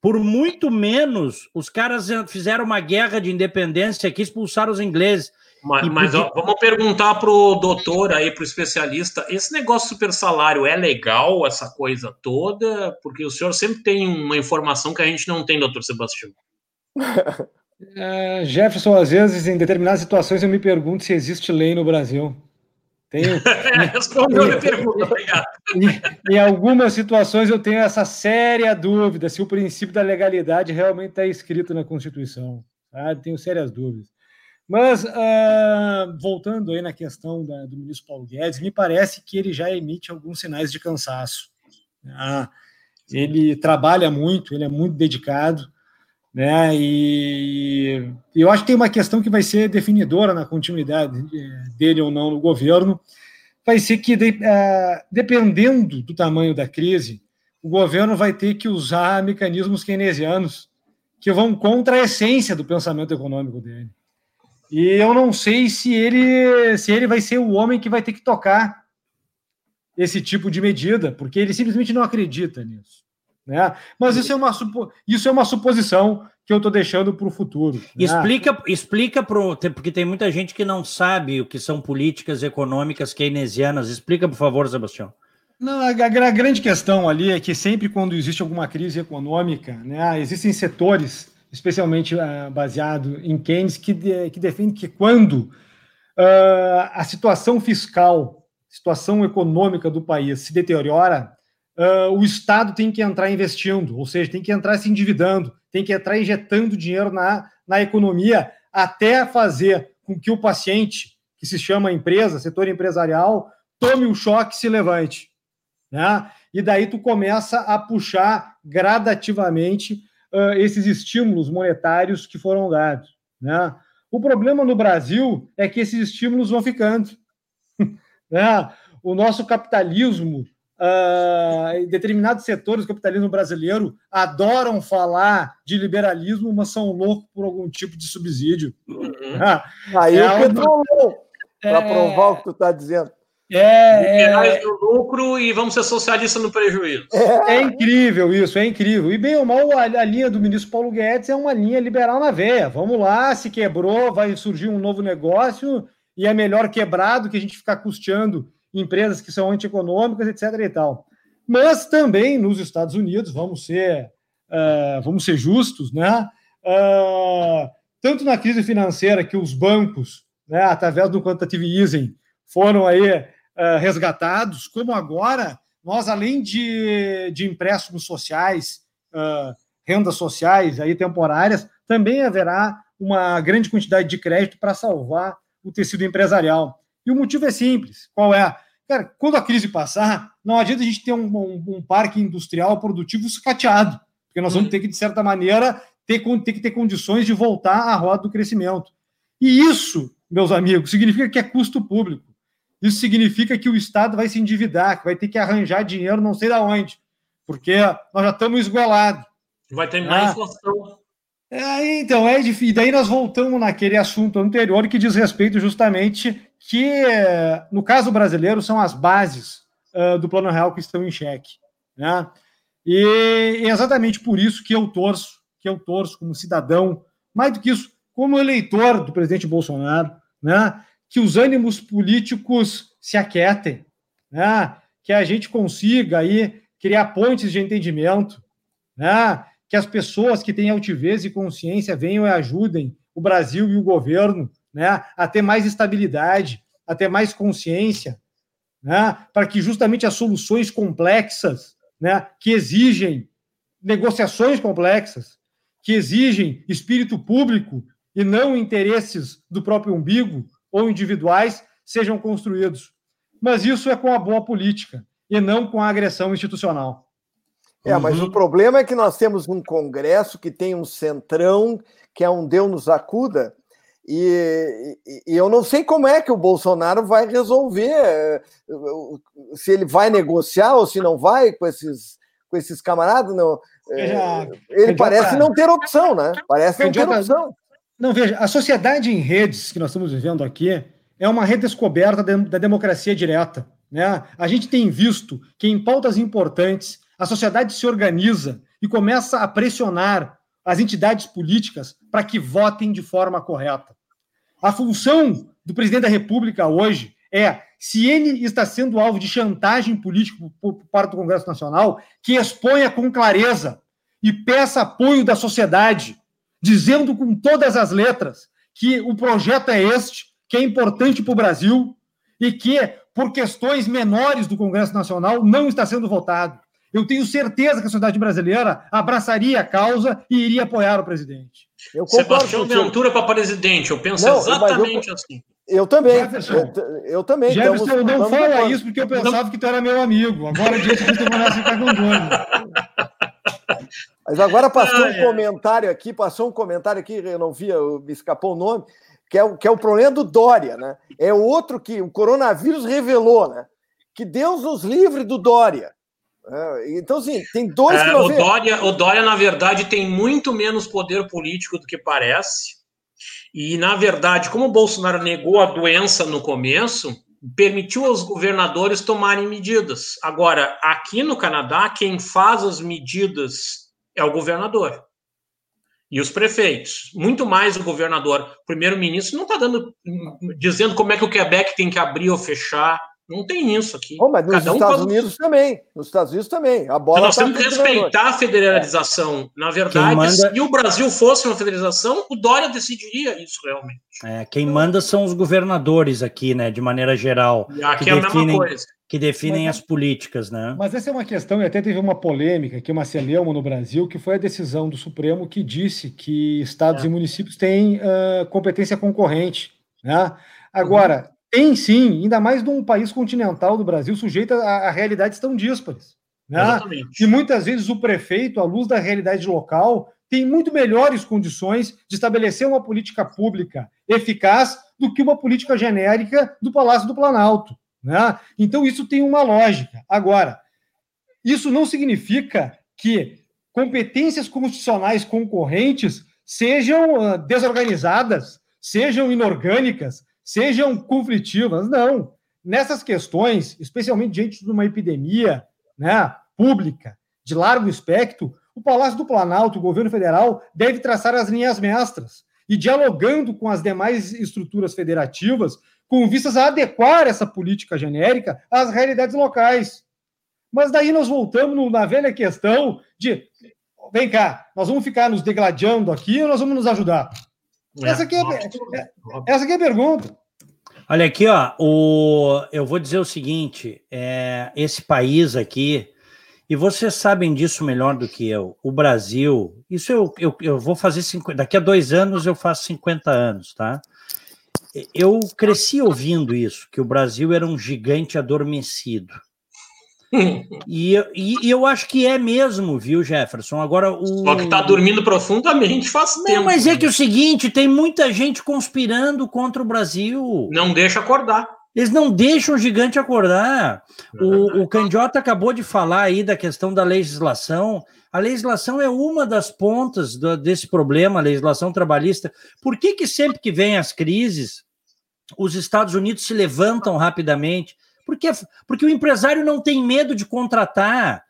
por muito menos, os caras fizeram uma guerra de independência aqui, expulsaram os ingleses. Mas, mas ó, vamos perguntar para o doutor aí, para o especialista, esse negócio super salário é legal, essa coisa toda? Porque o senhor sempre tem uma informação que a gente não tem, doutor Sebastião. É, Jefferson, às vezes, em determinadas situações, eu me pergunto se existe lei no Brasil. Tenho, Respondeu a pergunta, obrigado. Em, em, algumas situações eu tenho essa séria dúvida se o princípio da legalidade realmente está escrito na Constituição. Sabe? Tenho sérias dúvidas. Mas, uh, voltando aí na questão da, do ministro Paulo Guedes, me parece que ele já emite alguns sinais de cansaço. Ah, ele trabalha muito, ele é muito dedicado, né? E, e, eu acho que tem uma questão que vai ser definidora na continuidade eh, dele ou não no governo, vai ser que, de, uh, dependendo do tamanho da crise, o governo vai ter que usar mecanismos keynesianos que vão contra a essência do pensamento econômico dele. E eu não sei se ele, se ele vai ser o homem que vai ter que tocar esse tipo de medida, porque ele simplesmente não acredita nisso. Né? Mas isso é uma, isso é uma suposição que eu estou deixando para o futuro. Né? Explica, explica pro, porque tem muita gente que não sabe o que são políticas econômicas keynesianas. Explica, por favor, Sebastião. Não, a, a, grande questão ali é que sempre quando existe alguma crise econômica, né, existem setores especialmente uh, baseado em Keynes, que, de, que defende que quando uh, a situação fiscal, situação econômica do país se deteriora, uh, o Estado tem que entrar investindo, ou seja, tem que entrar se endividando, tem que entrar injetando dinheiro na, na economia até fazer com que o paciente, que se chama empresa, setor empresarial, tome o choque e se levante. Né? E daí tu começa a puxar gradativamente uh, esses estímulos monetários que foram dados. Né? O problema no Brasil é que esses estímulos vão ficando. né? O nosso capitalismo, uh, em determinados setores do capitalismo brasileiro, adoram falar de liberalismo, mas são loucos por algum tipo de subsídio. Uhum. Aí é o petrolão, para é... provar o que tu está dizendo. É, é, no lucro e vamos ser socialistas no prejuízo. É, é incrível isso, é incrível. E bem ou mal, a, a, linha do ministro Paulo Guedes é uma linha liberal na veia. Vamos lá, se quebrou, vai surgir um novo negócio e é melhor quebrado que a gente ficar custeando empresas que são antieconômicas, etc. e tal. Mas também nos Estados Unidos, vamos ser, uh, vamos ser justos, né? Uh, tanto na crise financeira que os bancos, né, através do quantitative easing, foram aí uh, resgatados, como agora nós, além de, de empréstimos sociais, uh, rendas sociais aí temporárias, também haverá uma grande quantidade de crédito para salvar o tecido empresarial. E o motivo é simples. Qual é? Cara, quando a crise passar, não adianta a gente ter um, um, um parque industrial produtivo sucateado, porque nós vamos ter que, de certa maneira, ter, ter que ter condições de voltar à roda do crescimento. E isso, meus amigos, significa que é custo público. Isso significa que o Estado vai se endividar, que vai ter que arranjar dinheiro não sei de onde, porque nós já estamos esgolados. Vai terminar ah. a inflação. É, então, é difícil. E daí nós voltamos naquele assunto anterior que diz respeito justamente que, no caso brasileiro, são as bases uh, do Plano Real que estão em xeque. Né? E é exatamente por isso que eu torço, que eu torço como cidadão, mais do que isso, como eleitor do presidente Bolsonaro, né? Que os ânimos políticos se aquietem, né? que a gente consiga aí criar pontes de entendimento, né? que as pessoas que têm altivez e consciência venham e ajudem o Brasil e o governo né? a ter mais estabilidade, a ter mais consciência, né? para que justamente as soluções complexas, né? que exigem negociações complexas, que exigem espírito público e não interesses do próprio umbigo, ou individuais sejam construídos. Mas isso é com a boa política e não com a agressão institucional. É, mas uhum. o problema é que nós temos um Congresso que tem um centrão, que é um Deus nos acuda, e, e, eu não sei como é que o Bolsonaro vai resolver, eh, se ele vai negociar ou se não vai com esses, com esses camaradas. Não, Veja, ele parece não ter opção, né? Parece não ter opção. Não, veja, a sociedade em redes que nós estamos vivendo aqui é uma redescoberta da democracia direta. Né? A gente tem visto que em pautas importantes a sociedade se organiza e começa a pressionar as entidades políticas para que votem de forma correta. A função do presidente da República hoje é, se ele está sendo alvo de chantagem política por parte do Congresso Nacional, que exponha com clareza e peça apoio da sociedade dizendo com todas as letras que o projeto é este, que é importante para o Brasil e que por questões menores do Congresso Nacional, não está sendo votado. Eu tenho certeza que a sociedade brasileira abraçaria a causa e iria apoiar o presidente. Eu Sebastião Ventura para presidente, eu penso não, exatamente eu, assim. Eu também. Jefferson, eu, eu também. Jefferson, estamos, não fala isso porque eu pensava que tu era meu amigo. Agora disso que tu vai ficar com o Mas agora passou ah, um é. comentário aqui, passou um comentário aqui, eu não vi, me escapou o nome, que é, que é o problema do Dória, né? É outro que o coronavírus revelou, né? Que Deus nos livre do Dória. É, então, assim, tem dois é, o, Dória, o Dória, na verdade, tem muito menos poder político do que parece. E, na verdade, como o Bolsonaro negou a doença no começo, permitiu aos governadores tomarem medidas. Agora, aqui no Canadá, quem faz as medidas é o governador e os prefeitos. Muito mais o governador. Primeiro-ministro não está dando dizendo como é que o Quebec tem que abrir ou fechar. Não tem isso aqui. Oh, mas nos Cada Estados um Unidos também. Nos Estados Unidos também. A bola nós tá temos que respeitar a federalização. É. Na verdade, manda... se o Brasil fosse uma federalização, o Dória decidiria isso realmente. É, quem manda são os governadores aqui, né? De maneira geral. E aqui é a definem, mesma coisa. Que definem mas, as políticas, né? Mas essa é uma questão, e até teve uma polêmica que uma celeuma no Brasil, que foi a decisão do Supremo que disse que estados é. e municípios têm uh, competência concorrente. Né? Agora, uhum tem sim, ainda mais num país continental do Brasil, sujeito a, a realidades tão díspares. Né? E muitas vezes o prefeito, à luz da realidade local, tem muito melhores condições de estabelecer uma política pública eficaz do que uma política genérica do Palácio do Planalto. Né? Então, isso tem uma lógica. Agora, isso não significa que competências constitucionais concorrentes sejam uh, desorganizadas, sejam inorgânicas, sejam conflitivas. Não. Nessas questões, especialmente diante de uma epidemia né, pública de largo espectro, o Palácio do Planalto, o governo federal, deve traçar as linhas mestras e dialogando com as demais estruturas federativas, com vistas a adequar essa política genérica às realidades locais. Mas daí nós voltamos na velha questão de vem cá, nós vamos ficar nos degladiando aqui ou nós vamos nos ajudar? É, essa, aqui é, é, essa aqui é a pergunta. Olha aqui, ó, o, eu vou dizer o seguinte: é, esse país aqui, e vocês sabem disso melhor do que eu, o Brasil, isso eu, eu, eu vou fazer, 50, daqui a dois anos eu faço 50 anos, tá? Eu cresci ouvindo isso, que o Brasil era um gigante adormecido e, e, e, eu acho que é mesmo, viu, Jefferson? Agora o. Só que tá dormindo profundamente faz Não, tempo. Mas é que é o seguinte: tem muita gente conspirando contra o Brasil. Não deixa acordar. Eles não deixam o gigante acordar. O, o Candiota acabou de falar aí da questão da legislação. A legislação é uma das pontas do, desse problema, a legislação trabalhista. Por que, que sempre que vem as crises, os Estados Unidos se levantam rapidamente? Porque, porque o empresário não tem medo de contratar.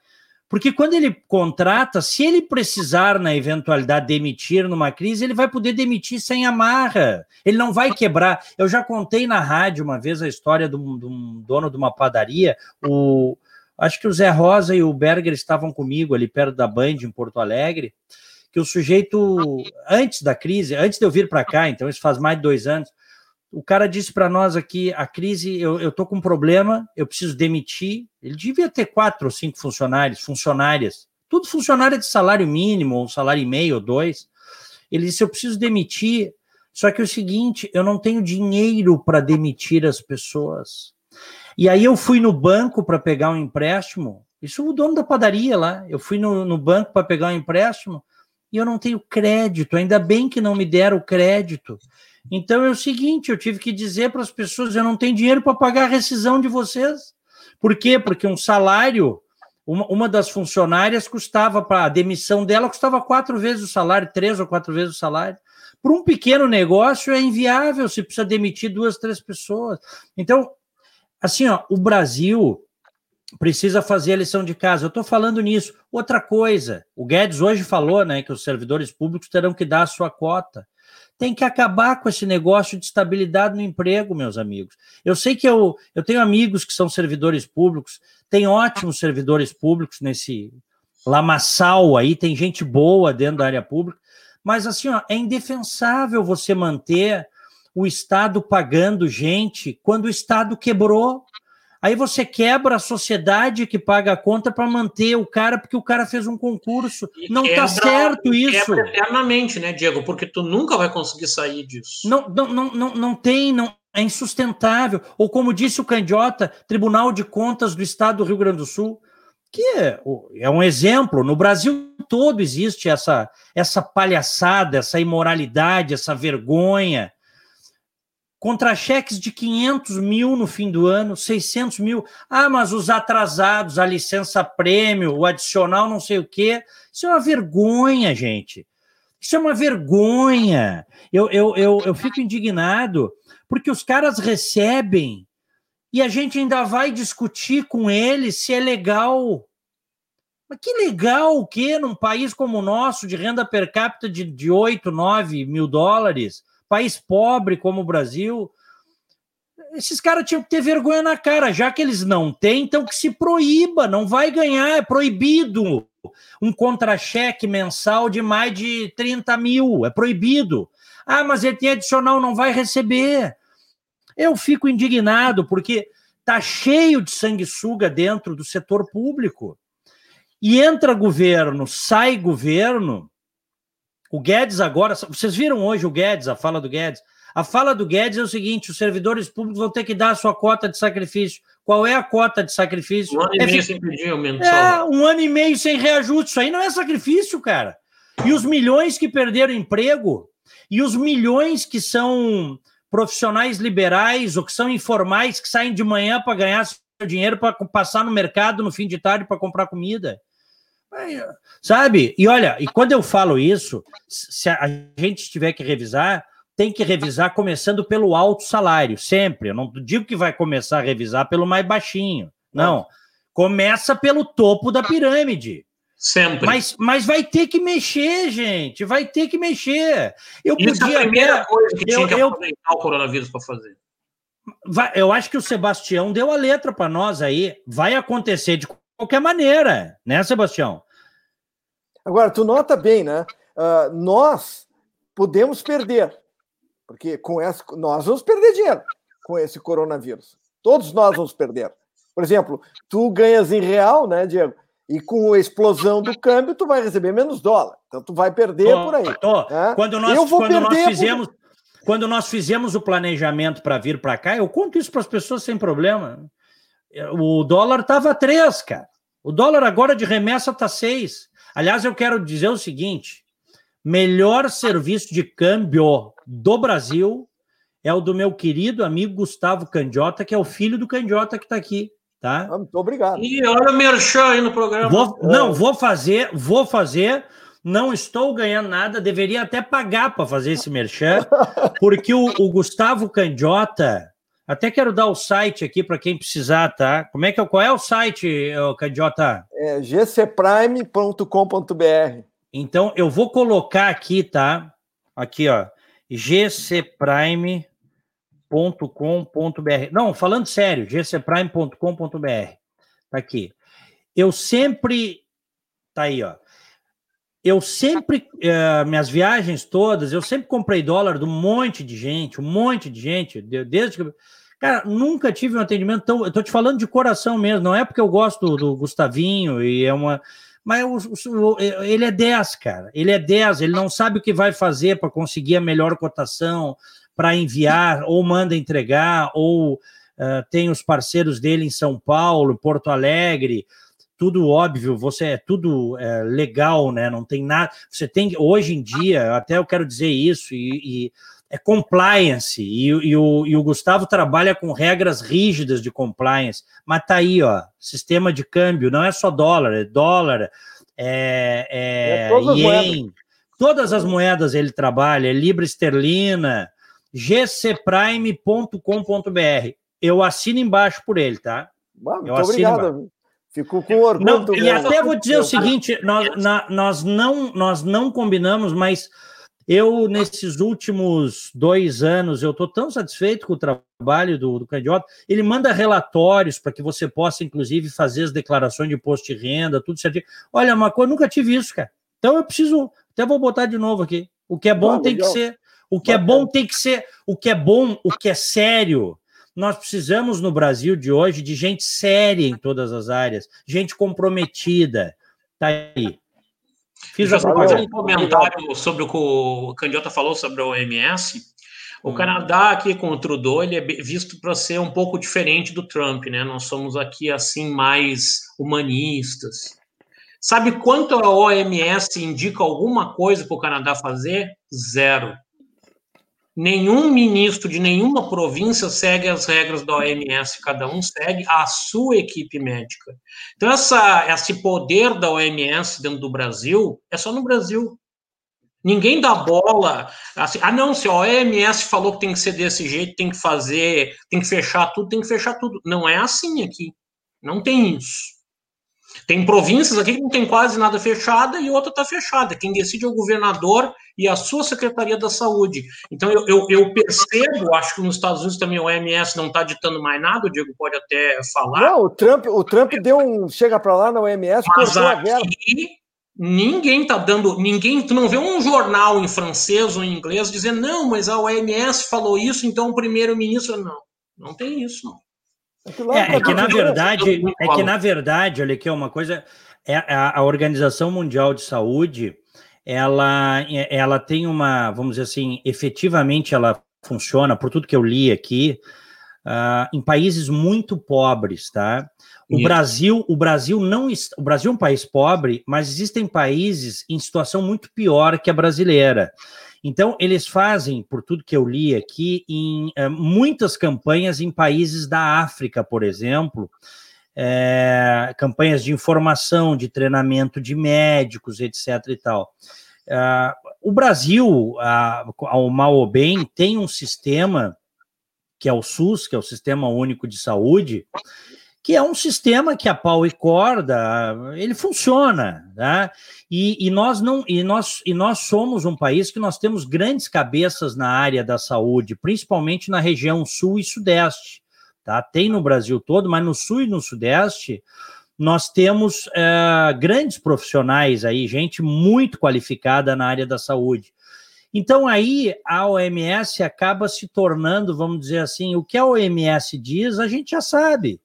Porque quando ele contrata, se ele precisar, na eventualidade, demitir numa crise, ele vai poder demitir sem amarra. Ele não vai quebrar. Eu já contei na rádio uma vez a história de um, de um dono de uma padaria. O, acho que o Zé Rosa e o Berger estavam comigo ali perto da Band, em Porto Alegre. Que o sujeito, antes da crise, antes de eu vir para cá, então isso faz mais de dois anos, o cara disse para nós aqui: a crise, eu estou com um problema, eu preciso demitir. Ele devia ter quatro ou cinco funcionários, funcionárias, tudo funcionária de salário mínimo, ou salário e meio, ou dois. Ele disse: eu preciso demitir, só que é o seguinte, eu não tenho dinheiro para demitir as pessoas. E aí eu fui no banco para pegar um empréstimo. Isso o dono da padaria lá. Eu fui no, no banco para pegar um empréstimo e eu não tenho crédito. Ainda bem que não me deram crédito. Então é o seguinte, eu tive que dizer para as pessoas, eu não tenho dinheiro para pagar a rescisão de vocês. Por quê? Porque um salário, uma, uma das funcionárias custava, para a demissão dela custava quatro vezes o salário, três ou quatro vezes o salário. Para um pequeno negócio é inviável, se precisa demitir duas, três pessoas. Então, assim, ó, o Brasil precisa fazer a lição de casa. Eu estou falando nisso. Outra coisa, o Guedes hoje falou né, que os servidores públicos terão que dar a sua cota. Tem que acabar com esse negócio de estabilidade no emprego, meus amigos. Eu sei que eu, eu tenho amigos que são servidores públicos, tem ótimos servidores públicos nesse lamaçal aí, tem gente boa dentro da área pública, mas assim, ó, é indefensável você manter o Estado pagando gente quando o Estado quebrou. Aí você quebra a sociedade que paga a conta para manter o cara porque o cara fez um concurso. E não está certo isso. eternamente, né, Diego? Porque tu nunca vai conseguir sair disso. Não, não, não, não, não tem, não, é insustentável. Ou como disse o Candiota, Tribunal de Contas do Estado do Rio Grande do Sul, que é, é um exemplo. No Brasil todo existe essa, essa palhaçada, essa imoralidade, essa vergonha contra-cheques de 500 mil no fim do ano, 600 mil. Ah, mas os atrasados, a licença prêmio, o adicional não sei o quê. Isso é uma vergonha, gente. Isso é uma vergonha. Eu, eu, eu, eu fico indignado porque os caras recebem e a gente ainda vai discutir com eles se é legal. Mas que legal o quê? Num país como o nosso, de renda per capita de, de 8, 9 mil dólares, país pobre como o Brasil, esses caras tinham que ter vergonha na cara, já que eles não têm, então que se proíba, não vai ganhar, é proibido um contra-cheque mensal de mais de 30 mil, é proibido. Ah, mas ele tem adicional, não vai receber. Eu fico indignado, porque tá cheio de sanguessuga dentro do setor público. E entra governo, sai governo, o Guedes agora, vocês viram hoje o Guedes, a fala do Guedes? A fala do Guedes é o seguinte: os servidores públicos vão ter que dar a sua cota de sacrifício. Qual é a cota de sacrifício? Um ano e é, meio sem pedir aumento. É, um ano e meio sem reajuste. Isso aí não é sacrifício, cara. E os milhões que perderam emprego, e os milhões que são profissionais liberais ou que são informais, que saem de manhã para ganhar seu dinheiro para passar no mercado no fim de tarde para comprar comida. Sabe? E olha, e quando eu falo isso, se a gente tiver que revisar, tem que revisar começando pelo alto salário, sempre. Eu não digo que vai começar a revisar pelo mais baixinho. Não. Começa pelo topo da pirâmide. Sempre. Mas, mas vai ter que mexer, gente. Vai ter que mexer. Eu Isso podia. É a primeira coisa que eu, tinha que eu, aproveitar o coronavírus para fazer. Vai, eu acho que o Sebastião deu a letra para nós aí. Vai acontecer de qualquer maneira, né, Sebastião? Agora, tu nota bem, né? Uh, nós podemos perder, porque com essa, nós vamos perder dinheiro com esse coronavírus. Todos nós vamos perder. Por exemplo, tu ganhas em real, né, Diego? E com a explosão do câmbio, tu vai receber menos dólar. Então, tu vai perder tô, por aí. Tô. Né? Quando nós, eu vou quando nós fizemos. Por... Quando nós fizemos o planejamento para vir para cá, eu conto isso para as pessoas sem problema. O dólar estava 3, cara. O dólar agora de remessa está 6. Aliás, eu quero dizer o seguinte: melhor serviço de câmbio do Brasil é o do meu querido amigo Gustavo Candiota, que é o filho do Candiota que está aqui. Tá? Ah, muito obrigado. E olha o merchan aí no programa. Vou, não, vou fazer, vou fazer. Não estou ganhando nada, deveria até pagar para fazer esse merchan, porque o, o Gustavo Candiota até quero dar o site aqui para quem precisar, tá? Como é que é, qual é o site, Candiota? É gcprime.com.br. Então eu vou colocar aqui, tá? Aqui, ó, gcprime.com.br. Não, falando sério, gcprime.com.br. Tá aqui. Eu sempre tá aí, ó. Eu sempre, uh, minhas viagens todas, eu sempre comprei dólar de um monte de gente, um monte de gente, desde que. Cara, nunca tive um atendimento tão. Eu tô te falando de coração mesmo, não é porque eu gosto do Gustavinho e é uma. Mas o, o, ele é 10, cara. Ele é 10, ele não sabe o que vai fazer para conseguir a melhor cotação, para enviar, ou manda entregar, ou uh, tem os parceiros dele em São Paulo, Porto Alegre tudo óbvio, você é tudo é, legal, né? Não tem nada. Você tem hoje em dia, até eu quero dizer isso, e, e é compliance, e, e, o, e o Gustavo trabalha com regras rígidas de compliance, mas tá aí, ó, sistema de câmbio, não é só dólar, é dólar, é, é, é todas ien, as todas as moedas ele trabalha, é libra esterlina, gcprime.com.br. Eu assino embaixo por ele, tá? Muito eu obrigado. Embaixo. Fico com orgulho. Não, e até vou dizer o seguinte: nós, na, nós, não, nós não combinamos, mas eu, nesses últimos dois anos, eu estou tão satisfeito com o trabalho do, do Candiota. Ele manda relatórios para que você possa, inclusive, fazer as declarações de imposto de renda, tudo certinho. Olha, uma coisa, eu nunca tive isso, cara. Então eu preciso, até vou botar de novo aqui. O que é bom tem legal. que ser. O que é bom tem que ser. O que é bom, o que é sério Nós precisamos no Brasil de hoje de gente séria em todas as áreas, gente comprometida. Tá aí. Fiz a propaganda. um comentário sobre o que o Candiota falou sobre a OMS. O hum. Canadá aqui com o Trudeau ele é visto para ser um pouco diferente do Trump, né? Nós somos aqui assim mais humanistas. Sabe quanto a OMS indica alguma coisa para o Canadá fazer? Zero. Nenhum ministro de nenhuma província segue as regras da OMS, cada um segue a sua equipe médica. Então, essa, esse poder da OMS dentro do Brasil é só no Brasil. Ninguém dá bola. Assim, ah, não, se a OMS falou que tem que ser desse jeito, tem que fazer, tem que fechar tudo, tem que fechar tudo. Não é assim aqui. Não tem isso. Tem províncias aqui que não tem quase nada fechada e outra está fechada. Quem decide é o governador e a sua Secretaria da Saúde. Então, eu, eu, eu percebo, acho que nos Estados Unidos também o OMS não está ditando mais nada, o Diego pode até falar. Não, o Trump, o Trump deu um. Chega para lá na OMS, Mas aqui, ninguém está dando. ninguém Tu não vê um jornal em francês ou em inglês dizendo, não, mas a OMS falou isso, então o primeiro-ministro. Não, não tem isso, não. É, é, que na verdade, é que na verdade, olha aqui uma coisa, é a, a Organização Mundial de Saúde, ela, ela tem uma, vamos dizer assim, efetivamente ela funciona, por tudo que eu li aqui, uh, em países muito pobres, tá? O Isso. Brasil, o Brasil não, o Brasil é um país pobre, mas existem países em situação muito pior que a brasileira. Então, eles fazem, por tudo que eu li aqui, em é, muitas campanhas em países da África, por exemplo, é, campanhas de informação, de treinamento de médicos, etc. e tal. Uh, o Brasil, ao mal ou bem, tem um sistema que é o SUS, que é o Sistema Único de Saúde, que é um sistema que a pau e corda ele funciona, tá? E, e, nós não e nós e nós somos um país que nós temos grandes cabeças na área da saúde, principalmente na região sul e sudeste, tá? Tem no Brasil todo, mas no sul e no sudeste nós temos é, grandes profissionais aí, gente muito qualificada na área da saúde. Então aí a OMS acaba se tornando, vamos dizer assim, o que a OMS diz, a gente já sabe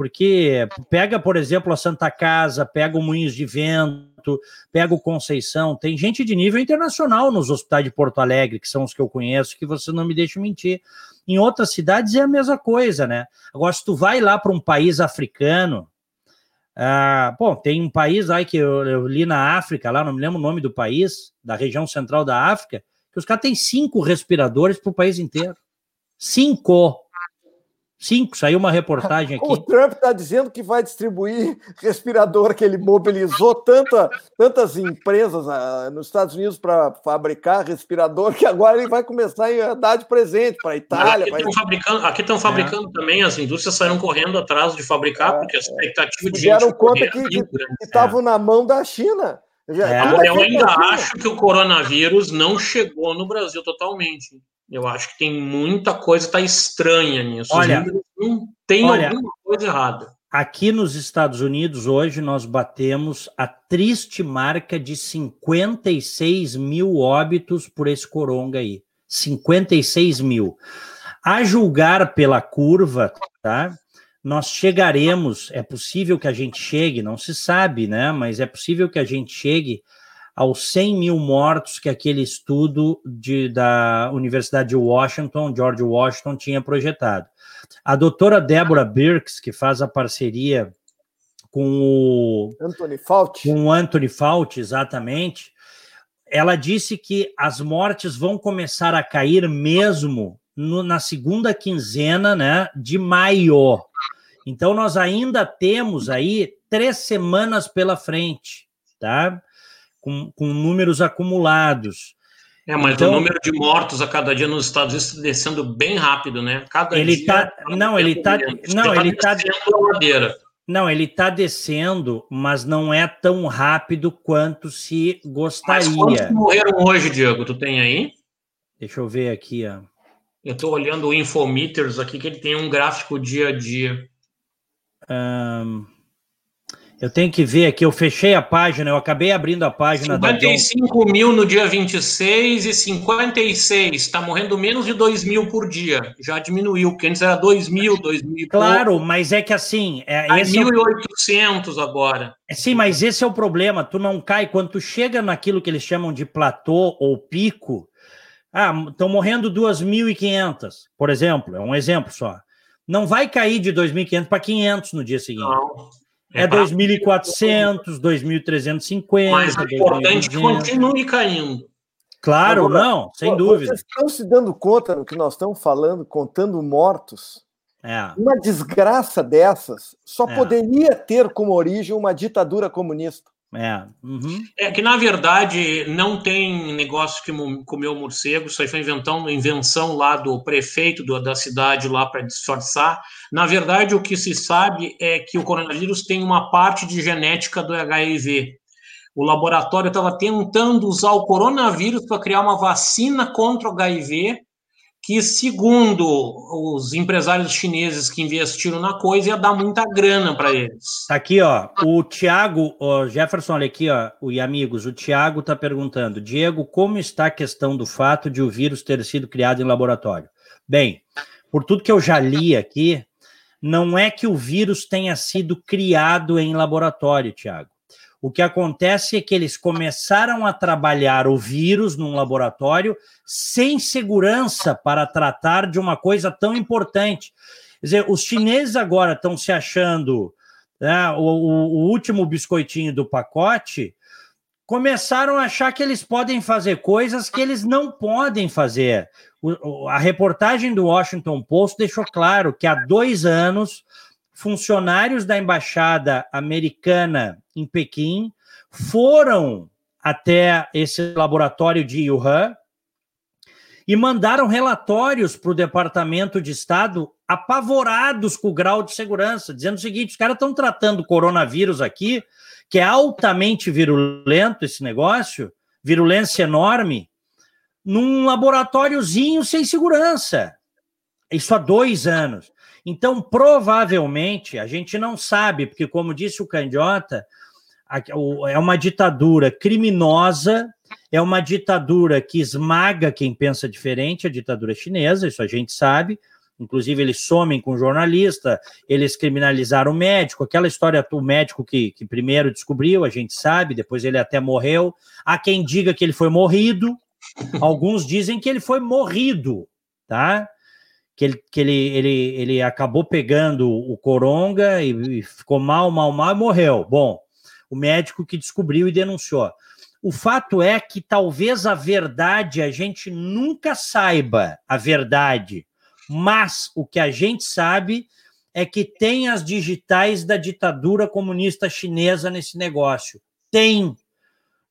porque pega, por exemplo, a Santa Casa, pega o Moinhos de Vento, pega o Conceição, tem gente de nível internacional nos hospitais de Porto Alegre, que são os que eu conheço, que você não me deixa mentir. Em outras cidades é a mesma coisa, né? Agora, se tu vai lá para um país africano, ah, bom, tem um país aí que eu, eu, li na África, lá não me lembro o nome do país, da região central da África, que os caras têm cinco respiradores para o país inteiro. Cinco! Cinco, saiu uma reportagem aqui. O Trump está dizendo que vai distribuir respirador, que ele mobilizou tanta, tantas empresas ah, nos Estados Unidos para fabricar respirador, que agora ele vai começar a dar de presente para a Itália. Aqui estão fabricando, aqui fabricando é. também, as indústrias saíram correndo atrás de fabricar, é, porque a expectativa é. de gente. Deram conta que estavam é. na mão da China. É. Eu ainda acho que o coronavírus não chegou no Brasil totalmente. Eu acho que tem muita coisa tá estranha nisso. Olha, não tem olha, alguma coisa errada. Aqui nos Estados Unidos, hoje, nós batemos a triste marca de 56 mil óbitos por esse coronga aí. 56 mil. A julgar pela curva, tá? Nós chegaremos, é possível que a gente chegue, não se sabe, né? Mas é possível que a gente chegue aos 100 mil mortos que aquele estudo de, da Universidade de Washington, George Washington, tinha projetado. A doutora Débora Birks, que faz a parceria com o Anthony Fauci, com o Anthony Fauci, exatamente, ela disse que as mortes vão começar a cair mesmo no, na segunda quinzena né, de maio. Então, nós ainda temos aí três semanas pela frente, tá? Com, com números acumulados. É, mas então, o número de mortos a cada dia nos Estados Unidos está descendo bem rápido, né? Cada ele dia. Tá, não, ele está. Não, ele está. Não, ele está descendo, mas não é tão rápido quanto se gostaria. Mas quantos morreram hoje, Diego? Tu tem aí? Deixa eu ver aqui, ó. Eu estou olhando o Infometers aqui, que ele tem um gráfico dia a dia. Um, Eu tenho que ver aqui, eu fechei a página, eu acabei abrindo a página 55 da mil no dia 26 e 56. Está morrendo menos de 2 mil por dia. Já diminuiu, porque antes era 2 mil, 2 mil. Claro, pouco. mas é que assim. É, tá 1.800 é o... agora. É, sim, mas esse é o problema. Tu não cai. Quando tu chega naquilo que eles chamam de platô ou pico, ah, estão morrendo 2.500, por exemplo. É um exemplo só. Não vai cair de 2.500 para 500 no dia seguinte. Não. É, 2.400, 2.350. Mas é importante que continue caindo. Claro, Agora, não, sem dúvida. Vocês estão se dando conta do que nós estamos falando, contando mortos? É. Uma desgraça dessas só é. poderia ter como origem uma ditadura comunista. É. Uhum. é que, na verdade, não tem negócio que comeu morcego, isso aí foi inventão, invenção lá do prefeito do, da cidade lá para disfarçar. Na verdade, o que se sabe é que o coronavírus tem uma parte de genética do HIV. O laboratório estava tentando usar o coronavírus para criar uma vacina contra o HIV que, segundo os empresários chineses que investiram na coisa, ia dar muita grana para eles. Tá aqui, ó. O Tiago, Jefferson, olha aqui, ó. E amigos, o Tiago está perguntando: Diego, como está a questão do fato de o vírus ter sido criado em laboratório? Bem, por tudo que eu já li aqui, não é que o vírus tenha sido criado em laboratório, Tiago. O que acontece é que eles começaram a trabalhar o vírus num laboratório sem segurança para tratar de uma coisa tão importante. Quer dizer, os chineses agora estão se achando né, o, o, último biscoitinho do pacote, começaram a achar que eles podem fazer coisas que eles não podem fazer. O, a reportagem do Washington Post deixou claro que há dois anos funcionários da embaixada americana em Pequim foram até esse laboratório de Wuhan e mandaram relatórios para o Departamento de Estado apavorados com o grau de segurança, dizendo o seguinte: os caras estão tratando coronavírus aqui, que é altamente virulento esse negócio, virulência enorme, num laboratóriozinho sem segurança. Isso há dois anos. Então, provavelmente, a gente não sabe, porque, como disse o Candiota, é uma ditadura criminosa, é uma ditadura que esmaga quem pensa diferente, a ditadura chinesa, isso a gente sabe. Inclusive, eles somem com jornalista, eles criminalizaram o médico, aquela história do médico que, que primeiro descobriu, a gente sabe, depois ele até morreu. Há quem diga que ele foi morrido, alguns dizem que ele foi morrido, tá? Que ele, que ele, ele, ele acabou pegando o coronga e, e ficou mal, mal, mal e morreu. Bom, o médico que descobriu e denunciou. O fato é que talvez a verdade a gente nunca saiba a verdade, mas o que a gente sabe é que tem as digitais da ditadura comunista chinesa nesse negócio. Tem.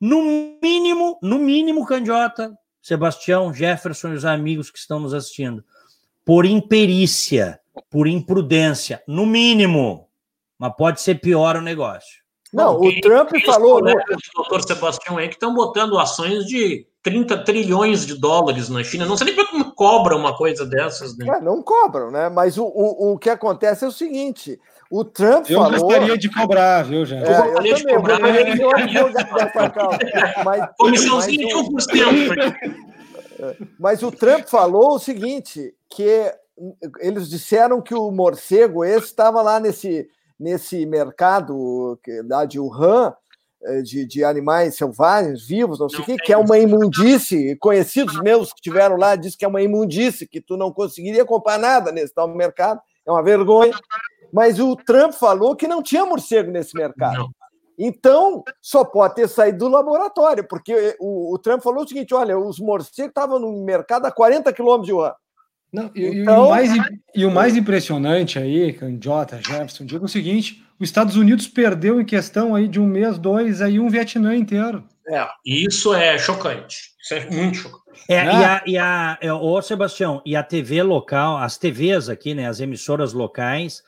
No mínimo, no mínimo, Candiota, Sebastião, Jefferson e os amigos que estão nos assistindo por imperícia, por imprudência, no mínimo. Mas pode ser pior o negócio. Não, Bom, o Trump falou. Né? doutor Sebastião aí que estão botando ações de 30 trilhões de dólares na China. Não sei nem como cobra uma coisa dessas. Né? É, não cobram, né? Mas o, o, o que acontece é o seguinte: o Trump eu falou. Eu gostaria de cobrar, viu, gente? É, eu, eu também. Cobrar, eu mas, Comissãozinha de 1%. Mas o Trump falou o seguinte: que eles disseram que o morcego esse estava lá nesse, nesse mercado lá de Wuhan, eh, de, de animais selvagens, vivos, não sei o que, que é uma imundície. Conhecidos meus que estiveram lá dizem que é uma imundície, que tu não conseguiria comprar nada nesse tal mercado, é uma vergonha. Mas o Trump falou que não tinha morcego nesse mercado. Não. Então, só pode ter saído do laboratório, porque o, o Trump falou o seguinte: olha, os morcegos estavam no mercado a 40 quilômetros de Wuhan. Não, e, então... e, o mais, e o mais impressionante aí, Candiota, Jefferson, digo o seguinte: os Estados Unidos perdeu em questão aí de um mês, dois, aí um Vietnã inteiro. É, isso é chocante. Isso é muito chocante. É, é. E a, e a, é, ô Sebastião, e a TV local, as TVs aqui, né, as emissoras locais,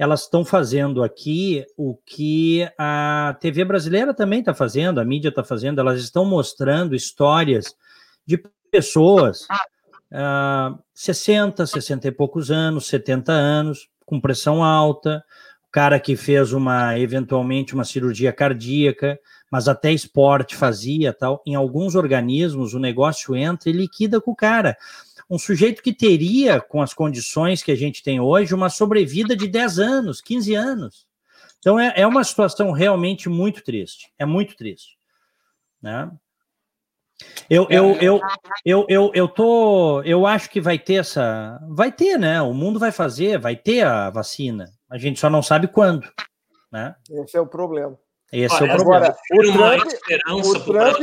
elas estão fazendo aqui o que a TV brasileira também está fazendo, a mídia está fazendo, elas estão mostrando histórias de pessoas uh, 60, 60 e poucos anos, 70 anos, com pressão alta, cara que fez uma eventualmente uma cirurgia cardíaca, mas até esporte fazia tal. Em alguns organismos o negócio entra e liquida com o cara. Um sujeito que teria, com as condições que a gente tem hoje, uma sobrevida de 10 anos, 15 anos. Então é, é uma situação realmente muito triste. É muito triste. Né? Eu, eu, eu, eu, eu, eu tô. Eu acho que vai ter essa. Vai ter, né? O mundo vai fazer, vai ter a vacina. A gente só não sabe quando. Né? Esse é o problema. Esse Olha, é o problema. Agora, o Trump, o, Trump,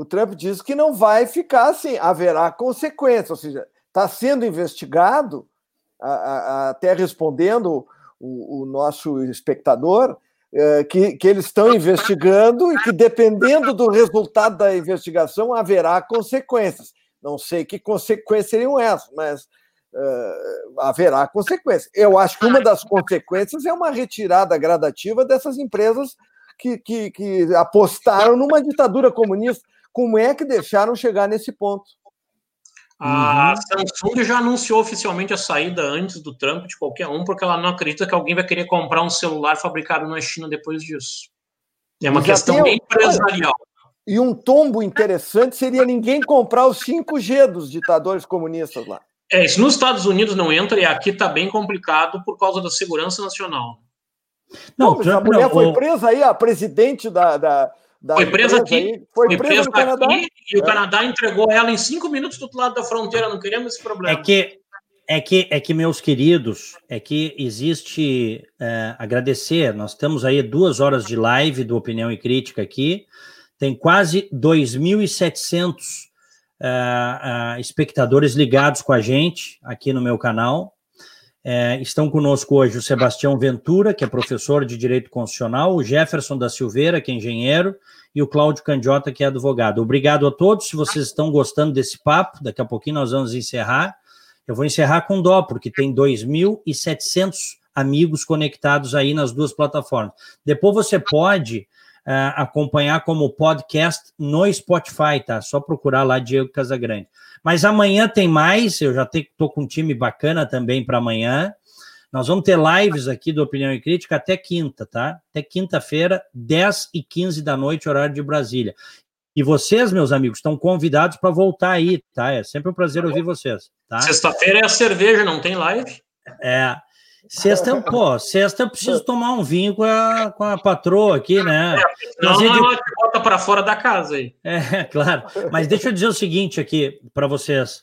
o Trump diz que não vai ficar assim, haverá consequências, ou seja, está sendo investigado, até respondendo o, o nosso espectador, é, que, que eles estão investigando e que, dependendo do resultado da investigação, haverá consequências. Não sei que consequências seriam essas, mas uh, haverá consequências. Eu acho que uma das consequências é uma retirada gradativa dessas empresas que, que, que apostaram numa ditadura comunista. Como é que deixaram chegar nesse ponto? A uhum. Samsung já anunciou oficialmente a saída antes do Trump de qualquer um, porque ela não acredita que alguém vai querer comprar um celular fabricado na China depois disso. É uma questão tem... empresarial. E um tombo interessante seria ninguém comprar os 5G dos ditadores comunistas lá. É, isso nos Estados Unidos não entra e aqui está bem complicado por causa da segurança nacional. Não, Pô, a mulher não, foi presa aí, a presidente da, da foi presa aqui, aí, foi, foi presa, presa Canadá. aqui e o é. Canadá entregou ela em cinco minutos do outro lado da fronteira. Não queremos esse problema. É que é que, é que, meus queridos, é que existe é, agradecer. Nós temos aí duas horas de live do Opinião e Crítica aqui. Tem quase 2.700 é, é, espectadores ligados com a gente aqui no meu canal. É, estão conosco hoje o Sebastião Ventura, que é professor de Direito Constitucional, o Jefferson da Silveira, que é engenheiro, e o Cláudio Candiota, que é advogado. Obrigado a todos. Se vocês estão gostando desse papo, daqui a pouquinho nós vamos encerrar. Eu vou encerrar com dó, porque tem 2.700 amigos conectados aí nas duas plataformas. Depois você pode uh, acompanhar como podcast no Spotify, tá? Só procurar lá Diego Casagrande. Mas amanhã tem mais, eu já estou com um time bacana também para amanhã. Nós vamos ter lives aqui do Opinião e Crítica até quinta, tá? Até quinta-feira, 10 e 15 da noite, horário de Brasília. E vocês, meus amigos, estão convidados para voltar aí, tá? É sempre um prazer ouvir vocês. Tá? Sexta-feira é a cerveja, não tem live? É. Sexta, pô, sexta eu preciso tomar um vinho com a, com a patroa aqui, né? É, não, não, não, bota para fora da casa aí. É, claro. Mas deixa eu dizer o seguinte aqui para vocês.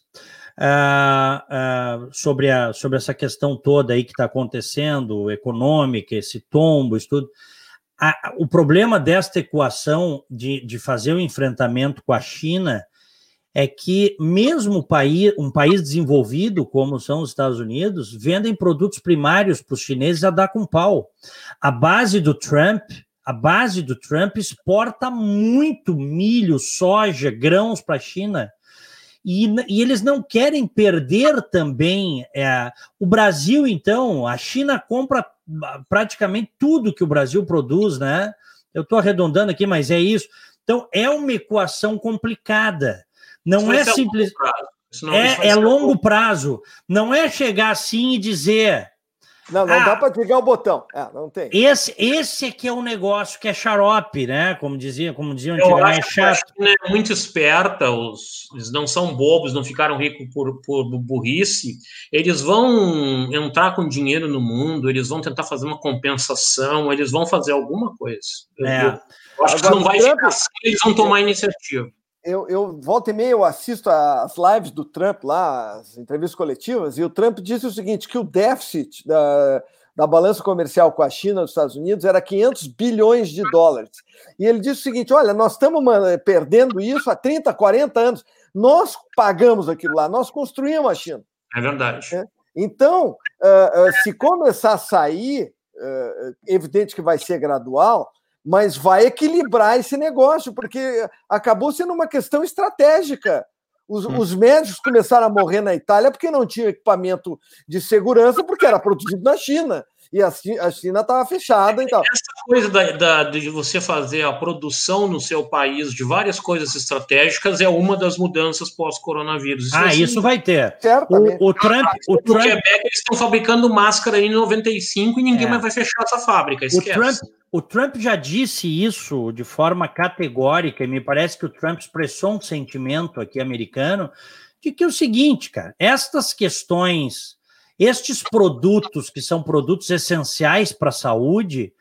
Uh, uh, sobre, a, sobre essa questão toda aí que está acontecendo, econômica, esse tombo, isso tudo. A, o problema desta equação de, de fazer o enfrentamento com a China é que mesmo um país desenvolvido como são os Estados Unidos vendem produtos primários para os chineses a dar com pau. A base do Trump, a base do Trump exporta muito milho, soja, grãos para a China. E, e, eles não querem perder também é, o Brasil, então, a China compra praticamente tudo que o Brasil produz, né? Eu estou arredondando aqui, mas é isso. Então, é uma equação complicada. Não é simples. É, é longo prazo. Não é chegar assim e dizer. Não, não ah, dá para ligar o botão. É, não tem. Esse, esse aqui é o um negócio que é xarope, né? Como dizia, como diziam antigamente, é chato. é muito esperta, os, eles não são bobos, não ficaram ricos por, por burrice. Eles vão entrar com dinheiro no mundo, eles vão tentar fazer uma compensação, eles vão fazer alguma coisa. É. Eu, eu acho Agora, que não vai ficar assim, eles vão tomar iniciativa eu, eu volta e meia eu assisto as lives do Trump lá, as entrevistas coletivas, e o Trump disse o seguinte: que o déficit da, da balança comercial com a China dos Estados Unidos era 500 bilhões de dólares. E ele disse o seguinte: olha, nós estamos perdendo isso há 30, 40 anos. Nós pagamos aquilo lá, nós construímos a China. É verdade. É? Então, uh, uh, se começar a sair, uh, evidente que vai ser gradual, mas vai equilibrar esse negócio, porque acabou sendo uma questão estratégica. Os, hum. os, médicos começaram a morrer na Itália porque não tinha equipamento de segurança, porque era produzido na China. E a, a China estava fechada e tal. Essa coisa da, da, de você fazer a produção no seu país de várias coisas estratégicas é uma das mudanças pós-coronavírus. ah, assim, isso vai ter. O, o Trump. O Trump... Quebec, eles estão fabricando máscara em 95 e ninguém é. mais vai fechar essa fábrica. Esquece. O Trump, o Trump já disse isso de forma categórica, e me parece que o Trump expressou um sentimento aqui americano de que é o seguinte, cara, estas questões, estes produtos que são produtos essenciais para a saúde,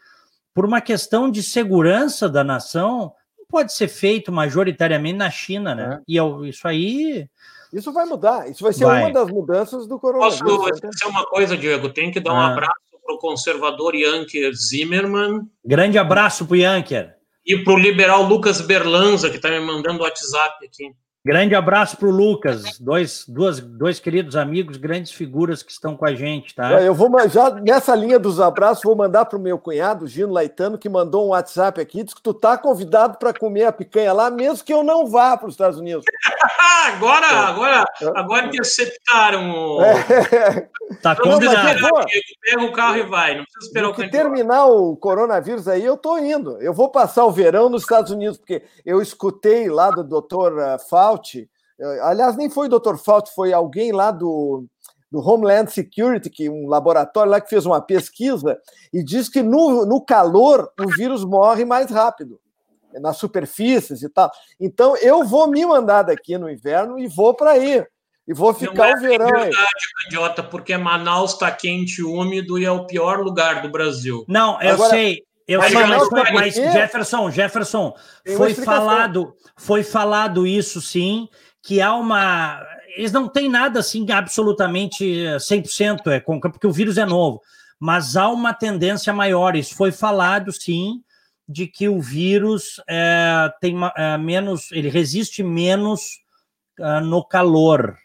por uma questão de segurança da nação, não pode ser feito majoritariamente na China, né? É. E isso aí. Isso vai mudar. Isso vai ser vai. uma das mudanças do coronavírus. Posso dizer uma coisa, Diego? Tem que dar ah. um abraço para o conservador Yanker Zimmerman. Grande abraço para o Yanker. E para o liberal Lucas Berlanza, que está me mandando o WhatsApp aqui. Grande abraço para o Lucas, dois, duas, dois queridos amigos, grandes figuras que estão com a gente, tá? Eu vou já nessa linha dos abraços, vou mandar para o meu cunhado, Gino Laitano, que mandou um WhatsApp aqui, diz que tu tá convidado para comer a picanha lá, mesmo que eu não vá para os Estados Unidos. agora, é. agora, agora interceptaram. É. Tá combinado. Pega o carro e vai, não precisa esperar o que terminar o coronavírus aí, eu tô indo. Eu vou passar o verão nos Estados Unidos, porque eu escutei lá do doutor eh, Fauci, eh, aliás, nem foi o doutor Fauci, foi alguém lá do, do Homeland Security, que um laboratório lá que fez uma pesquisa e diz que no, no calor o vírus morre mais rápido nas superfícies e tal. Então eu vou me mandar daqui no inverno e vou para aí. E vou ficar é o verão verdade, aí. Idiota, porque Manaus está quente, úmido e é o pior lugar do Brasil. Não, eu Agora, sei. Eu mas, sei, mas, mas, mas Jefferson, Jefferson, foi falado, foi falado isso sim, que há uma. Eles não têm nada assim absolutamente 100%, é, porque o vírus é novo, mas há uma tendência maior. Isso foi falado sim, de que o vírus é, tem é, menos, ele resiste menos uh, no calor.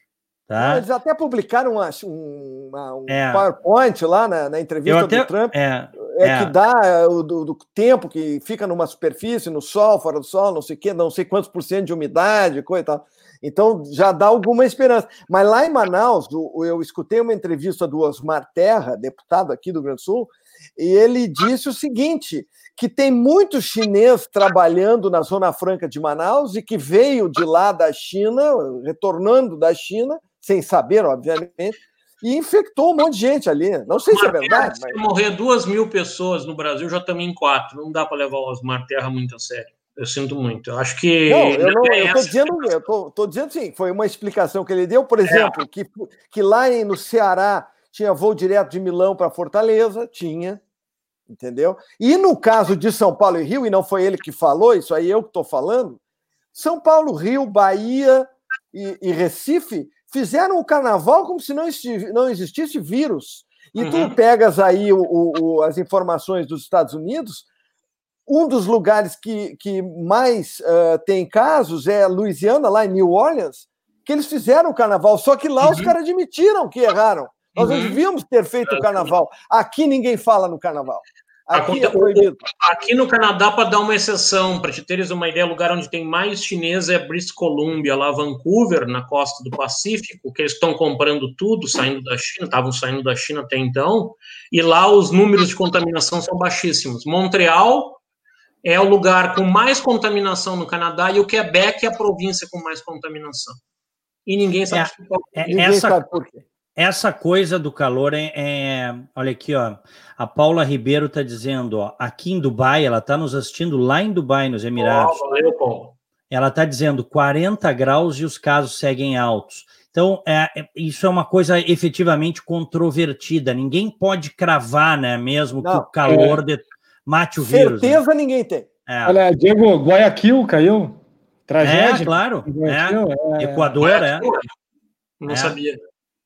Tá? Eles até publicaram uma, uma, um é. PowerPoint lá na, na entrevista até, do Trump, é, é, é, que dá é, o do, do, tempo que fica numa superfície, no sol, fora do sol, não sei o quê, não sei quantos por cento de umidade, coisa e tal. Então já dá alguma esperança. Mas lá em Manaus, eu escutei uma entrevista do Osmar Terra, deputado aqui do Rio Grande do Sul, e ele disse o seguinte: que tem muito chinês trabalhando na Zona Franca de Manaus e que veio de lá da China, retornando da China, sem saber, obviamente, e infectou um monte de gente ali. Não sei se é verdade. Se mas... morrer duas mil pessoas no Brasil, já estamos em quatro. Não dá para levar o Osmar Terra muito a sério. Eu sinto muito. Eu acho que. Não, eu não. É tô dizendo, eu tô, tô, dizendo sim, foi uma explicação que ele deu, por é. exemplo, é. que, que lá em, no Ceará tinha voo direto de Milão para Fortaleza, tinha, entendeu? E no caso de São Paulo e Rio, e não foi ele que falou, isso aí eu que estou falando, São Paulo, Rio, Bahia e, e Recife fizeram o carnaval como se não, não existisse vírus. E uhum. tu pegas aí o, o, as informações dos Estados Unidos, um dos lugares que, que mais uh, tem casos é Louisiana, lá em New Orleans, que eles fizeram o carnaval, só que lá uhum. os caras admitiram que erraram. Nós uhum. não devíamos ter feito o carnaval. Aqui ninguém fala no carnaval. Aqui, é proibido. aqui no Canadá, para dar uma exceção, para te teres uma ideia, o lugar onde tem mais chinês é British Columbia, lá Vancouver, na costa do Pacífico, que eles estão comprando tudo, saindo da China, estavam saindo da China até então, e lá os números de contaminação são baixíssimos. Montreal é o lugar com mais contaminação no Canadá e o Quebec é a província com mais contaminação. E ninguém sabe, é, é, ninguém essa, sabe por quê. Essa coisa do calor é, é, Olha aqui, ó. A Paula Ribeiro está dizendo, ó, aqui em Dubai, ela está nos assistindo lá em Dubai, nos Emirados. Oh, valeu, Paulo. Ela está dizendo 40 graus e os casos seguem altos. Então, é, é, isso é uma coisa efetivamente controvertida. Ninguém pode cravar, né? Mesmo Não, que o calor é... de... mate o Certeza vírus. Certeza né? ninguém tem. É. Olha, Diego, Guayaquil caiu. Tragédia. É, claro. Guayaquil, é. Equador, é. Não sabia.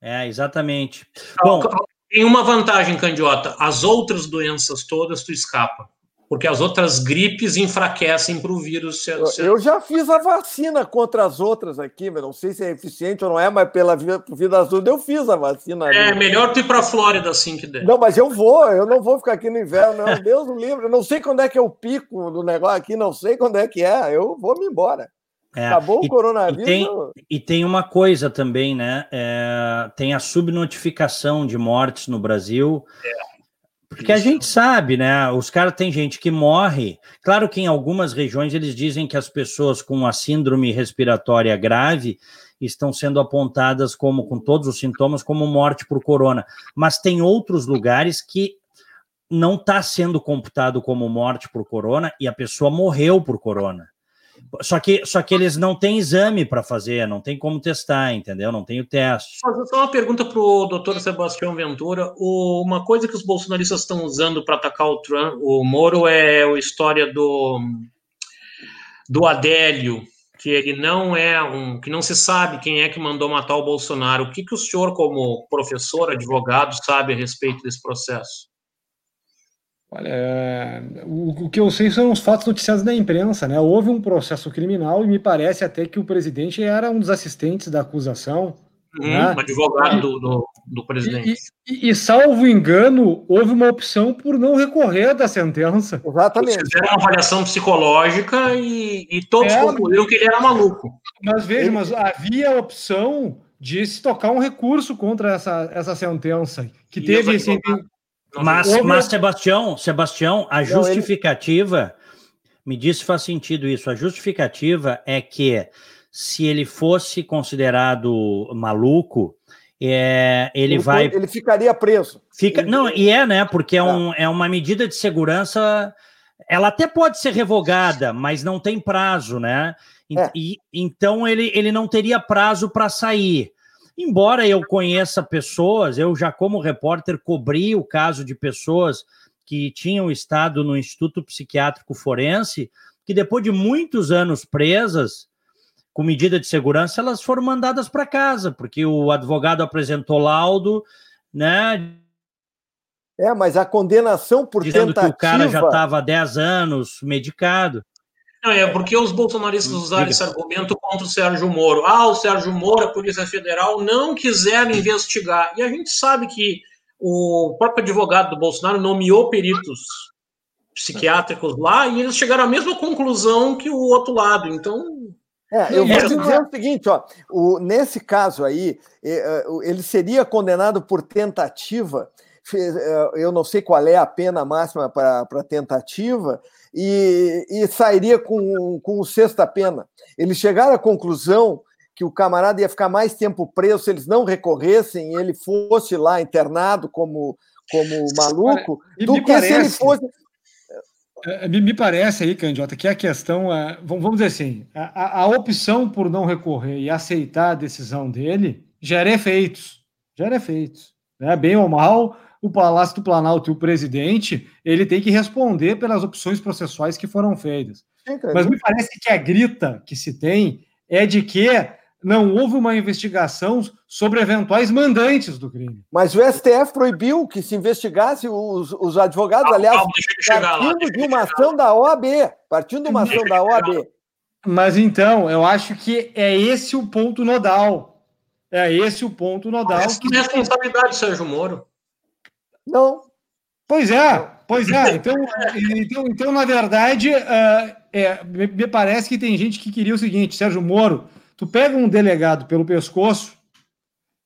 É, exatamente. Bom, tem uma vantagem, Candiota. As outras doenças todas tu escapa. Porque as outras gripes enfraquecem para o vírus. Se, se... Eu já fiz a vacina contra as outras aqui, mas não sei se é eficiente ou não é, mas pela vida, vida azul eu fiz a vacina. É, ali. melhor tu ir para a Flórida assim que der. Não, mas eu vou, eu não vou ficar aqui no inverno, não. Deus me livre. Eu não sei quando é que é o pico do negócio aqui, não sei quando é que é. Eu vou me embora. É, Acabou e, o coronavírus. E tem, e tem, uma coisa também, né? É, tem a subnotificação de mortes no Brasil. É. Porque a gente sabe, né? Os caras tem gente que morre. Claro que em algumas regiões eles dizem que as pessoas com a síndrome respiratória grave estão sendo apontadas como, com todos os sintomas, como morte por corona. Mas tem outros lugares que não está sendo computado como morte por corona e a pessoa morreu por corona. Só que, só que eles não têm exame para fazer, não tem como testar, entendeu? Não tem o teste. Só uma pergunta para o doutor Sebastião Ventura. O, uma coisa que os bolsonaristas estão usando para atacar o Trump, o Moro, é a história do, do Adélio, que ele não é um, que não se sabe quem é que mandou matar o Bolsonaro. O que, que o senhor, como professor, advogado, sabe a respeito desse processo? Olha, o, o, que eu sei são os fatos noticiados na imprensa, né? Houve um processo criminal e me parece até que o presidente era um dos assistentes da acusação. Hum, né? advogado do, do, do presidente. E, e, e, salvo engano, houve uma opção por não recorrer da sentença. Exatamente. Eles fizeram uma avaliação psicológica e, e todos é, concluíram que ele era maluco. Mas veja, ele... mas havia a opção de se tocar um recurso contra essa, essa sentença, que e teve esse, mas, mas Sebastião, Sebastião, a justificativa, me disse se faz sentido isso, a justificativa é que se ele fosse considerado maluco, é, ele, ele vai. Ele ficaria preso. Fica, não, e é, né? Porque é, tá. um, é uma medida de segurança. Ela até pode ser revogada, mas não tem prazo, né? É. E, então ele, ele não teria prazo para sair. Embora eu conheça pessoas, eu já como repórter cobri o caso de pessoas que tinham estado no Instituto Psiquiátrico Forense, que depois de muitos anos presas, com medida de segurança, elas foram mandadas para casa, porque o advogado apresentou laudo, né? É, mas a condenação por dizendo tentativa... que o cara já estava há 10 anos medicado. Não, é porque os bolsonaristas hum, usaram esse argumento contra o Sérgio Moro. Ah, o Sérgio Moro, a Polícia Federal, não quiseram investigar. E a gente sabe que o próprio advogado do Bolsonaro nomeou peritos psiquiátricos lá e eles chegaram à mesma conclusão que o outro lado. Então. É, eu vou dizer o seguinte, ó, o, nesse caso aí, é, ele seria condenado por tentativa. É, eu não sei qual é a pena máxima para tentativa, e, e sairia com, com sexta pena. Eles chegaram à conclusão que o camarada ia ficar mais tempo preso se eles não recorressem e ele fosse lá internado como, como maluco, do que parece, se ele fosse. É, é, me, me parece aí, Candiota, que a questão é. Vamos dizer assim: a, a opção por não recorrer e aceitar a decisão dele gera efeitos. Gera efeitos. Né? Bem ou mal, o Palácio do Planalto e o presidente, ele tem que responder pelas opções processuais que foram feitas. Mas me parece que a grita que se tem é de que não houve uma investigação sobre eventuais mandantes do crime. Mas o STF proibiu que se investigasse os, os advogados, ah, aliás, partindo de uma ação da OAB, partindo de uma ação da OAB. Mas então, eu acho que é esse o ponto nodal. É esse o ponto nodal. Essa que... responsabilidade, Sérgio Moro. Não. Pois é, pois é. Então, então, então na verdade, uh, é, me parece que tem gente que queria o seguinte, Sérgio Moro, tu pega um delegado pelo pescoço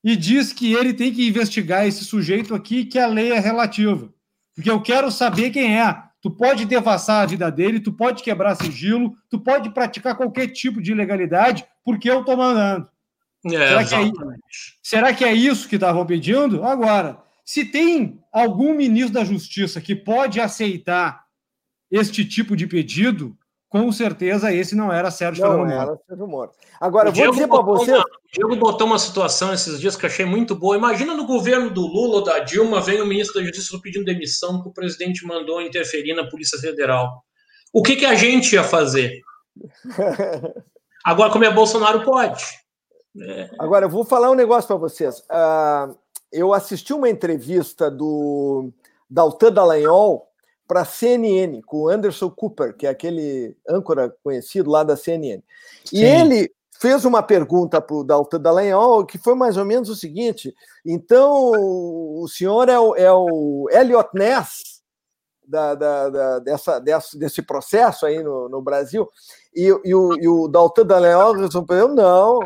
e diz que ele tem que investigar esse sujeito aqui, que a lei é relativa. Porque eu quero saber quem é. Tu pode devassar a vida dele, tu pode quebrar sigilo, tu pode praticar qualquer tipo de ilegalidade, porque eu estou mandando. É, será, que é, será que é isso que estavam pedindo? Agora, se tem algum ministro da Justiça que pode aceitar este tipo de pedido, com certeza esse não era Sérgio não Fernando era Sérgio Moro. Agora, vou dizer para você. Uma, o Diego botou uma situação esses dias que eu achei muito boa. Imagina no governo do Lula ou da Dilma, vem o ministro da Justiça pedindo demissão que o presidente mandou interferir na Polícia Federal. O que, que a gente ia fazer? Agora, como é Bolsonaro, pode. É... Agora, eu vou falar um negócio para vocês. Uh, eu assisti uma entrevista do Daltan Dallagnol para a CNN, com o Anderson Cooper, que é aquele âncora conhecido lá da CNN. E Sim. ele fez uma pergunta para o Daltan Dallagnol, que foi mais ou menos o seguinte: então, o senhor é o, é o Elliot Ness da, da, da, dessa, desse, desse processo aí no, no Brasil? E, e, o, e o Daltan Dallagnol respondeu: não,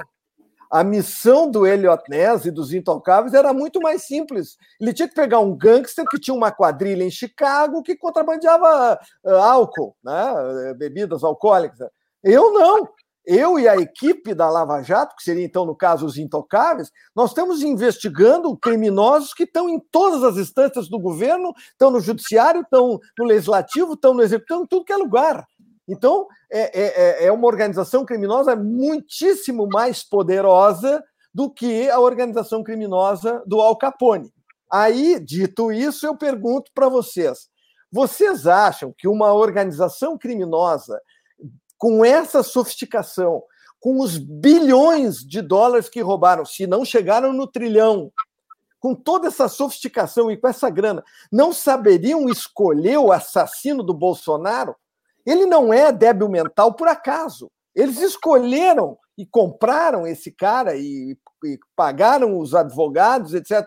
A missão do Elliot Ness e dos Intocáveis era muito mais simples. Ele tinha que pegar um gangster que tinha uma quadrilha em Chicago que contrabandeava uh, álcool, né? bebidas alcoólicas. Eu não. Eu e a equipe da Lava Jato, que seria então, no caso, os intocáveis, nós estamos investigando criminosos que estão em todas as instâncias do governo, estão no judiciário, estão no legislativo, estão no executivo, em tudo que é lugar. Então, é, é, é, é uma organização criminosa muitíssimo mais poderosa do que a organização criminosa do Al Capone. Aí, dito isso, eu pergunto para vocês: vocês acham que uma organização criminosa com essa sofisticação, com os bilhões de dólares que roubaram, se não chegaram no trilhão, com toda essa sofisticação e com essa grana, não saberiam escolher o assassino do Bolsonaro? Ele não é débil mental por acaso. Eles escolheram e compraram esse cara e, e pagaram os advogados, etc.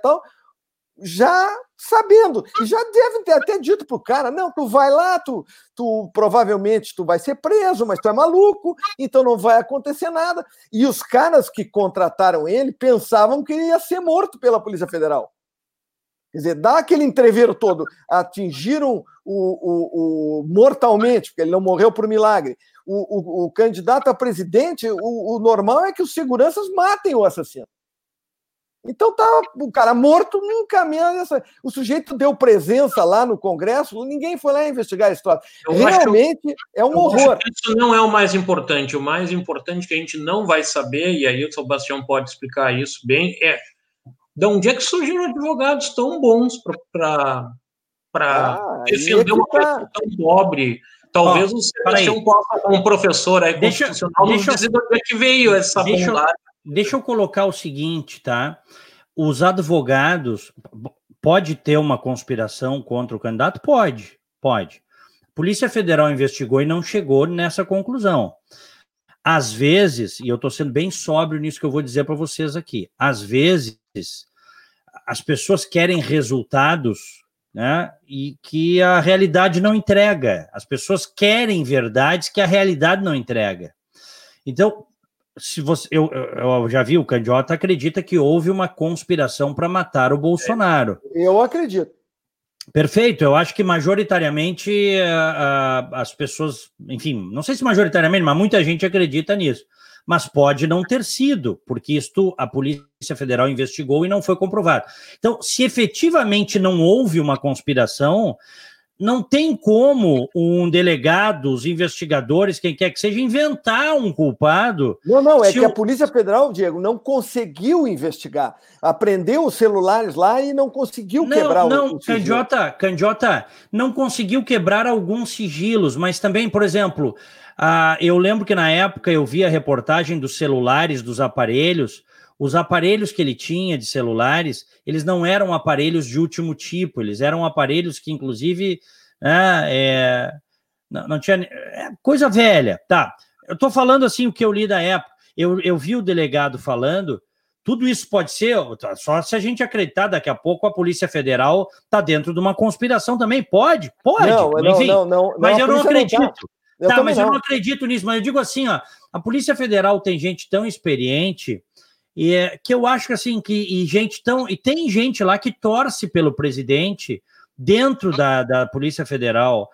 Já sabendo. E já devem ter até dito pro cara: não, tu vai lá, tu, tu provavelmente tu vai ser preso, mas tu é maluco, então não vai acontecer nada. E os caras que contrataram ele pensavam que ele ia ser morto pela Polícia Federal. Quer dizer, dá aquele entreveiro todo. Atingiram o, o, o mortalmente, porque ele não morreu por milagre. O, o, o candidato a presidente, o, normal é que os seguranças matem o assassino. Então tá o cara morto nunca menos. O sujeito deu presença lá no Congresso, ninguém foi lá investigar a história. Eu Realmente acho, é um horror. isso não é o mais importante. O mais importante que a gente não vai saber, e aí o Sebastião pode explicar isso bem, é de onde é que surgiram advogados tão bons para ah, defender é uma tá. pessoa tão pobre? Talvez oh, o Sebastião possa, como professor aí, deixa, constitucional, deixa, nos dizer de onde é que veio essa deixa, bondade. Deixa eu colocar o seguinte, tá? Os advogados, pode ter uma conspiração contra o candidato? Pode, pode. A Polícia Federal investigou e não chegou nessa conclusão. Às vezes, e eu estou sendo bem sóbrio nisso que eu vou dizer para vocês aqui, às vezes as pessoas querem resultados né, e que a realidade não entrega. As pessoas querem verdades que a realidade não entrega. Então, se você, eu, eu já vi o Candiota acredita que houve uma conspiração para matar o Bolsonaro. Eu acredito. Perfeito, eu acho que majoritariamente uh, uh, as pessoas, enfim, não sei se majoritariamente, mas muita gente acredita nisso mas pode não ter sido, porque isto a Polícia Federal investigou e não foi comprovado. Então, se efetivamente não houve uma conspiração, não tem como um delegado, os investigadores, quem quer que seja, inventar um culpado. Não, não, é que o... a Polícia Federal, Diego, não conseguiu investigar. Aprendeu os celulares lá e não conseguiu não, quebrar não, o, Não, Candiota, Candiota, não conseguiu quebrar alguns sigilos, mas também, por exemplo, ah, eu lembro que na época eu vi a reportagem dos celulares, dos aparelhos. Os aparelhos que ele tinha de celulares, eles não eram aparelhos de último tipo, eles eram aparelhos que, inclusive, né, é, não, não, tinha. É coisa velha, tá? Eu estou falando assim o que eu li da época. Eu, eu vi o delegado falando. Tudo isso pode ser, só se a gente acreditar, daqui a pouco a Polícia Federal está dentro de uma conspiração também. Pode, pode. Não, enfim, não, não, não, mas eu não acredito. Não tá. Eu tá, mas não. eu não acredito nisso, mas eu digo assim, ó, a Polícia Federal tem gente tão experiente e é, que eu acho que assim que e gente tão e tem gente lá que torce pelo presidente dentro da, da Polícia Federal.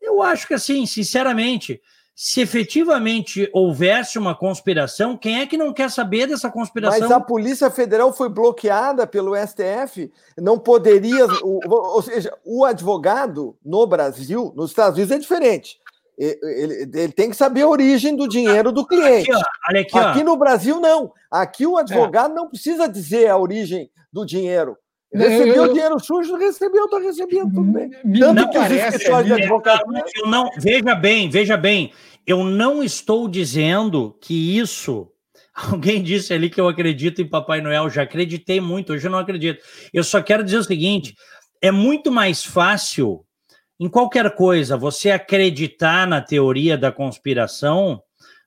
Eu acho que assim, sinceramente, se efetivamente houvesse uma conspiração, quem é que não quer saber dessa conspiração? Mas a Polícia Federal foi bloqueada pelo STF, não poderia. ou seja, o advogado no Brasil, nos Estados Unidos, é diferente. Ele, ele, tem que saber a origem do dinheiro do cliente. Aqui, ó, aqui, aqui no Brasil, não. Aqui o advogado é. não precisa dizer a origem do dinheiro. Recebeu eu, dinheiro sujo, recebeu, estou recebendo, tudo bem. Tanto não que parece, de advocacia... eu não, veja bem, veja bem, eu não estou dizendo que isso. Alguém disse ali que eu acredito em Papai Noel, já acreditei muito, hoje eu não acredito. Eu só quero dizer o seguinte: é muito mais fácil em qualquer coisa, você acreditar na teoria da conspiração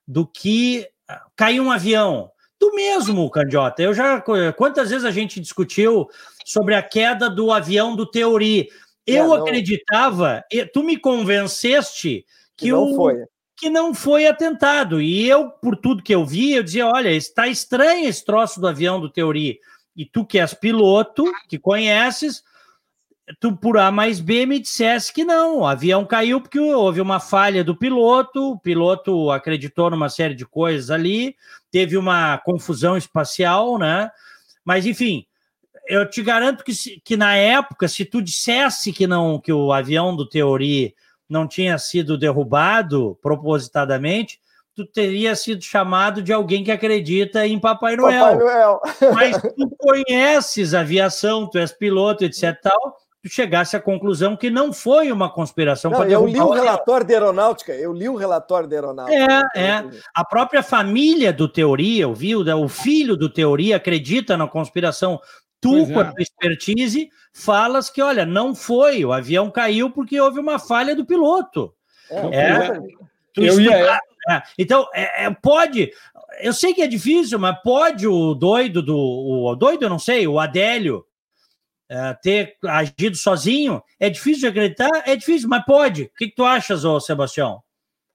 do que ah, cair um avião. Do mesmo, Candiota. Eu já. Quantas vezes a gente discutiu sobre a queda do avião do Teori? Eu é, acreditava, tu me convenceste que, o, que não foi atentado. E eu, por tudo que eu vi, eu dizia: olha, está estranho esse troço do avião do Teori. E tu que és piloto, que conheces, tu por A mais B me dissesse que não, o avião caiu porque houve uma falha do piloto, o piloto acreditou numa série de coisas ali, teve uma confusão espacial, né? Mas enfim, eu te garanto que, que na época, se tu dissesse que não, que o avião do Teori não tinha sido derrubado propositadamente, tu teria sido chamado de alguém que acredita em Papai Noel. Papai Noel. Mas tu conheces aviação, tu és piloto, etc. Tal, tu chegasse à conclusão que não foi uma conspiração para Eu li o relatório da aeronáutica, eu li o relatório da aeronáutica. É, é. A própria família do Teoria, o, viu, o filho do Teoria acredita na conspiração. Tu, com a tua expertise, falas que, olha, não foi, o avião caiu porque houve uma falha do piloto. É, é. eu ia, é. Então, é, é, pode. Eu sei que é difícil, mas pode o doido do. O doido, eu não sei, o Adélio, é, ter agido sozinho. É difícil de acreditar? É difícil, mas pode. O que, que tu achas, ô Sebastião?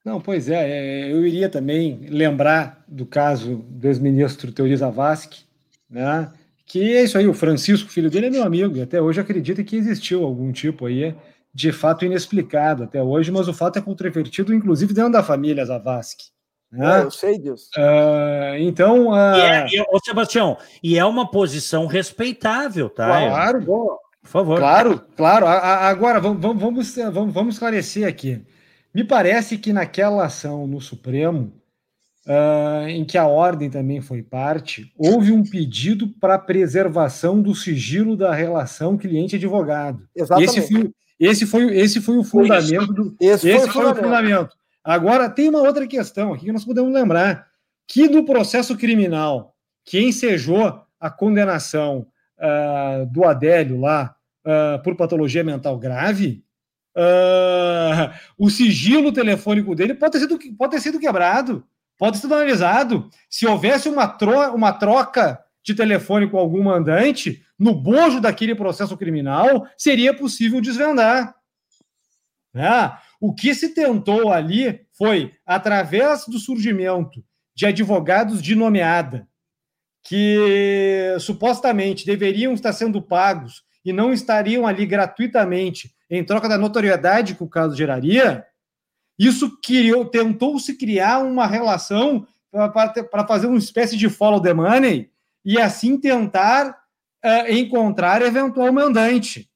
Não, pois é, é, eu iria também lembrar do caso do ex-ministro Teori Zavascki, né? Que é isso aí, o Francisco, filho dele, é meu amigo, e até hoje acredita que existiu algum tipo aí de fato inexplicado até hoje, mas o fato é controvertido, inclusive dentro da família Zavascki. Né? É, eu sei disso. Uh, então. Uh... E é, e, ô, Sebastião, e é uma posição respeitável, tá? Claro, por favor. Claro, claro. Agora, vamos, vamos, vamos, vamos esclarecer aqui. Me parece que naquela ação no Supremo, uh, em que a ordem também foi parte, houve um pedido para preservação do sigilo da relação cliente-advogado. Exatamente. Esse foi, esse foi, esse foi o fundamento do. Esse, esse foi, o fundamento. Agora, tem uma outra questão aqui que nós podemos lembrar: que no processo criminal que ensejou a condenação uh, do Adélio lá uh, por patologia mental grave, uh, o sigilo telefônico dele pode ter sido, pode ter sido quebrado, pode ter sido analisado. Se houvesse uma, tro uma troca de telefone com algum mandante, no bojo daquele processo criminal, seria possível desvendar. Né? O que se tentou ali foi, através do surgimento de advogados de nomeada, que supostamente deveriam estar sendo pagos e não estariam ali gratuitamente em troca da notoriedade que o caso geraria, isso criou, tentou-se criar uma relação para fazer uma espécie de follow the money e assim tentar uh, encontrar eventual mandante.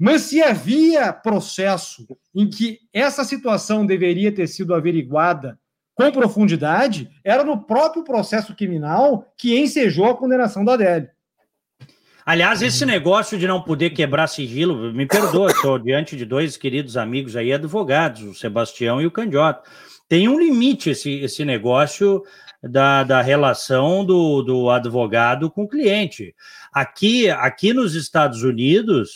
Mas se havia processo em que essa situação deveria ter sido averiguada com profundidade, era no próprio processo criminal que ensejou a condenação da Adélio. Aliás, esse negócio de não poder quebrar sigilo, me perdoa, estou diante de dois queridos amigos aí, advogados, o Sebastião e o Candiota. Tem um limite esse, esse negócio da, da relação do, do advogado com o cliente. Aqui, aqui nos Estados Unidos,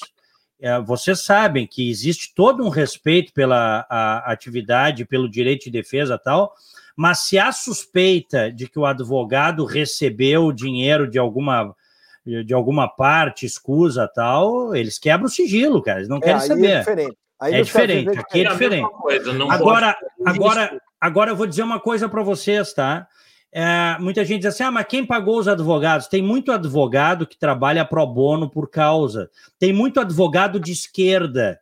é, vocês sabem que existe todo um respeito pela atividade, pelo direito de defesa tal, mas se há suspeita de que o advogado recebeu dinheiro de alguma de alguma parte, escusa tal, eles quebram o sigilo, cara, eles não é, querem é saber. É diferente. Aí é diferente, aqui é diferente. Coisa, agora, agora, agora eu vou dizer uma coisa para vocês, tá? É, muita gente diz assim: ah, mas quem pagou os advogados? Tem muito advogado que trabalha pro bono por causa. Tem muito advogado de esquerda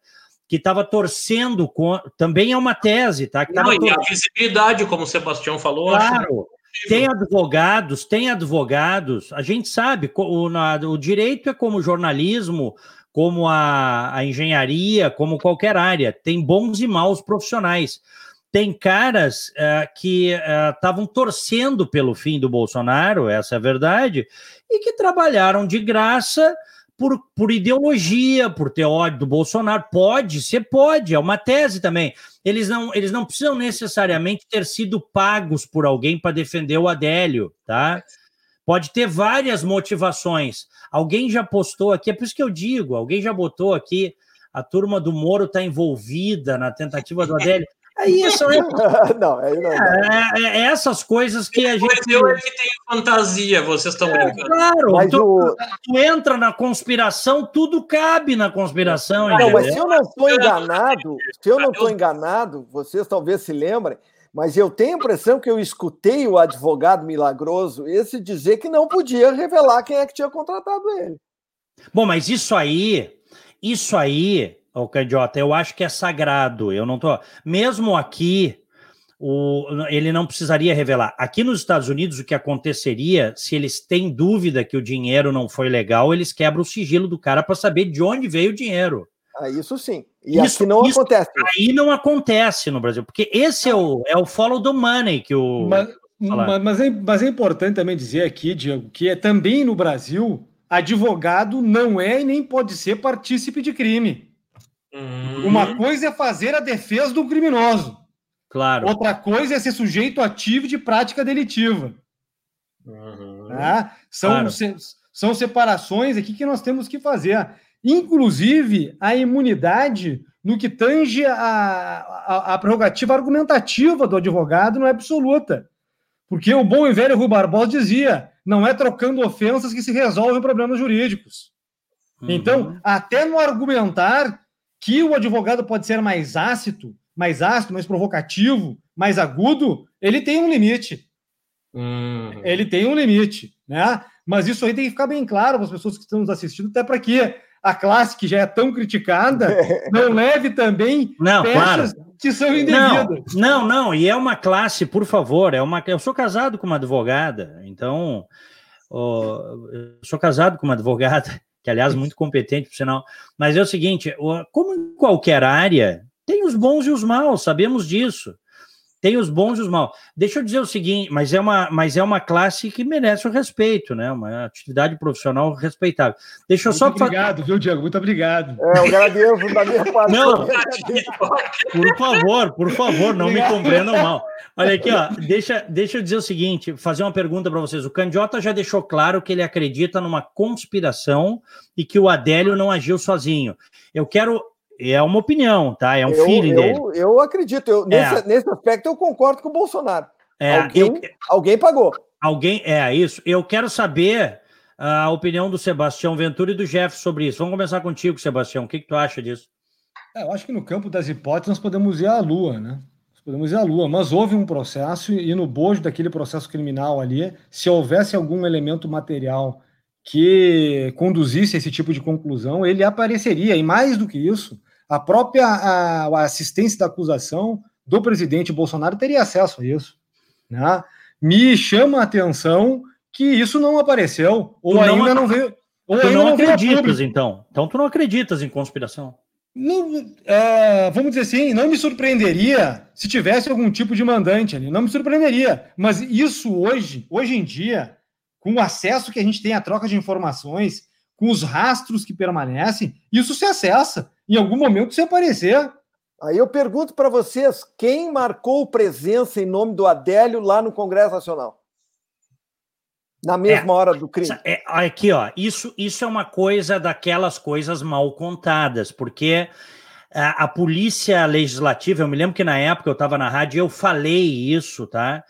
que estava torcendo com. Também é uma tese, tá? Que Não, e a visibilidade, como o Sebastião falou. Claro. Tem advogados, tem advogados, a gente sabe, o, na, o direito é como o jornalismo, como a, a engenharia, como qualquer área, tem bons e maus profissionais tem caras uh, que estavam uh, torcendo pelo fim do Bolsonaro, essa é a verdade, e que trabalharam de graça por, por ideologia, por ter ódio do Bolsonaro. Pode ser, pode, é uma tese também. Eles não, eles não precisam necessariamente ter sido pagos por alguém para defender o Adélio, tá? Pode ter várias motivações. Alguém já postou aqui, é por isso que eu digo, alguém já botou aqui, a turma do Moro está envolvida na tentativa do Adélio. É isso, né? não, é, não, é, é, é, essas coisas que a gente. Eu é que tenho fantasia, vocês estão é, brincando. Claro, tu, o... tu, entra na conspiração, tudo cabe na conspiração. Não, mas se eu não estou enganado, se eu não estou enganado, vocês talvez se lembrem, Mas eu tenho a impressão que eu escutei o advogado milagroso esse dizer que não podia revelar quem é que tinha contratado ele. Bom, mas isso aí, isso aí, o Candiota, eu acho que é sagrado. Eu não tô. Mesmo aqui, o, ele não precisaria revelar. Aqui nos Estados Unidos, o que aconteceria, se eles têm dúvida que o dinheiro não foi legal, eles quebram o sigilo do cara para saber de onde veio o dinheiro. Ah, isso sim. E isso, aqui não isso, acontece. Aí não acontece no Brasil, porque esse é o, é o follow the money que o. Mas, mas, é, mas é importante também dizer aqui, Diego, que é também no Brasil, advogado não é e nem pode ser partícipe de crime. Uhum. Uma coisa é fazer a defesa do criminoso. Claro. Outra coisa é ser sujeito ativo de prática delitiva. Uhum. Tá? São, claro. se, são separações aqui que nós temos que fazer. Inclusive, a imunidade no que tange a, a, a prerrogativa argumentativa do advogado não é absoluta. Porque o bom e velho Rui Barbosa dizia: não é trocando ofensas que se resolvem problemas jurídicos. Uhum. Então, até no argumentar que o advogado pode ser mais ácido, mais ácido, mais provocativo, mais agudo, ele tem um limite. Uhum. Ele tem um limite, né? Mas isso aí tem que ficar bem claro para as pessoas que estão nos assistindo, até para que a classe que já é tão criticada não leve também não, peças claro. que são indevidas. Não, não, não, e é uma classe, por favor, é uma. Eu sou casado com uma advogada, então oh, eu sou casado com uma advogada que aliás muito competente, por sinal. Mas é o seguinte, como em qualquer área, tem os bons e os maus, sabemos disso. Tem os bons e os maus. Deixa eu dizer o seguinte, mas é uma, mas é uma classe que merece o respeito, né? Uma atividade profissional respeitável. Deixa eu muito só obrigado, viu, Diego? Muito obrigado. É, eu agradeço da minha parte. Não, por favor, por favor, não me compreendam mal. Olha aqui, ó, deixa, deixa eu dizer o seguinte, fazer uma pergunta para vocês. O Candiota já deixou claro que ele acredita numa conspiração e que o Adélio não agiu sozinho. Eu quero é uma opinião, tá? É um eu, feeling eu, dele. Eu acredito. Eu, é. nesse, nesse aspecto, eu concordo com o Bolsonaro. É, alguém, eu, alguém pagou. Alguém, é isso. Eu quero saber a opinião do Sebastião Ventura e do Jeff sobre isso. Vamos começar contigo, Sebastião. O que, que tu acha disso? É, eu acho que no campo das hipóteses nós podemos ir à Lua, né? Nós podemos ir à Lua, mas houve um processo e no bojo daquele processo criminal ali, se houvesse algum elemento material que conduzisse a esse tipo de conclusão, ele apareceria. E mais do que isso, a própria a, a assistência da acusação do presidente Bolsonaro teria acesso a isso. Né? Me chama a atenção que isso não apareceu, ou não ainda não veio. Ou tu não, não acreditas, então. Então tu não acreditas em conspiração. Não, é, vamos dizer assim, não me surpreenderia se tivesse algum tipo de mandante ali, não me surpreenderia. Mas isso hoje, hoje em dia, com o acesso que a gente tem à troca de informações, com os rastros que permanecem, isso se acessa. Em algum momento, se aparecer. Aí eu pergunto para vocês: quem marcou presença em nome do Adélio lá no Congresso Nacional? Na mesma é, hora do crime. É, aqui, ó, isso, isso é uma coisa daquelas coisas mal contadas, porque a, a polícia legislativa, eu me lembro que na época eu estava na rádio eu falei isso, tá?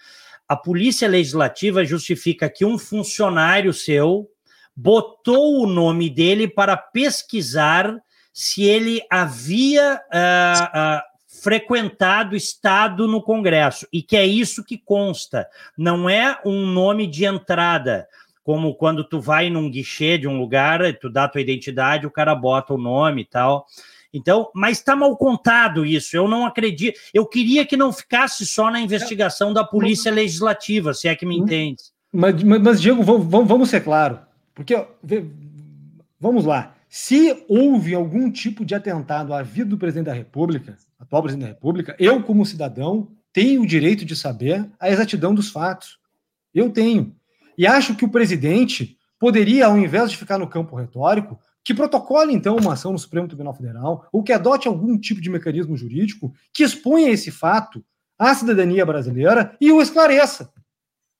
A polícia legislativa justifica que um funcionário seu botou o nome dele para pesquisar se ele havia uh, uh, frequentado estado no Congresso, e que é isso que consta, não é um nome de entrada, como quando tu vai num guichê de um lugar, tu dá tua identidade, o cara bota o nome e tal. Então, mas está mal contado isso. Eu não acredito. Eu queria que não ficasse só na investigação da polícia legislativa, se é que me entende. Mas, mas, mas Diego, vamos, vamos ser claro. Porque, vamos lá, se houve algum tipo de atentado à vida do presidente da República, atual presidente da República, eu, como cidadão, tenho o direito de saber a exatidão dos fatos. Eu tenho. E acho que o presidente poderia, ao invés de ficar no campo retórico, que protocole, então, uma ação no Supremo Tribunal Federal, ou que adote algum tipo de mecanismo jurídico que exponha esse fato à cidadania brasileira e o esclareça.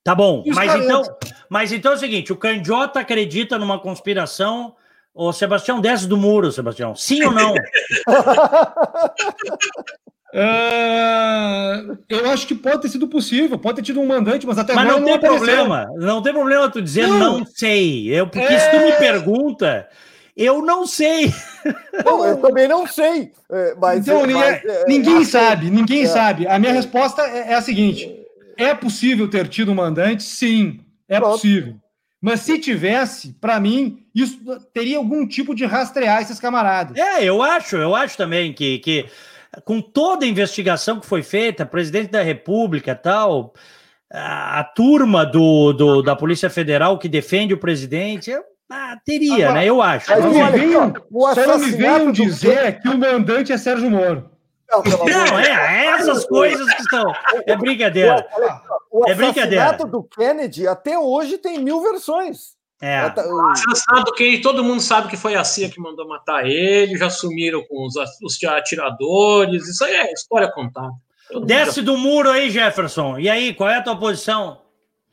Tá bom, mas então, mas então é o seguinte: o Candiota acredita numa conspiração. Ô, Sebastião, desce do muro, Sebastião. Sim ou não? Uh, eu acho que pode ter sido possível, pode ter tido um mandante, mas até mas agora não, não tem apareceu. problema. Não tem problema tu dizer não, não sei. Eu, porque é... se tu me pergunta, Eu não sei. Não, eu também não sei. É, mas, então, mas, é, é, ninguém assim, sabe, ninguém é, sabe. A minha resposta é, a seguinte: é possível ter tido um mandante? Sim, é Pronto. possível. Mas se tivesse, para mim, isso teria algum tipo de rastrear esses camaradas. É, eu acho, eu acho também que, que com toda a investigação que foi feita, presidente da República tal, a, a turma do, do, da Polícia Federal que defende o presidente, eu, ah, teria, Agora, né? Eu acho. Mas não, venham, só não me venham dizer que o mandante é Sérgio Moro. Não, não é, é, essas coisas que são. É brincadeira. O, é brincadeira. do Kennedy até hoje tem mil versões. É. Tá, o que todo mundo sabe que foi a CIA que mandou matar ele, já sumiram com os, os atiradores. Isso aí é história contada. Desce do muro aí, Jefferson. E aí, qual é a tua posição?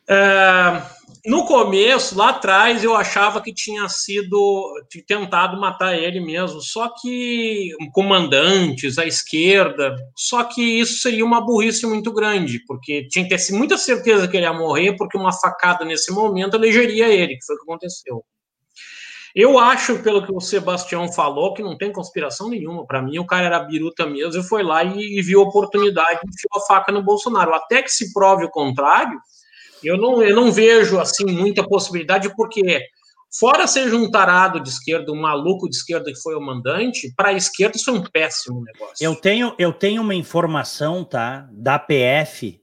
É, no começo, lá atrás, eu achava que tinha sido tentado matar ele mesmo, só que comandantes, a esquerda, só que isso seria uma burrice muito grande, porque tinha que ter muita certeza que ele ia morrer, porque uma facada nesse momento elegeria ele, que foi o que aconteceu. Eu acho, pelo que o Sebastião falou, que não tem conspiração nenhuma. Para mim, o cara era biruta mesmo e foi lá e, e viu a oportunidade e enfiou a faca no Bolsonaro. Até que se prove o contrário, eu não, eu não vejo assim muita possibilidade, porque fora seja um tarado de esquerda, um maluco de esquerda que foi o mandante, para a esquerda isso é um péssimo negócio. Eu tenho, eu tenho uma informação, tá, da PF,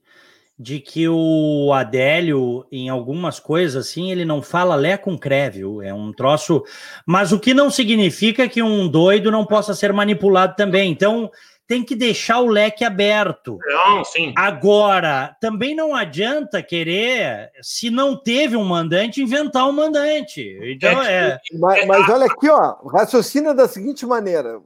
de que o Adélio, em algumas coisas assim, ele não fala lé com cré? É um troço. Mas o que não significa que um doido não possa ser manipulado também. Então, tem que deixar o leque aberto. Não, sim. Agora, também não adianta querer, se não teve um mandante, inventar um mandante. Então, é, é... Mas, mas olha aqui, ó, raciocina da seguinte maneira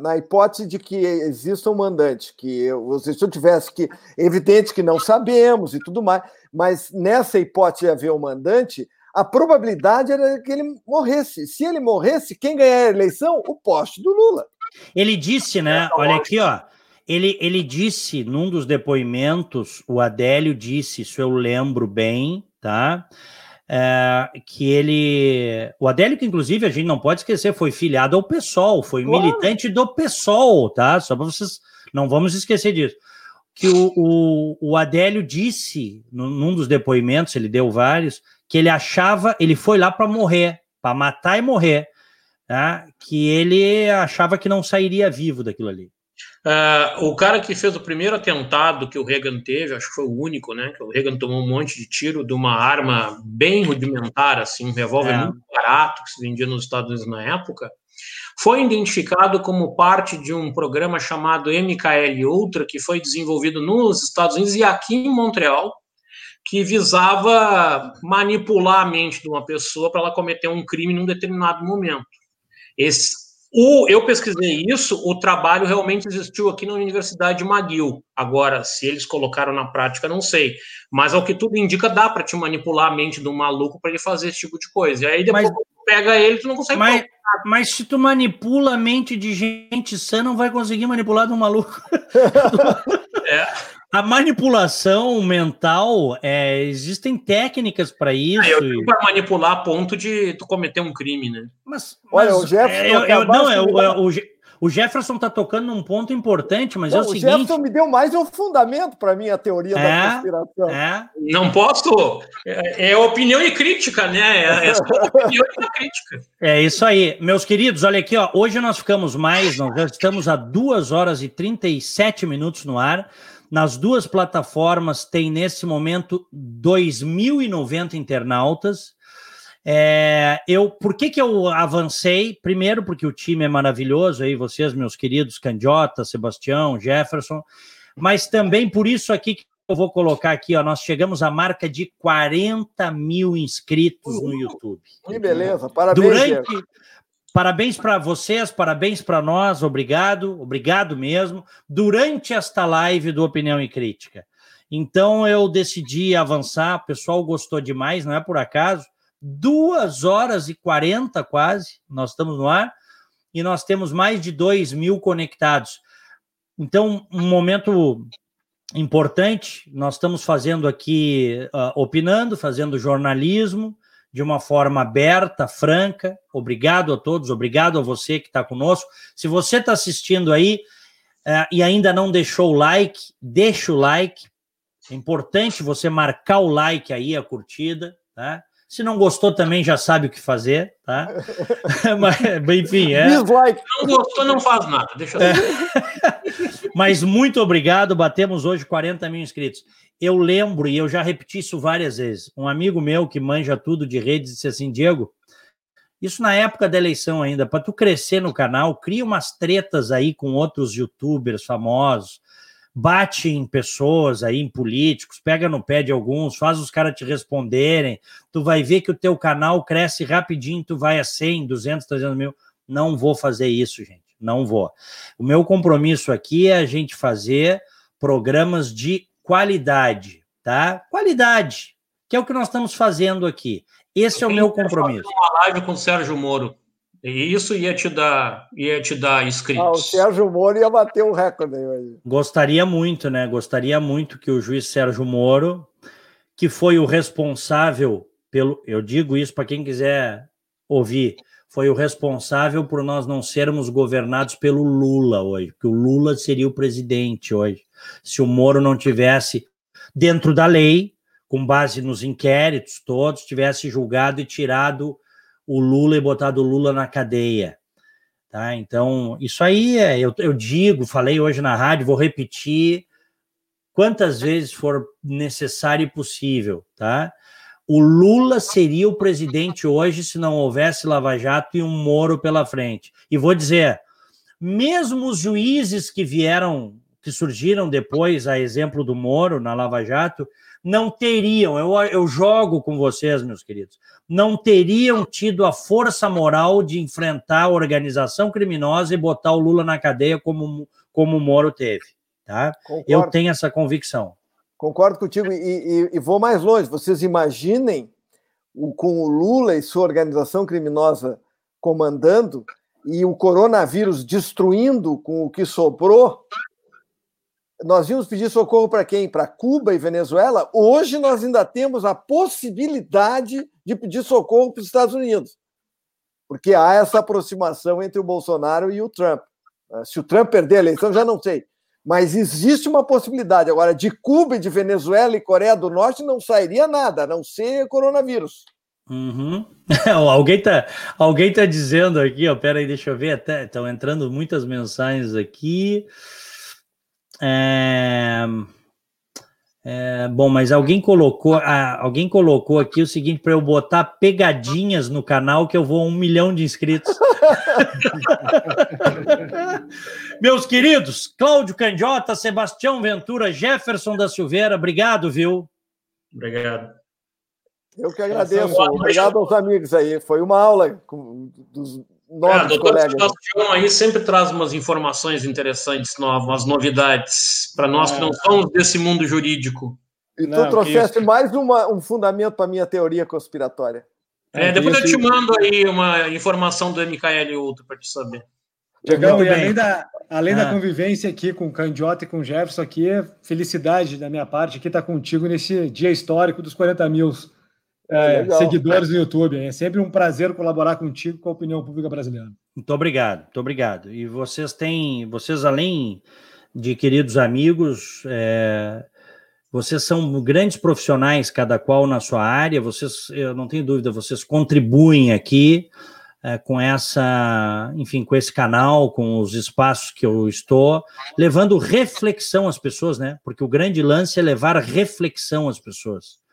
na hipótese de que exista um mandante, que eu, se eu tivesse que, evidente que não sabemos e tudo mais, mas nessa hipótese de haver um mandante, a probabilidade era que ele morresse. Se ele morresse, quem ganhar a eleição? O poste do Lula. Ele disse, né? Olha aqui, ó. Ele, ele disse num dos depoimentos, o Adélio disse, isso eu lembro bem, tá? É, que ele. O Adélio, que inclusive a gente não pode esquecer, foi filiado ao PSOL, foi militante do PSOL, tá? Só para vocês. Não vamos esquecer disso. Que o, o, o Adélio disse, num dos depoimentos, ele deu vários, que ele achava, ele foi lá para morrer, para matar e morrer né, que ele achava que não sairia vivo daquilo ali. Uh, o cara que fez o primeiro atentado que o Reagan teve, acho que foi o único, né? Que o Reagan tomou um monte de tiro de uma arma bem rudimentar, assim, um revólver é. muito barato que se vendia nos Estados Unidos na época, foi identificado como parte de um programa chamado MKL Ultra, que foi desenvolvido nos Estados Unidos e aqui em Montreal, que visava manipular a mente de uma pessoa para ela cometer um crime num determinado momento. Esse, o, eu pesquisei isso, o trabalho realmente existiu aqui na Universidade de McGill. Agora, se eles colocaram na prática, não sei. Mas ao que tudo indica, dá para te manipular a mente do maluco para ele fazer esse tipo de coisa. E aí depois mas, pega ele, tu não consegue. Mas, mas se tu manipula a mente de gente sã, não vai conseguir manipular de um maluco. é. A manipulação mental, é, existem técnicas para isso. Ah, eu para manipular a ponto de tu cometer um crime, né? Mas, mas Olha, o Jefferson. É, eu, não, é, o, o, Jefferson está tocando num ponto importante, mas não, é o, o seguinte. O Jefferson me deu mais um fundamento para mim a teoria é, da conspiração. É. Não posso. É, é opinião e crítica, né? É, é opinião e crítica. É isso aí. Meus queridos, olha aqui, ó. Hoje nós ficamos mais, nós já estamos a 2 horas e 37 minutos no ar. Nas duas plataformas tem nesse momento 2.090 internautas. É, eu, por que, que eu avancei? Primeiro, porque o time é maravilhoso, aí vocês, meus queridos Candiota, Sebastião, Jefferson, mas também por isso aqui que eu vou colocar aqui, ó, nós chegamos à marca de 40 mil inscritos no YouTube. Que beleza, parabéns. Durante, Parabéns para vocês, parabéns para nós, obrigado, obrigado mesmo, durante esta live do Opinião e Crítica. Então eu decidi avançar, o pessoal gostou demais, não é por acaso. Duas horas e quarenta quase, nós estamos no ar, e nós temos mais de dois mil conectados. Então, um momento importante, nós estamos fazendo aqui, uh, opinando, fazendo jornalismo, de uma forma aberta, franca. Obrigado a todos, obrigado a você que está conosco. Se você está assistindo aí uh, e ainda não deixou o like, deixa o like. É importante você marcar o like aí, a curtida, tá? Se não gostou também já sabe o que fazer, tá? Mas, enfim, é. Dislike. Não gostou, não faz nada. Deixa eu é. Mas muito obrigado. Batemos hoje 40 mil inscritos. Eu lembro, e eu já repeti isso várias vezes. Um amigo meu que manja tudo de redes disse assim: Diego, isso na época da eleição ainda, para tu crescer no canal, cria umas tretas aí com outros youtubers famosos bate em pessoas aí, em políticos, pega no pé de alguns, faz os caras te responderem, tu vai ver que o teu canal cresce rapidinho, tu vai a 100, 200, 300 mil. Não vou fazer isso, gente, não vou. O meu compromisso aqui é a gente fazer programas de qualidade, tá? Qualidade, que é o que nós estamos fazendo aqui. Esse é o meu compromisso. Uma live com o Sérgio Moro. E isso ia te dar, ia te dar inscritos. Ah, o Sérgio Moro ia bater um recorde aí. Gostaria muito, né? Gostaria muito que o juiz Sérgio Moro, que foi o responsável pelo, eu digo isso para quem quiser ouvir, foi o responsável por nós não sermos governados pelo Lula hoje, porque o Lula seria o presidente hoje. Se o Moro não tivesse dentro da lei, com base nos inquéritos todos, tivesse julgado e tirado o Lula e botado o Lula na cadeia. Tá? Então, isso aí é, eu, eu digo, falei hoje na rádio, vou repetir quantas vezes for necessário e possível, tá? O Lula seria o presidente hoje se não houvesse Lava Jato e um Moro pela frente. E vou dizer, mesmo os juízes que vieram, que surgiram depois, a exemplo do Moro na Lava Jato, não teriam, eu, eu jogo com vocês, meus queridos, não teriam tido a força moral de enfrentar a organização criminosa e botar o Lula na cadeia como, como o Moro teve. Tá? Eu tenho essa convicção. Concordo contigo e, e, e vou mais longe. Vocês imaginem o, com o Lula e sua organização criminosa comandando e o coronavírus destruindo com o que sobrou nós vimos pedir socorro para quem? Para Cuba e Venezuela. Hoje nós ainda temos a possibilidade de pedir socorro para os Estados Unidos, porque há essa aproximação entre o Bolsonaro e o Trump. Ah, se o Trump perder a eleição, já não sei. Mas existe uma possibilidade. Agora, de Cuba, de Venezuela e Coreia do Norte não sairia nada, a não ser coronavírus. Uhum. alguém está alguém tá dizendo aqui, ó, peraí, deixa eu ver, estão entrando muitas mensagens aqui. É... É, bom, mas alguém colocou, ah, alguém colocou aqui o seguinte para eu botar pegadinhas no canal que eu vou a um milhão de inscritos. Meus queridos, Cláudio Candiota, Sebastião Ventura, Jefferson da Silveira, obrigado, viu? Obrigado. Eu que agradeço. Obrigado aos amigos aí. Foi uma aula dos novos é, colegas. Sebastião aí sempre traz umas informações interessantes, novas, umas novidades, para nós é. que não somos desse mundo jurídico. E tu não, trouxeste mais uma, um fundamento para a minha teoria conspiratória. É, depois eu te mando aí uma informação do MKL outro para te saber. Legal, e além, da, além ah. da convivência aqui com o Candiota e com o Jefferson, aqui é felicidade da minha parte aqui estar tá contigo nesse dia histórico dos 40 mil é, seguidores no YouTube. É sempre um prazer colaborar contigo com a opinião pública brasileira. Muito obrigado, muito obrigado. E vocês têm, vocês além de queridos amigos, é, vocês são grandes profissionais, cada qual na sua área. Vocês, eu não tenho dúvida, vocês contribuem aqui é, com essa, enfim, com esse canal, com os espaços que eu estou, levando reflexão às pessoas, né? Porque o grande lance é levar reflexão às pessoas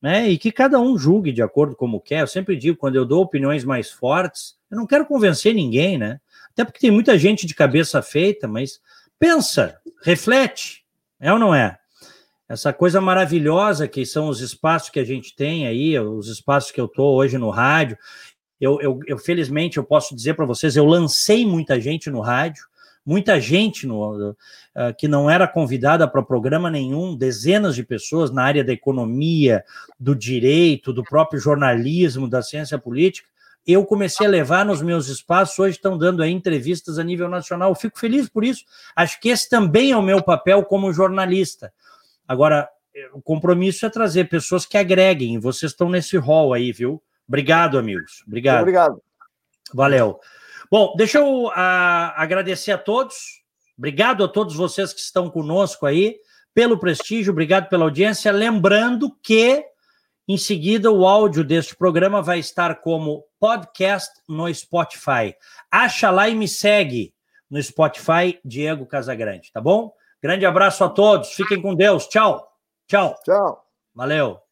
né? E que cada um julgue de acordo como quer. Eu sempre digo, quando eu dou opiniões mais fortes, eu não quero convencer ninguém, né? Até porque tem muita gente de cabeça feita, mas pensa, reflete, é ou não é? Essa coisa maravilhosa que são os espaços que a gente tem aí, os espaços que eu estou hoje no rádio. Eu, eu, eu felizmente eu posso dizer para vocês, eu lancei muita gente no rádio, muita gente no, uh, que não era convidada para programa nenhum, dezenas de pessoas na área da economia, do direito, do próprio jornalismo, da ciência política. Eu comecei a levar nos meus espaços, hoje estão dando aí entrevistas a nível nacional. Eu fico feliz por isso. Acho que esse também é o meu papel como jornalista. Agora, o compromisso é trazer pessoas que agreguem, vocês estão nesse rol aí, viu? Obrigado, amigos. Obrigado. Obrigado. Valeu. Bom, deixa eu a, ah, agradecer a todos. Obrigado a todos vocês que estão conosco aí, pelo prestígio, obrigado pela audiência. Lembrando que, em seguida, o áudio deste programa vai estar como podcast no Spotify. Acha lá e me segue no Spotify, Diego Casagrande, tá bom? Grande abraço a todos, fiquem com Deus. Tchau. Tchau. Tchau. Valeu.